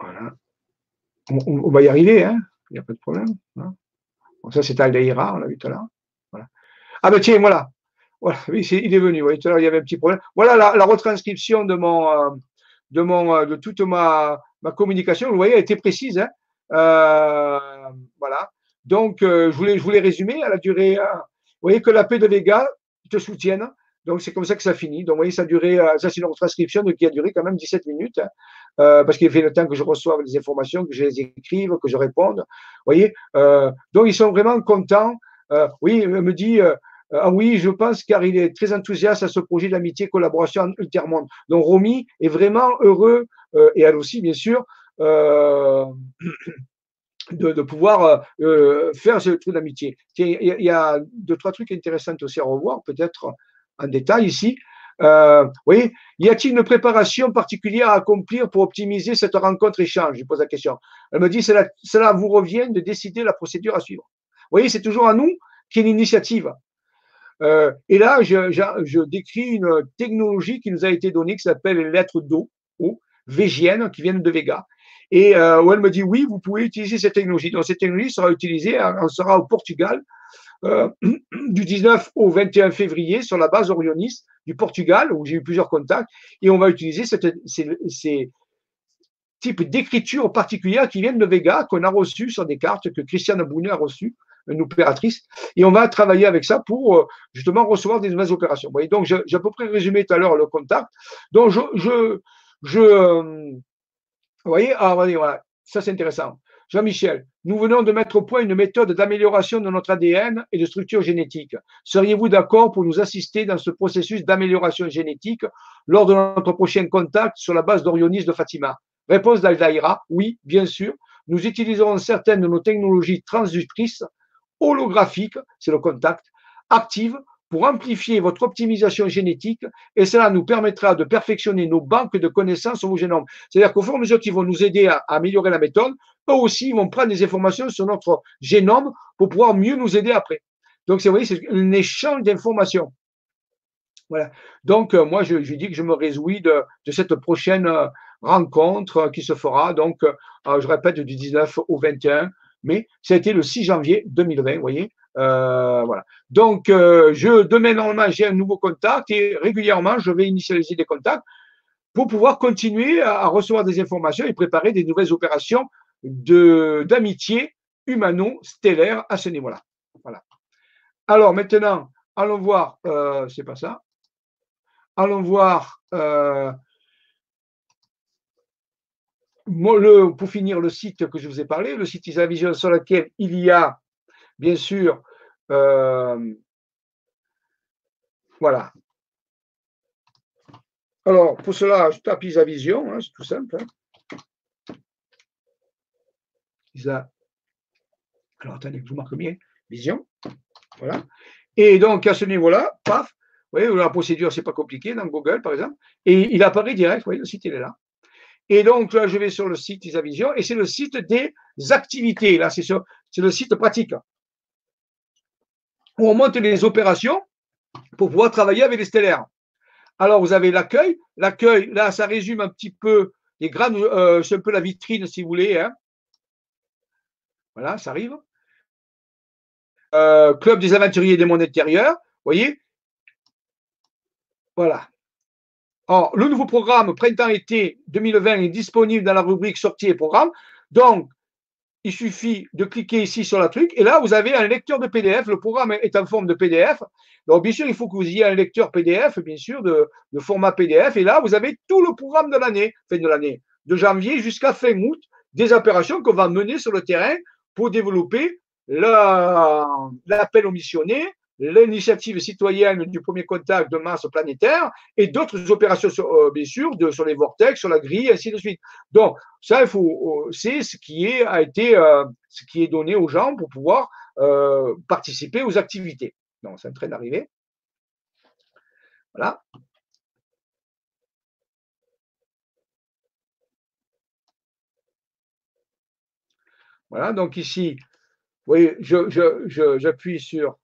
Voilà. On, va y arriver, hein il n'y a pas de problème. Hein ça, c'est Aldeira, on l'a vu tout à l'heure. Ah ben tiens, voilà. voilà. Il est venu. tout à l'heure, il y avait un petit problème. Voilà la, retranscription de mon, de mon, de toute ma, ma communication, vous voyez, a été précise. Hein. Euh, voilà. Donc, euh, je, voulais, résumer à la durée. vous voyez que la paix de Vega, te soutiennent. Donc, c'est comme ça que ça finit. Donc, vous voyez, ça a duré, euh, ça, c'est une retranscription qui a duré quand même 17 minutes, hein. parce qu'il fait le temps que je reçoive les informations, que je les écrive, que je réponde. Vous voyez, donc, ils sont vraiment contents. oui, me dit, ah oui, je pense, car il est très enthousiaste à ce projet d'amitié, collaboration intermonde. Donc, Romy est vraiment heureux, et elle aussi, bien sûr, de, de, pouvoir faire ce truc d'amitié. Il y a deux, trois trucs intéressants aussi à revoir, peut-être en détail ici. Euh, oui, y a-t-il une préparation particulière à accomplir pour optimiser cette rencontre-échange Je pose la question. Elle me dit cela, cela vous revient de décider la procédure à suivre. Vous voyez, c'est toujours à nous qui est l'initiative. Euh, et là, je, décris une technologie qui nous a été donnée qui s'appelle les lettres d'eau, végiennes, qui viennent de Vega. Et euh, elle me dit oui, vous pouvez utiliser cette technologie. Donc, cette technologie sera utilisée, on sera au Portugal euh, du 19 au 21 février sur la base Orionis du Portugal, où j'ai eu plusieurs contacts, et on va utiliser ces, types d'écriture particulières qui viennent de Vega, qu'on a reçues sur des cartes que Christiane Bounet a reçues, une opératrice, et on va travailler avec ça pour euh, justement recevoir des nouvelles opérations. Vous voyez, donc, j'ai à peu près résumé tout à l'heure le contact. Donc, je, je, euh, vous voyez, ah, voilà, ça c'est intéressant. Jean-Michel, nous venons de mettre au point une méthode d'amélioration de notre ADN et de structure génétique. Seriez-vous d'accord pour nous assister dans ce processus d'amélioration génétique lors de notre prochain contact sur la base d'Orionis de Fatima? Réponse d'Aldaïra, oui, bien sûr. Nous utiliserons certaines de nos technologies transductrices holographiques, c'est le contact, actives pour amplifier votre optimisation génétique et cela nous permettra de perfectionner nos banques de connaissances sur vos génomes. C'est-à-dire qu'au fur et à mesure qu'ils vont nous aider à, améliorer la méthode, eux aussi vont prendre des informations sur notre génome pour pouvoir mieux nous aider après. Donc, vous voyez, c'est un échange d'informations. Voilà. Donc, euh, moi, je, dis que je me réjouis de, cette prochaine euh, rencontre qui se fera, donc, euh, je répète, du 19 au 21 mais ça a été le 6 janvier 2020, vous voyez. Euh, voilà. Donc, euh, je, demain, normalement, j'ai un nouveau contact et régulièrement, je vais initialiser des contacts pour pouvoir continuer à, recevoir des informations et préparer des nouvelles opérations d'amitié humano-stellaire à ce niveau-là. Voilà. Alors, maintenant, allons voir, euh, c'est pas ça, allons voir euh, pour finir le site que je vous ai parlé, le site Isavision sur lequel il y a bien sûr, euh, voilà. Alors, pour cela, je tape Isavision, hein, c'est tout simple. Hein. Isa. Alors, attendez je vous marque bien. Vision. Voilà. Et donc, à ce niveau-là, paf, vous voyez, la procédure, c'est pas compliqué dans Google, par exemple. Et il apparaît direct, vous voyez, le site, il est là. Et donc, là, je vais sur le site Isavision et c'est le site des activités. Là, c'est le site pratique où on monte les opérations pour pouvoir travailler avec les stellaires. Alors, vous avez l'accueil. L'accueil, là, ça résume un petit peu les grandes, euh, c'est un peu la vitrine, si vous voulez. Hein. Voilà, ça arrive. Euh, Club des aventuriers des mondes intérieurs. Vous voyez Voilà. Le nouveau programme printemps-été 2020 est disponible dans la rubrique sortie et programme. Donc, il suffit de cliquer ici sur la truc et là, vous avez un lecteur de PDF. Le programme est en forme de PDF. Donc, bien sûr, il faut que vous ayez un lecteur PDF, bien sûr, de, format PDF. Et là, vous avez tout le programme de l'année, fin de l'année, de janvier jusqu'à fin août, des opérations qu'on va mener sur le terrain pour développer l'appel aux missionnaires, l'initiative citoyenne du premier contact de masse planétaire et d'autres opérations, euh, bien sûr, sur les vortex, sur la grille, ainsi de suite. Donc, ça, il faut, euh, c'est ce qui est, a été, euh, ce qui est donné aux gens pour pouvoir participer aux activités. Donc, c'est en train d'arriver. Voilà. Voilà, donc ici, vous voyez, j'appuie sur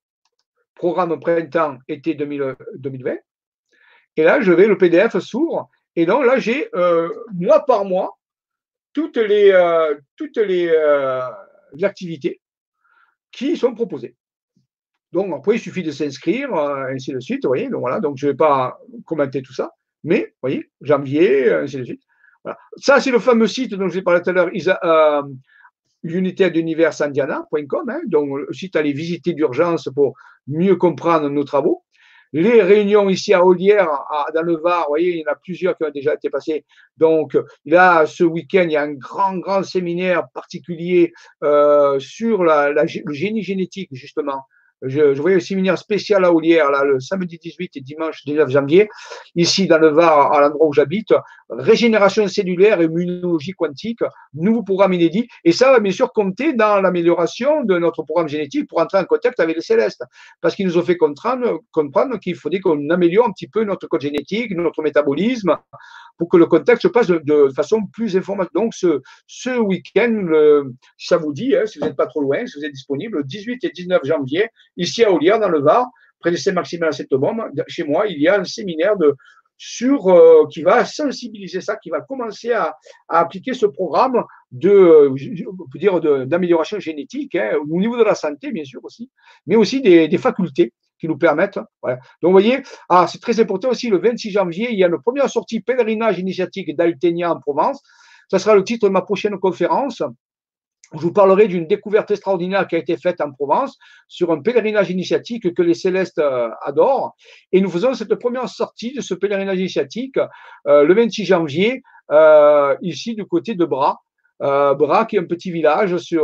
programme printemps-été 2020. Et là, je vais, le PDF s'ouvre. Et donc là, j'ai euh, mois par mois toutes les, euh, toutes les, euh, activités qui sont proposées. Donc après, il suffit de s'inscrire, ainsi de suite. Vous voyez, donc voilà, donc je ne vais pas commenter tout ça. Mais, vous voyez, janvier, ainsi de suite. Voilà. Ça, c'est le fameux site dont je parlé tout à l'heure, unitaire d'univers sandiana.com, hein, donc le site à aller visiter d'urgence pour mieux comprendre nos travaux. Les réunions ici à Olière, dans le Var, vous voyez, il y en a plusieurs qui ont déjà été passées. Donc là, ce week-end, il y a un grand, grand séminaire particulier euh, sur la, le génie génétique, justement. Je, je, voyais un séminaire spécial à Olière, là, le samedi 18 et dimanche 19 janvier, ici dans le Var, à l'endroit où j'habite. Régénération cellulaire et immunologie quantique, nouveau programme inédit. Et ça va bien sûr compter dans l'amélioration de notre programme génétique pour entrer en contact avec les célestes. Parce qu'ils nous ont fait comprendre, comprendre qu'il fallait qu'on améliore un petit peu notre code génétique, notre métabolisme, pour que le contact se passe de, façon plus informative. Donc, ce, ce week-end, ça vous dit, hein, si vous n'êtes pas trop loin, si vous êtes disponible, le 18 et 19 janvier, ici à Olière, dans le Var, près de Saint-Maximin à saint chez moi, il y a un séminaire de, sur euh, qui va sensibiliser ça, qui va commencer à, appliquer ce programme de, dire, d'amélioration génétique hein, au niveau de la santé, bien sûr aussi, mais aussi des, facultés qui nous permettent. Donc, vous voyez, ah, c'est très important aussi, le 26 janvier, il y a une première sortie pèlerinage initiatique d'Altenia en Provence. Ça sera le titre de ma prochaine conférence. Je vous parlerai d'une découverte extraordinaire qui a été faite en Provence sur un pèlerinage initiatique que les célestes euh, adorent. Et nous faisons cette première sortie de ce pèlerinage initiatique euh, le 26 janvier, euh, ici du côté de Bras. Bras, qui est un petit village sur,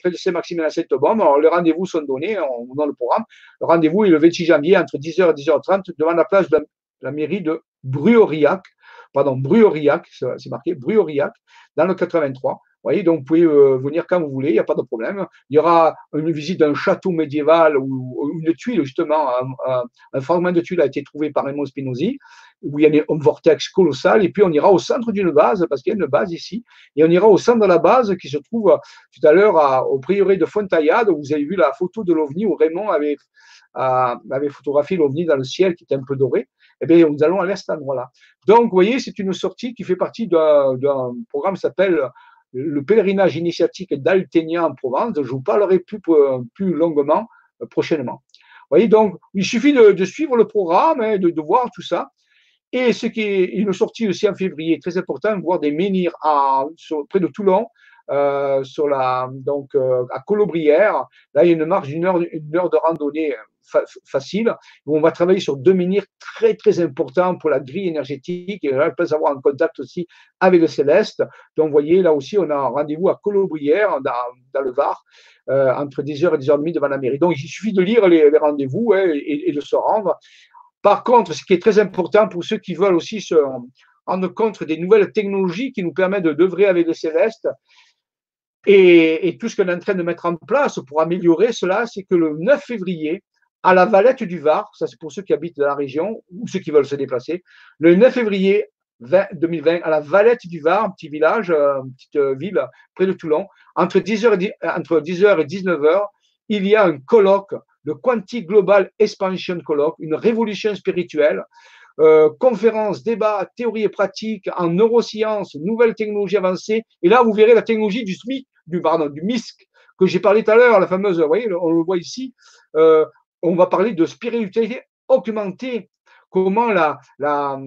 près de Saint-Maximin à. Alors, les rendez-vous sont donnés on, dans le programme. Le rendez-vous est le 26 janvier entre 10h et 10h30 devant la place de la, mairie de Bruauriac. Pardon, Bruauriac, c'est marqué Bruauriac, dans le 83 voyez, donc vous pouvez euh, venir quand vous voulez, il n'y a pas de problème. Il y aura une visite d'un château médiéval ou une tuile, justement, un, fragment de tuile a été trouvé par Raymond Spinozzi, où il y a un vortex colossal, et puis on ira au centre d'une base, parce qu'il y a une base ici, et on ira au centre de la base qui se trouve tout à l'heure au prieuré de Fontayade, où vous avez vu la photo de l'OVNI, où Raymond avait, avait photographié l'OVNI dans le ciel qui était un peu doré. Eh bien, nous allons à cet endroit-là. Donc, vous voyez, c'est une sortie qui fait partie d'un programme qui s'appelle le pèlerinage initiatique d'Altenia en Provence. Je vous parlerai plus, plus longuement euh, prochainement. Vous voyez, donc, il suffit de, suivre le programme, hein, de, voir tout ça. Et ce qui est une sortie aussi en février, très important, voir des menhirs près de Toulon, euh, sur la, donc, euh, à Colobrières. Là, il y a une marche d'une heure, une heure de randonnée facile, où on va travailler sur deux menhirs très, très importants pour la grille énergétique, et là, peut avoir un contact aussi avec le céleste. Donc, vous voyez, là aussi, on a un rendez-vous à Colobrières, dans, dans le Var, euh, entre 10h et 10h30 devant la mairie. Donc, il suffit de lire les, rendez-vous hein, et, de se rendre. Par contre, ce qui est très important pour ceux qui veulent aussi se rendre compte des nouvelles technologies qui nous permettent de d'œuvrer avec le céleste, et, tout ce qu'on est en train de mettre en place pour améliorer cela, c'est que le 9 février, à la Valette du Var, ça c'est pour ceux qui habitent dans la région ou ceux qui veulent se déplacer, le 9 février 2020 à la Valette du Var, petit village, euh, petite euh, ville près de Toulon, entre 10h et, entre 10h et 19h, il y a un colloque, le Quantic Global Expansion Colloque, une révolution spirituelle, euh, conférences, débats, théories et pratiques en neurosciences, nouvelles technologies avancées. Et là, vous verrez la technologie du SMIC, du, pardon, du MISC, que j'ai parlé tout à l'heure, la fameuse, vous voyez, on le voit ici, euh, on va parler de spiritualité augmentée, comment la, la,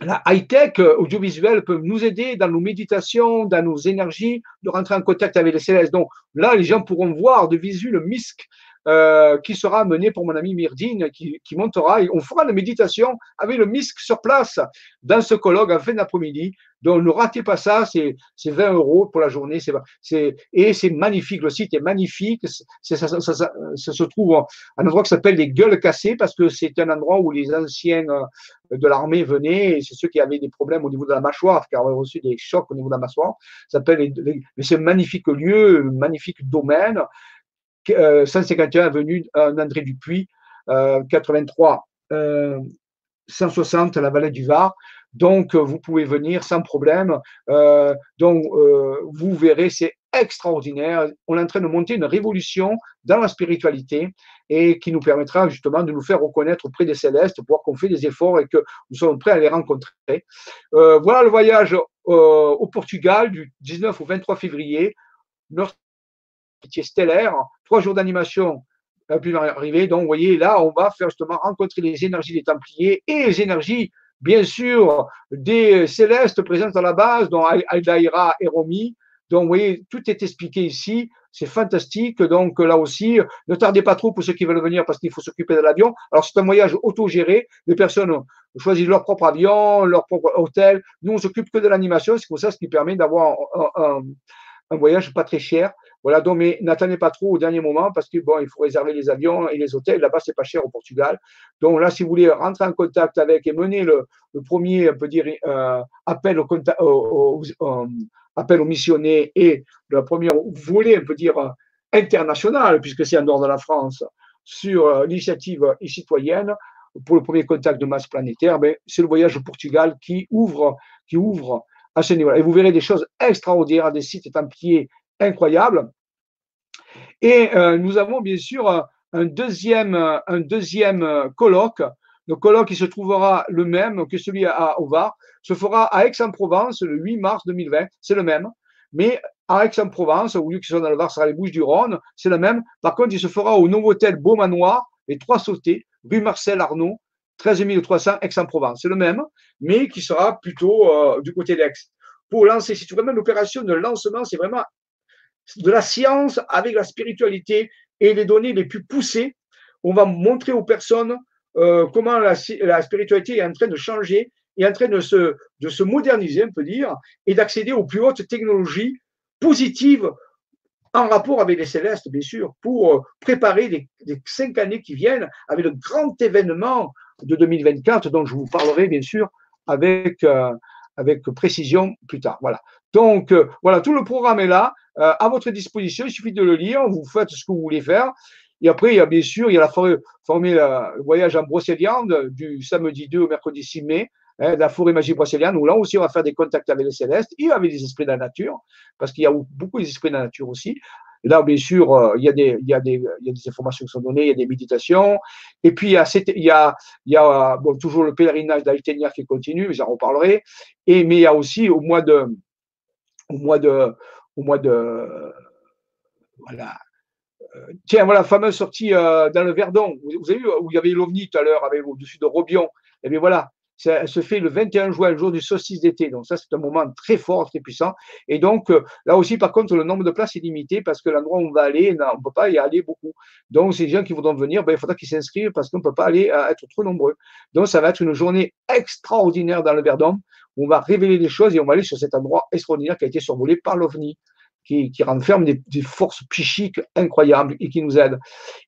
la high-tech audiovisuelle peut nous aider dans nos méditations, dans nos énergies, de rentrer en contact avec les célestes. Donc là, les gens pourront voir de visu le MISC euh, qui sera mené pour mon ami Myrdine, qui, montera. On fera la méditation avec le MISC sur place dans ce colloque en fin d'après-midi. Donc ne ratez pas ça, c'est 20 euros pour la journée. Et c'est magnifique. Le site est magnifique. Ça, se trouve à un endroit qui s'appelle les Gueules Cassées parce que c'est un endroit où les anciens euh, de l'armée venaient. Et c'est ceux qui avaient des problèmes au niveau de la mâchoire, qui avaient reçu des chocs au niveau de la mâchoire. S'appelle. C'est un magnifique lieu, un magnifique domaine. 151 avenue André Dupuis, 83 160 la vallée du Var. Donc, vous pouvez venir sans problème. Euh, donc, euh, vous verrez, c'est extraordinaire. On est en train de monter une révolution dans la spiritualité et qui nous permettra justement de nous faire reconnaître auprès des célestes, voir qu'on fait des efforts et que nous sommes prêts à les rencontrer. Euh, voilà le voyage au Portugal du 19 au 23 février. Métier stellaire, trois jours d'animation pu arriver. Donc, vous voyez, là, on va faire justement rencontrer les énergies des Templiers et les énergies, bien sûr, des célestes présentes à la base, dont Aldaïra et Romy. Donc, vous voyez, tout est expliqué ici. c'est fantastique. Donc là aussi, ne tardez pas trop pour ceux qui veulent venir parce qu'il faut s'occuper de l'avion. Alors c'est un voyage autogéré. Les personnes choisissent leur propre avion, leur propre hôtel. Nous, on s'occupe que de l'animation. C'est pour ça ce qui permet d'avoir un voyage pas très cher. Voilà, donc, mais n'attendez pas trop au dernier moment parce que bon, il faut réserver les avions et les hôtels. Là-bas, c'est pas cher au Portugal. Donc là, si vous voulez rentrer en contact avec et mener le, premier, on peut dire, euh, appel au, au, euh, appel aux missionnaires et le premier volet, on peut dire, international, puisque c'est en dehors de la France, sur euh, l'initiative citoyenne pour le premier contact de masse planétaire, ben, c'est le voyage au Portugal qui ouvre, qui ouvre à ce niveau-là. Et vous verrez des choses extraordinaires, des sites templiers incroyables. Et euh, nous avons bien sûr un deuxième, un deuxième colloque. Le colloque qui se trouvera le même que celui à Ovar, se fera à Aix-en-Provence le 8 mars 2020. C'est le même. Mais à Aix-en-Provence, au lieu qu'il soit dans le Var, sera les Bouches-du-Rhône, c'est le même. Par contre, il se fera au Novotel Beaumanoir, les Trois Sautés, rue Marcel Arnaud, 13 300 Aix-en-Provence. C'est le même, mais qui sera plutôt euh, du côté d'Aix. Pour lancer, c'est vraiment l'opération de lancement, c'est vraiment de la science avec la spiritualité et les données les plus poussées. On va montrer aux personnes euh, comment la, spiritualité est en train de changer, est en train de se, de se moderniser, on peut dire, et d'accéder aux plus hautes technologies positives en rapport avec les célestes, bien sûr, pour euh, préparer les, cinq années qui viennent avec le grand événement de 2024 dont je vous parlerai, bien sûr, avec, euh, précision plus tard. Voilà. Donc, voilà, tout le programme est là, à votre disposition. Il suffit de le lire, vous faites ce que vous voulez faire. Et après, il y a bien sûr, il y a la formule, le voyage en Brocéliande du samedi 2 au mercredi 6 mai. Hein, la forêt magie brocéliande, où là aussi on va faire des contacts avec les célestes et avec les esprits de la nature, parce qu'il y a beaucoup d'esprits de la nature aussi. là, bien sûr, euh, il, y a des, il, y a des, il y a des informations qui sont données, il y a des méditations. Et puis, il y a, il y a, il y a toujours le pèlerinage d'Altenia qui continue, j'en reparlerai. Et, mais il y a aussi au mois de. Au mois de. Au mois de voilà. Euh, tiens, voilà, fameuse sortie euh, dans le Verdon. Vous, avez vu où il y avait l'OVNI tout à l'heure, au-dessus de Robion. Et eh bien voilà, ça se fait le 21 juin, le jour du solstice d'été. Donc ça, c'est un moment très fort, très puissant. Et donc euh, là aussi, par contre, le nombre de places est limité parce que l'endroit où on va aller, on ne peut pas y aller beaucoup. Donc ces gens qui voudront venir, ben, il faudra qu'ils s'inscrivent parce qu'on ne peut pas aller à être trop nombreux. Donc ça va être une journée extraordinaire dans le Verdon on va révéler des choses et on va aller sur cet endroit extraordinaire qui a été survolé par l'OVNI qui, renferme des, forces psychiques incroyables et qui nous aident.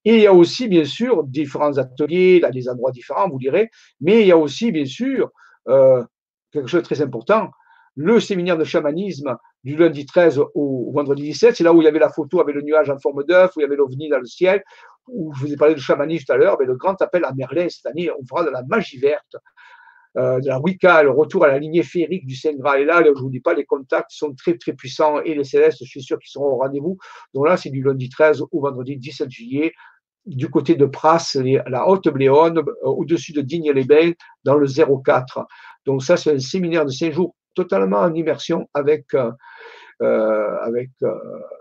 Et il y a aussi, bien sûr, différents ateliers, des endroits différents, vous direz, mais il y a aussi, bien sûr, euh, quelque chose de très important, le séminaire de chamanisme du lundi 13 au, vendredi 17, c'est là où il y avait la photo avec le nuage en forme d'œuf, où il y avait l'ovni dans le ciel, où je vous ai parlé de chamanisme tout à l'heure, mais le grand appel à Merlin cette année, on fera de la magie verte, euh, la Wicca, le retour à la lignée féerique du Saint Graal. Et là, je ne vous dis pas, les contacts sont très, très puissants et les célestes, je suis sûr qu'ils seront au rendez-vous. Donc là, c'est du lundi 13 au vendredi 17 juillet, du côté de Pras, la Haute-Bléone, euh, au-dessus de Digne-les-Bains, dans le 04. Donc ça, c'est un séminaire de 5 jours totalement en immersion avec euh, euh, avec, euh,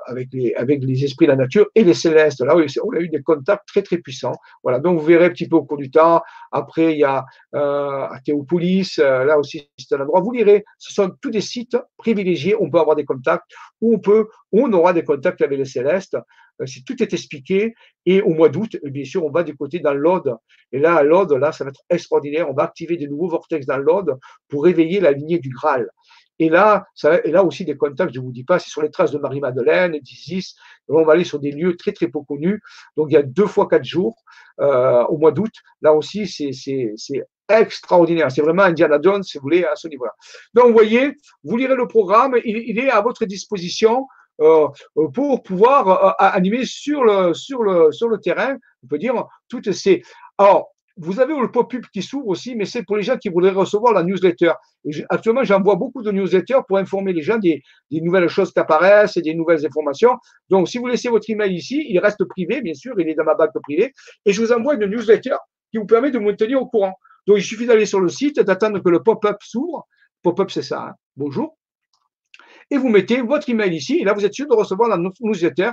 avec, les, avec les esprits de la nature et les célestes. Là, on a eu des contacts très, très puissants. Voilà, donc vous verrez un petit peu au cours du temps. Après, il y a euh, Théopolis, là aussi, c'est un endroit. Vous lirez, ce sont tous des sites privilégiés. On peut avoir des contacts, ou on on aura des contacts avec les célestes. Si tout est expliqué. Et au mois d'août, bien sûr, on va du côté dans l'Aude. Et là, à l'Aude, là, ça va être extraordinaire. On va activer des nouveaux vortex dans l'Aude pour réveiller la lignée du Graal. Et là, et là aussi des contacts, je ne vous dis pas, c'est sur les traces de Marie-Madeleine, d'Isis. On va aller sur des lieux très très peu connus. Donc il y a deux fois quatre jours euh, au mois d'août. Là aussi, c'est extraordinaire. C'est vraiment Indiana Jones, si vous voulez, à ce niveau-là. Donc vous voyez, vous lirez le programme, il, est à votre disposition. Euh, pour pouvoir euh, animer sur le, sur, le, sur le terrain, on peut dire, toutes ces. Alors, vous avez le pop-up qui s'ouvre aussi, mais c'est pour les gens qui voudraient recevoir la newsletter. actuellement, j'envoie beaucoup de newsletters pour informer les gens des, nouvelles choses qui apparaissent et des nouvelles informations. Donc, si vous laissez votre email ici, il reste privé, bien sûr, il est dans ma banque privée, et je vous envoie une newsletter qui vous permet de me tenir au courant. Donc, il suffit d'aller sur le site, d'attendre que le pop-up s'ouvre. Pop-up, c'est ça. Hein. Bonjour. Et vous mettez votre email ici, et là, vous êtes sûr de recevoir la newsletter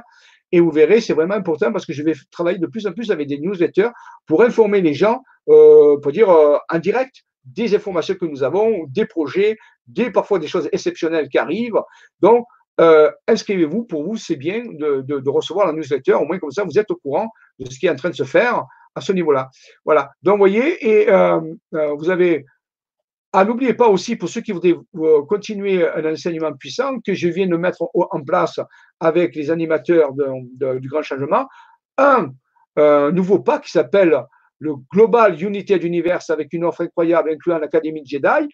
et vous verrez, c'est vraiment important parce que je vais travailler de plus en plus avec des newsletters pour informer les gens, euh, pour dire euh, en direct, des informations que nous avons, des projets, des parfois des choses exceptionnelles qui arrivent. Donc, euh, inscrivez-vous. Pour vous, c'est bien de, recevoir la newsletter. Au moins, comme ça, vous êtes au courant de ce qui est en train de se faire à ce niveau-là. Voilà. Donc, vous voyez, et euh, euh, vous avez. Ah, n'oubliez pas aussi, pour ceux qui voudraient continuer un enseignement puissant, que je viens de mettre en place avec les animateurs du Grand Changement, un nouveau pack qui s'appelle le Global Unity Universe avec une offre incroyable incluant l'Académie Jedi.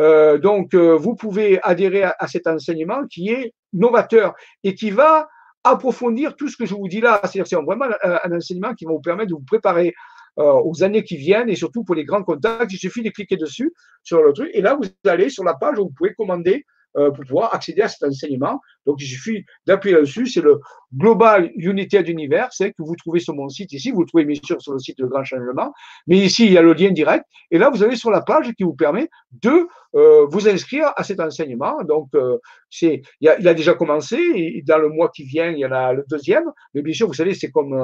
Euh, donc, euh, vous pouvez adhérer à, cet enseignement qui est novateur et qui va approfondir tout ce que je vous dis là. C'est-à-dire, c'est vraiment un, enseignement qui va vous permettre de vous préparer euh, aux années qui viennent et surtout pour les grands contacts. Il suffit de cliquer dessus sur le truc et là, vous allez sur la page où vous pouvez commander euh, pour pouvoir accéder à cet enseignement. Donc, il suffit d'appuyer là-dessus. C'est le Global Unity d'Univers que vous trouvez sur mon site ici. Vous trouvez bien sûr sur le site de Grand Changement. Mais ici, il y a le lien direct. Et là, vous allez sur la page qui vous permet de euh, vous inscrire à cet enseignement. Donc, euh, c'est, il, a, déjà commencé. Dans le mois qui vient, il y en a le deuxième. Mais bien sûr, vous savez, c'est comme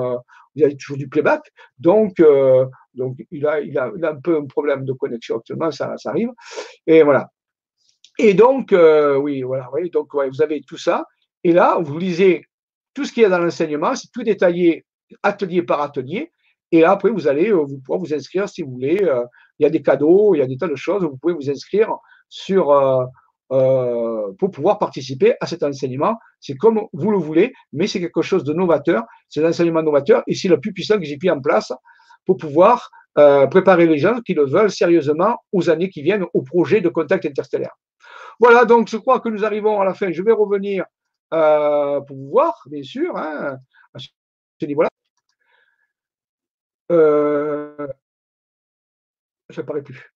vous avez toujours du playback. Donc, donc il, a, il, a, il a un peu un problème de connexion actuellement, ça, ça arrive. Et voilà. Et donc, euh, oui, voilà, oui, donc vous avez tout ça. Et là, vous lisez tout ce qu'il y a dans l'enseignement, c'est tout détaillé atelier par atelier. Et là, après, vous allez euh, vous pouvoir vous inscrire si vous voulez. Euh, il y a des cadeaux, il y a des tas de choses. Vous pouvez vous inscrire sur, pour pouvoir participer à cet enseignement. C'est comme vous le voulez, mais c'est quelque chose de novateur. C'est un enseignement novateur et c'est le plus puissant que j'ai mis en place pour pouvoir préparer les gens qui le veulent sérieusement aux années qui viennent au projet de contact interstellaire. Voilà, donc je crois que nous arrivons à la fin. Je vais revenir euh, pour vous voir, bien sûr, hein, à ce niveau-là. Euh, ça ne paraît plus.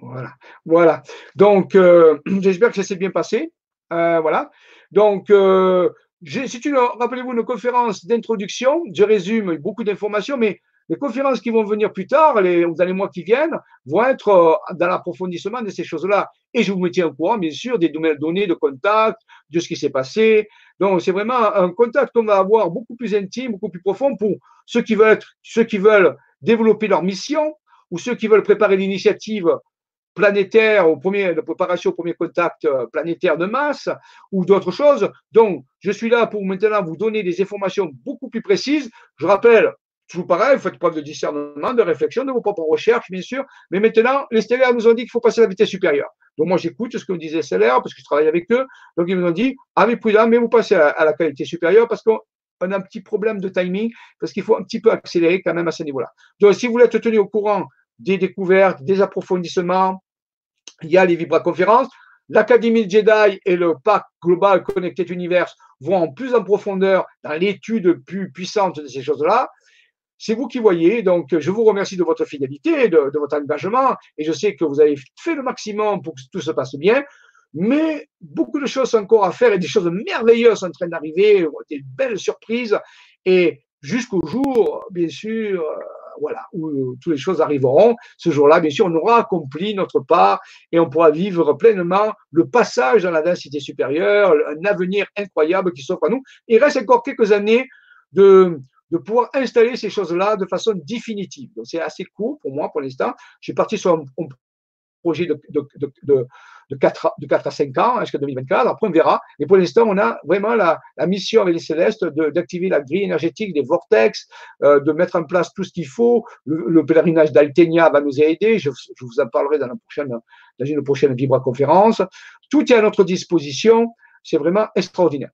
Voilà. Voilà. Donc, euh, j'espère que ça s'est bien passé. voilà. Donc, c'est une, rappelez-vous, une conférence d'introduction. Je résume beaucoup d'informations, mais les conférences qui vont venir plus tard, les, dans les mois qui viennent, vont être euh, dans l'approfondissement de ces choses-là. Et je vous me tiens au courant, bien sûr, des données de contact, de ce qui s'est passé. Donc, c'est vraiment un contact qu'on va avoir beaucoup plus intime, beaucoup plus profond pour ceux qui veulent, développer leur mission ou ceux qui veulent préparer l'initiative planétaire au premier, de préparation au premier contact euh, planétaire de masse ou d'autres choses. Donc, je suis là pour maintenant vous donner des informations beaucoup plus précises. Je rappelle, Toujours pareil, vous faites preuve de discernement, de réflexion, de vos propres recherches, bien sûr. Mais maintenant, les stellaires nous ont dit qu'il faut passer à la vitesse supérieure. Donc moi, j'écoute ce que me disaient les parce que je travaille avec eux. Donc ils nous ont dit, ah mais prudent, mais vous passez à, la qualité supérieure parce qu'on a un petit problème de timing, parce qu'il faut un petit peu accélérer quand même à ce niveau-là. Donc si vous voulez être tenu au courant des découvertes, des approfondissements, il y a les vibra-conférences. L'Académie Jedi et le Pacte Global Connected Universe vont en plus en profondeur dans l'étude plus puissante de ces choses-là. C'est vous qui voyez. Donc, je vous remercie de votre fidélité, de, votre engagement. Et je sais que vous avez fait le maximum pour que tout se passe bien. Mais beaucoup de choses encore à faire et des choses merveilleuses en train d'arriver, des belles surprises. Et jusqu'au jour, bien sûr, euh, voilà, où toutes les choses arriveront. Ce jour-là, bien sûr, on aura accompli notre part et on pourra vivre pleinement le passage dans la densité supérieure, un avenir incroyable qui s'offre à nous. Il reste encore quelques années de, de pouvoir installer ces choses-là de façon définitive. Donc, c'est assez court pour moi pour l'instant. Je suis parti sur un, projet de, de, de, de, 4, de 4 à 5 ans jusqu'à 2024. Après, on verra. Mais pour l'instant, on a vraiment la, la mission avec les célestes d'activer la grille énergétique des vortex, euh, de mettre en place tout ce qu'il faut. Le, pèlerinage d'Altenia va nous aider. Je, je, vous en parlerai dans, la prochaine, dans une prochaine Vibra conférence. Tout est à notre disposition. C'est vraiment extraordinaire.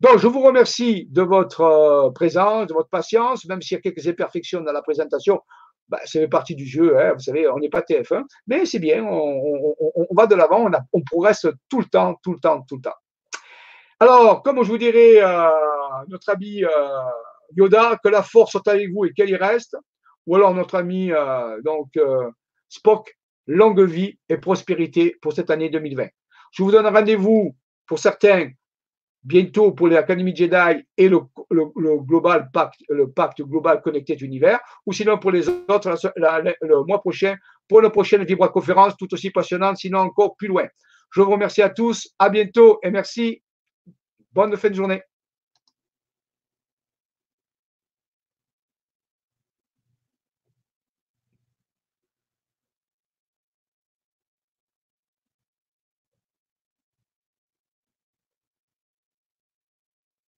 Donc, je vous remercie de votre euh, présence, de votre patience, même s'il y a quelques imperfections dans la présentation. Bah, c'est partie du jeu, hein, vous savez, on n'est pas TF1, mais c'est bien, on, va de l'avant, on, progresse tout le temps, tout le temps, tout le temps. Alors, comme je vous dirais, euh, notre ami euh, Yoda, que la force soit avec vous et qu'elle y reste, ou alors notre ami donc Spock, longue vie et prospérité pour cette année 2020. Je vous donne rendez-vous pour certains bientôt pour l'Académie Jedi et le, global pacte, le pacte global connecté d'univers, ou sinon pour les autres le mois prochain pour la prochaine Vibra conférence tout aussi passionnante, sinon encore plus loin. Je vous remercie à tous, à bientôt et merci. Bonne fin de journée.